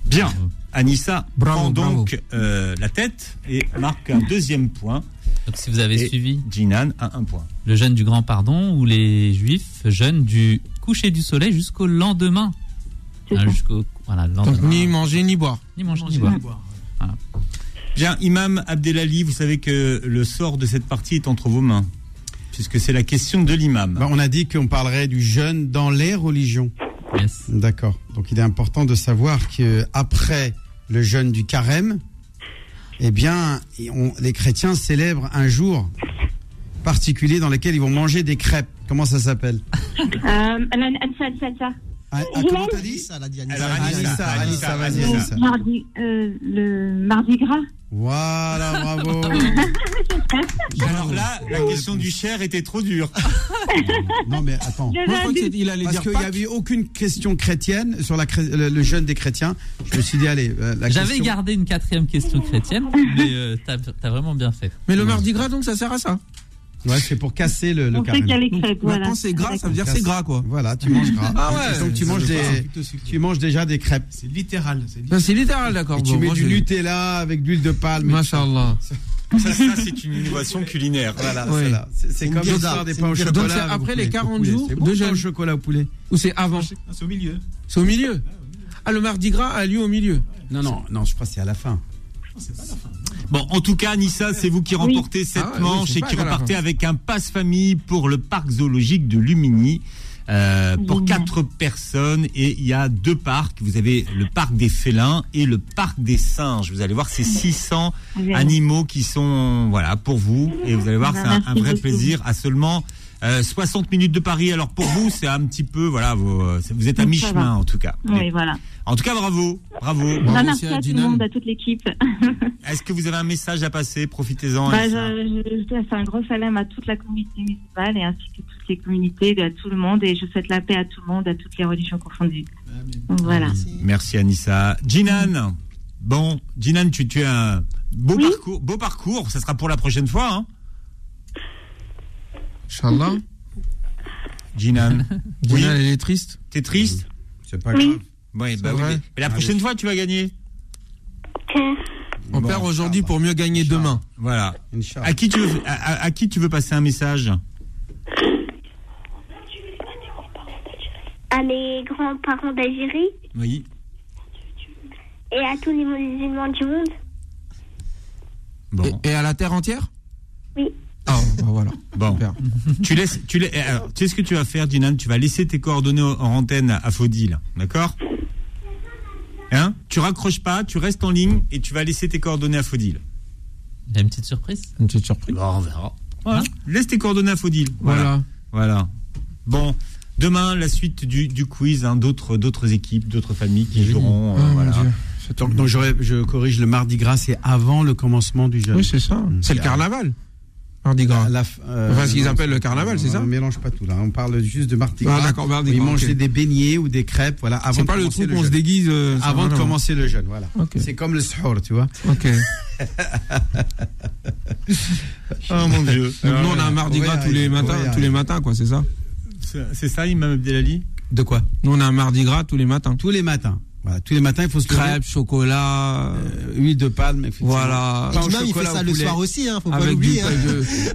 S2: Bien. Anissa
S6: Bravo,
S2: prend
S6: bravo.
S2: donc euh, la tête et marque un deuxième point.
S9: Donc, si vous avez
S2: Et
S9: suivi
S2: Jinan a un point.
S9: Le jeûne du grand pardon, où les juifs jeûnent du coucher du soleil jusqu'au lendemain. Hein, jusqu'au voilà,
S6: Donc ni manger ni boire.
S9: ni manger ni boire.
S2: Bien, Imam Abdelali, vous savez que le sort de cette partie est entre vos mains, puisque c'est la question de l'imam.
S3: Bah, on a dit qu'on parlerait du jeûne dans les religions. D'accord. Donc il est important de savoir que après le jeûne du carême, eh bien, on- les chrétiens célèbrent un jour particulier dans lesquels ils vont manger des crêpes. Comment ça s'appelle
S13: ah,
S3: ah, comment t'as dit
S8: ça, la
S3: Diane
S8: Anissa,
S3: Anissa, Anissa,
S13: Mardi, euh, le mardi gras.
S3: Voilà, bravo.
S2: Alors là, la question du cher était trop dure.
S3: non mais attends, Moi, je crois
S6: parce qu'il
S3: n'y avait aucune question chrétienne sur le, jeûne des chrétiens. Je me suis dit allez. Euh,
S9: J'avais gardé une quatrième question chrétienne, mais euh, t'as vraiment bien fait.
S6: Mais le mardi gras donc ça sert à ça
S3: Ouais, c'est pour casser le, le
S6: Donc,
S13: crêpes, voilà.
S6: Maintenant, c'est gras, ça veut dire c'est gras, quoi.
S3: Voilà, tu manges gras.
S6: Ah ouais,
S3: Donc tu manges
S6: le
S3: des, tu manges déjà des crêpes.
S4: C'est littéral. C'est littéral.
S6: C'est littéral, d'accord.
S3: Et tu
S6: Bon,
S3: mets
S6: moi,
S3: du Nutella avec de l'huile de palme.
S6: Masha'Allah.
S2: Ça, ça, c'est une innovation culinaire.
S3: Voilà,
S6: Ouais.
S3: c'est comme l'histoire des
S8: c'est
S3: pains au chocolat.
S6: Donc, c'est après les
S3: poulet.
S6: 40
S3: Au poulet.
S6: jours
S3: C'est
S6: de
S3: bon, pain
S6: jeûne.
S3: au chocolat au poulet.
S6: Ou c'est avant
S4: Ah, c'est au milieu.
S6: C'est au milieu Ah, le mardi gras a lieu au milieu.
S3: Non, non, non, je crois que c'est à la fin.
S2: Bon, en tout cas, Nissa, c'est vous qui remportez cette
S6: Ah oui,
S2: manche
S6: c'est
S2: et qui repartez avec un passe-famille pour le parc zoologique de Lumini. euh, pour
S13: Génial.
S2: quatre personnes et il y a deux parcs. Vous avez le parc des félins et le parc des singes. Vous allez voir ces 600
S13: Génial.
S2: animaux qui sont voilà pour vous et vous allez voir c'est un, vrai plaisir à seulement euh, 60 minutes de Paris. Alors pour vous c'est un petit peu voilà vous, euh, vous êtes à mi-chemin en tout cas.
S13: Oui, voilà.
S2: En tout cas bravo bravo.
S6: Bravo
S13: Bah,
S6: aussi
S13: merci
S6: à
S13: à tout le monde, à toute l'équipe.
S2: Est-ce que vous avez un message à passer? Profitez-en.
S13: Bah, je, je, je fais un gros salam à toute la communauté musulmane et ainsi que toutes les communautés, à tout le monde. Et je souhaite la paix à tout le monde, à toutes les religions confondues. Donc, voilà.
S2: Merci Anissa. Jinan. Bon, Jinan, tu, tu as un beau
S13: Oui.
S2: parcours. Beau parcours. Ça sera pour la prochaine fois. Hein
S6: Inch'Allah.
S2: Jinan. oui.
S6: Dina, elle est triste.
S2: T'es triste
S3: C'est pas
S13: Oui.
S3: grave.
S2: Oui, bah oui. Mais, mais la prochaine fois, tu vas gagner.
S6: On
S3: Bon,
S6: perd aujourd'hui pour mieux gagner demain.
S2: Voilà.
S3: Inch'Allah.
S2: À qui tu veux, à, à- à qui tu veux passer un message?
S12: À mes grands-parents d'Algérie
S2: Oui.
S12: et à tous les musulmans du monde.
S2: Bon.
S6: Et, et à la terre entière?
S12: Oui.
S6: Ah, bah voilà.
S2: Bon.
S6: Super.
S2: tu laisses, tu laisses, alors, tu sais ce que tu vas faire, Jinan? Tu vas laisser tes coordonnées en antenne à Faudil, d'accord? Hein? Tu raccroches pas, tu restes en ligne et tu vas laisser tes coordonnées à Faudil.
S9: Il y a une petite surprise?
S6: Une petite surprise.
S2: Bon, on verra. Voilà. Laisse tes coordonnées à Faudil. Voilà.
S6: Voilà.
S2: Voilà. Bon. Demain, la suite du, du quiz, hein, d'autres, d'autres équipes, d'autres familles qui joueront. euh,
S6: mon
S2: voilà.
S6: Dieu.
S3: Donc, donc je corrige le mardi gras, c'est avant le commencement du jeûne.
S6: Oui, c'est ça.
S3: Mm.
S6: C'est le carnaval. Mardi gras.
S3: La f- euh,
S6: Enfin, ce qu'ils appellent le carnaval, c'est ça
S3: On mélange pas tout là. On parle juste de mardi
S6: Ah,
S3: gras.
S6: d'accord, mardi
S3: où Ils
S6: gras,
S3: mangent des beignets ou des crêpes, voilà. Avant
S6: C'est pas le truc où on se déguise. euh,
S3: Avant
S6: va,
S3: de commencer le jeûne, voilà. C'est comme le sahur, tu vois.
S6: Ok.
S2: Oh mon Dieu.
S6: Donc nous, on a un mardi gras tous les matins, tous les matins, quoi, c'est ça
S2: C'est c'est ça, Imam Abdelali
S3: De quoi
S6: Nous, on a un mardi gras tous les matins.
S3: Tous les matins. Voilà, tous les matins, il faut se lever.
S6: Crêpes, chocolat,
S3: Euh, huile de palme,
S6: voilà.
S3: Pain au
S8: Imam, il fait ça le soir aussi, hein, faut pas
S6: Avec du,
S8: l'oublier. hein.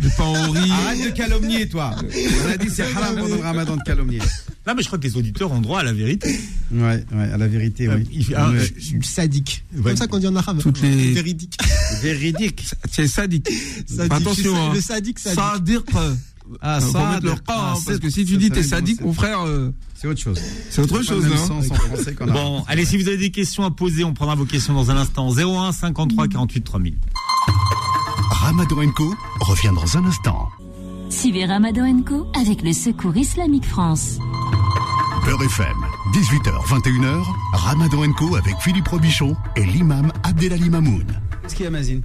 S6: du pain au riz.
S3: Arrête de calomnier, toi. On a dit c'est haram pendant le ramadan de calomnier.
S2: Non, mais je crois que les auditeurs ont droit à la vérité.
S3: Ouais, ouais, à la vérité, oui.
S2: Il fait- ah, je-
S8: Je suis sadique. C'est
S2: Ouais.
S8: comme ça qu'on dit en arabe.
S6: Toutes les-
S8: Véridique.
S3: Véridique.
S6: C'est sadique.
S8: Sadique,
S6: Attention, hein.
S8: Le sadique, sadique.
S6: Sadique.
S3: Ah, ça,
S6: mettre le
S3: de-
S6: pas,
S3: ah,
S6: hein,
S3: c'est-
S6: parce que si tu dis
S3: ça
S6: t'es sadique, mon frère, euh,
S3: C'est autre chose.
S6: c'est autre chose, hein.
S3: sens en français qu'en arabe.
S2: Bon, allez, si vous avez des questions à poser, on prendra vos questions dans un instant. 01 53 48 3000.
S7: Ramadan Co revient dans un instant.
S1: Suivez Ramadan Co avec le Secours Islamique France.
S7: Beurre FM, 18h, 21h, Ramadan Co avec Philippe Robichon et l'imam Abdelali Mamoun.
S3: Qu'est-ce qu'il y a, Mazine?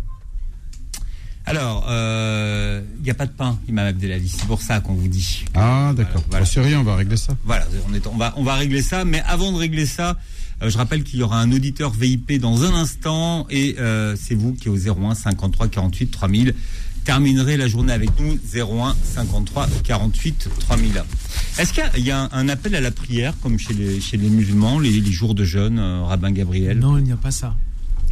S2: Alors, il n'y a pas de pain, Imam Abdelali. C'est pour ça qu'on vous dit.
S3: Ah, d'accord.
S2: Voilà.
S3: Bah, C'est rien, on va régler ça.
S2: Voilà, on, est, on, va, on va régler ça. Mais avant de régler ça, euh, je rappelle qu'il y aura un auditeur VIP dans un instant. Et euh, c'est vous qui, au 01 53 48 3000, terminerez la journée avec nous. 01 53 48 3000. Est-ce qu'il y a, il y a un, appel à la prière, comme chez les, chez les musulmans, les, les jours de jeûne, euh, Rabbin Gabriel?
S4: Non, il n'y a pas ça.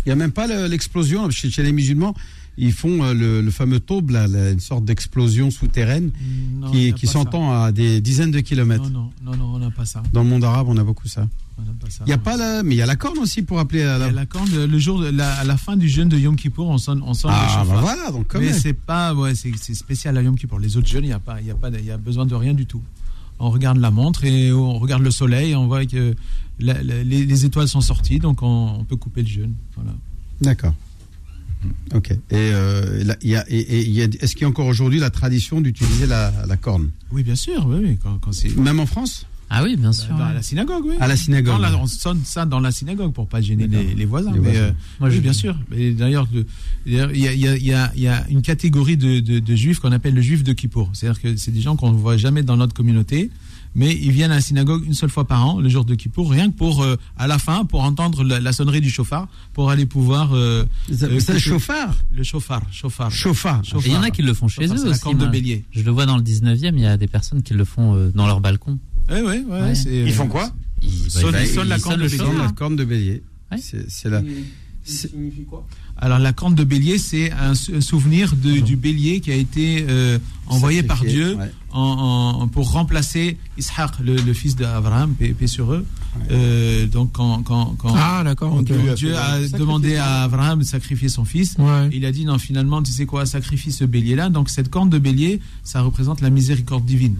S3: Il n'y a même pas le- l'explosion chez, chez les musulmans. Ils font euh, le, le fameux taube, là, une sorte d'explosion souterraine
S4: Non,
S3: qui, s'entend à des dizaines de kilomètres.
S4: Non, non, non, non, on n'a pas ça.
S3: Dans le monde arabe, on a beaucoup ça.
S4: On n'a pas ça.
S3: Il y a pas la, mais il y a la corne aussi pour appeler à la.
S4: a la corne, le jour, la- à la fin du jeûne de Yom Kippour, on sonne, on sonne
S3: Ah, bah voilà, donc quand
S4: Mais c'est pas, ouais, c'est spécial à Yom Kippour. Les autres jeûnes, il y a pas, il y a pas, il y a besoin de rien du tout. On regarde la montre et on regarde le soleil, et on voit que la- la- les, les étoiles sont sorties, donc on, on peut couper le jeûne. Voilà.
S3: D'accord. Ok. Et, euh, là, y a, et, et il y a- est-ce qu'il y a encore aujourd'hui la tradition d'utiliser la, la corne?
S4: Oui, bien sûr, oui, oui, quand, quand c'est.
S3: Même en France?
S9: Ah oui, bien sûr.
S4: Dans
S9: ouais.
S4: la synagogue, oui.
S3: À la synagogue.
S4: Quand là, on sonne ça dans la synagogue pour pas gêner les, les voisins.
S3: Les
S4: mais,
S3: voisins.
S4: euh,
S9: Moi,
S4: oui,
S9: je-
S4: bien sûr. D'ailleurs, il y a, il y a- il y a- il y a une catégorie de, de- de juifs qu'on appelle le juif de Kippour. C'est-à-dire que c'est des gens qu'on ne voit jamais dans notre communauté, mais ils viennent à la synagogue une seule fois par an, le jour de Kippour, rien que pour, euh, à la fin, pour entendre la, la sonnerie du chauffard, pour aller pouvoir. euh,
S3: Ça-
S4: euh,
S3: C'est le chauffard
S4: Le chauffard, chauffard.
S3: Chauffard.
S9: Et il y en a qui le font chez
S4: Chauffard,
S9: eux
S4: c'est la
S9: aussi.
S4: corne de bélier.
S9: Je le vois dans le 19e, il y a des personnes qui le font euh, dans leur balcon.
S4: Ouais, ouais, ouais.
S9: Ouais.
S4: c'est, euh,
S2: Ils font quoi
S9: Ils,
S4: Sonne-
S9: bah, ils-
S4: sonne la
S9: ils
S4: corne
S9: sonnent
S4: de bélier.
S9: chauffard.
S3: la corne de bélier.
S4: Alors la corne de bélier, c'est un, sou- un souvenir de- du bélier qui a été euh, envoyé par Dieu
S3: ouais.
S4: en, en- pour remplacer Ishaq, le, le fils d'Abraham, paix, paix sur eux. Euh, donc quand, quand, quand
S6: Ah.
S4: Dieu, Dieu a demandé à Abraham de sacrifier son fils,
S6: Ouais.
S4: il a dit non finalement tu sais quoi sacrifie ce bélier là. Donc cette corne de bélier, ça représente la miséricorde divine.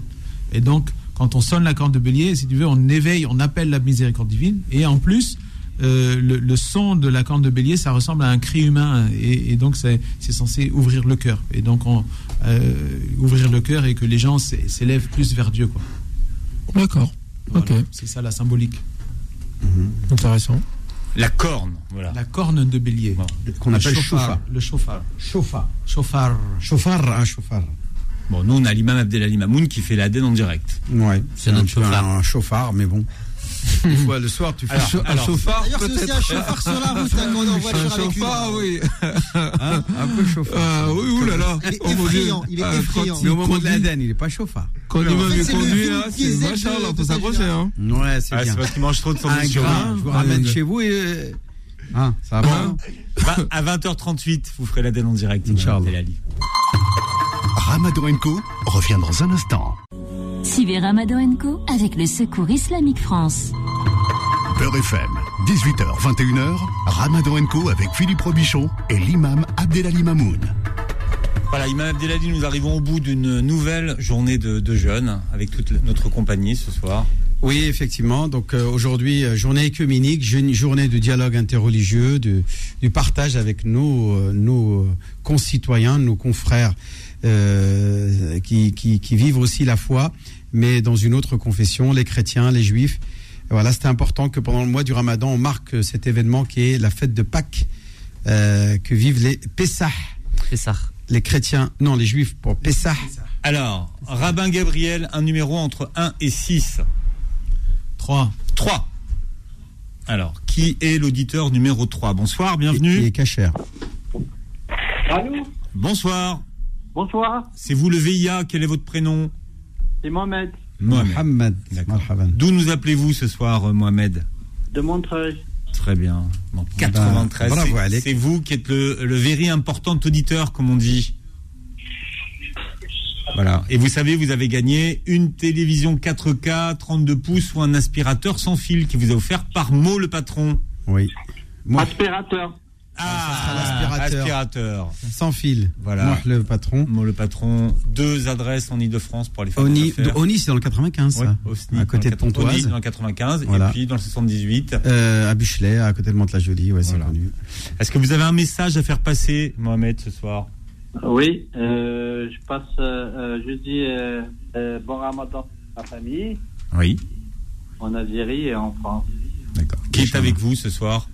S4: Et donc quand on sonne la corne de bélier, si tu veux, on éveille, on appelle la miséricorde divine. Et en plus, euh, le, le son de la corne de bélier, ça ressemble à un cri humain, et, et donc c'est censé ouvrir le cœur. Et donc on, euh, ouvrir le cœur et que les gens s'é- s'élèvent plus vers Dieu.
S6: D'accord.
S4: Voilà.
S6: Ok.
S4: C'est ça la symbolique.
S6: Intéressant.
S2: La corne, voilà.
S4: La corne de bélier.
S2: Bon.
S3: Qu'on
S4: Le
S3: appelle
S4: chauffard.
S3: chauffard.
S4: Le chauffard.
S3: Chauffard.
S4: Chauffard.
S3: Chauffard, un chauffard.
S2: Bon, nous, on a l'imam Abdelali Mamoun qui fait l'Aden en direct.
S3: Ouais, c'est un,
S9: notre
S3: peu
S9: chauffard.
S3: un chauffard, mais bon. Des fois, le soir, tu fais
S2: Alors,
S6: Un
S2: alors,
S6: chauffard,
S8: D'ailleurs, c'est aussi
S6: peut-être.
S8: un chauffard sur la route hein, quand on est en
S6: Un
S8: voiture avec lui.
S6: chauffard, oui.
S3: hein, un peu chauffard.
S6: Ah oui, oulala.
S8: Il est
S6: Oh
S8: effrayant, il est
S6: Ah,
S8: effrayant.
S3: Mais au moment de l'Aden, il est pas chauffard.
S6: Quand il
S8: c'est le
S6: conduit,
S8: Vin
S6: là, c'est machin, là, faut
S8: sa
S6: s'approcher, hein.
S3: Ouais, c'est
S2: ah, c'est
S3: bien.
S2: parce qu'il mange trop de
S3: Un
S2: sandwich sur
S3: je vous ramène chez vous et. euh, Hein, ça va
S6: Hein
S3: pas
S2: Bah, à 20h38, vous ferez l'Aden en direct. imam
S3: Inch'Allah.
S7: Ramadan Co revient dans un instant.
S1: Suivez Ramadan Co avec le Secours Islamique France.
S7: Beurre FM, 18h, 21h, Ramadan Co avec Philippe Robichon et l'imam Abdelali Mamoun.
S2: Voilà, Imam Abdelali, nous arrivons au bout d'une nouvelle journée de, de jeûne avec toute notre compagnie ce soir.
S3: Oui, effectivement. Donc euh, aujourd'hui, euh, journée écuménique, journée de dialogue interreligieux, du partage avec nos, euh, nos concitoyens, nos confrères euh, qui, qui, qui vivent aussi la foi, mais dans une autre confession, les chrétiens, les juifs. Voilà, c'était important que pendant le mois du Ramadan, on marque cet événement qui est la fête de Pâques euh, que vivent les Pessah,
S9: C'est ça.
S3: les chrétiens, non, les juifs pour Pessah.
S2: Alors, Rabbin Gabriel, un numéro entre 1 et 6.
S4: 3.
S2: 3. Alors, qui est l'auditeur numéro 3 Bonsoir,
S3: qui
S2: bienvenue.
S3: est cachère.
S10: Allô?
S2: Bonsoir.
S10: Bonsoir,
S2: C'est vous le VIA, quel est votre prénom
S10: c'est Mohamed
S2: Mohamed. D'où nous appelez-vous ce soir, euh, Mohamed
S10: de Montreuil.
S2: Très bien. Donc 93.
S3: Ben, bravo,
S2: c'est- vous qui êtes le, le very important auditeur, comme on dit. Voilà. Et vous savez, vous avez gagné une télévision 4K 32 pouces ou un aspirateur sans fil qui vous est offert par Mo le patron.
S3: Oui. Moi,
S10: Aspirateur.
S2: Ah,
S3: l'aspirateur.
S2: aspirateur.
S3: sans fil.
S2: Voilà.
S3: Moi, le patron.
S2: Mo le patron. Deux adresses en Ile-de-France pour aller faire des
S3: Oni. Oni c'est dans le 95,
S2: Ouais,
S3: ça.
S2: Osni,
S3: à côté de
S2: 80 Oni,
S3: Pontoise.
S2: dans le 95
S3: Voilà.
S2: et puis dans le 78.
S3: Euh, à Buchelet, à côté de Mantes-la-Jolie, ouais,
S2: Voilà.
S3: c'est connu.
S2: Est-ce que vous avez un message à faire passer, Mohamed, ce soir?
S10: Oui, euh, je passe euh, euh, jeudi euh, euh, bon ramadan à ma famille
S2: Oui.
S10: en Algérie et en France.
S2: D'accord. Qui est avec vous ce soir?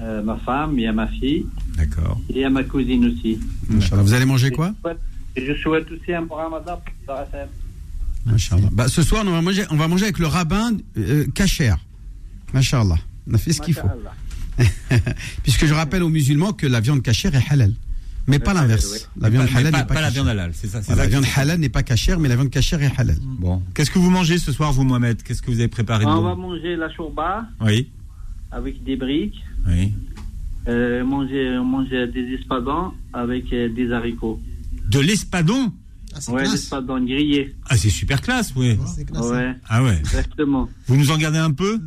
S10: Euh, ma femme, il y a ma fille
S2: D'accord.
S10: et il y a ma cousine aussi.
S3: Inch'Allah. Vous allez manger quoi
S10: Et je souhaite aussi un bon ramadan pour.
S3: Inch'Allah. Bah, ce soir, on va manger, on va manger avec le rabbin euh, Kacher. Masha'Allah. On a fait ce qu'il faut. Puisque je rappelle aux musulmans que la viande cachère est halal. Mais pas l'inverse. La viande halal n'est pas,
S2: pas la viande halal, c'est ça.
S3: la viande halal n'est pas cachère, mais la viande cachère est halal.
S2: Bon. Qu'est-ce que vous mangez ce soir, vous, Mohamed? Qu'est-ce que vous avez préparé
S10: On va manger la chourba
S2: Oui.
S10: avec des briques,
S2: Oui.
S14: Euh, manger, manger des espadons avec euh, des haricots.
S2: De l'espadon?
S14: Ouais, des espadons grillés.
S2: Ah, c'est super classe, oui.
S14: Ouais.
S2: Ah ouais.
S14: Exactement.
S2: Vous nous en gardez un peu?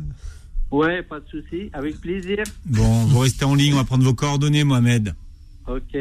S14: Ouais, pas de souci. Avec plaisir.
S2: Bon, vous restez en ligne, on va prendre vos coordonnées, Mohamed.
S14: Ok.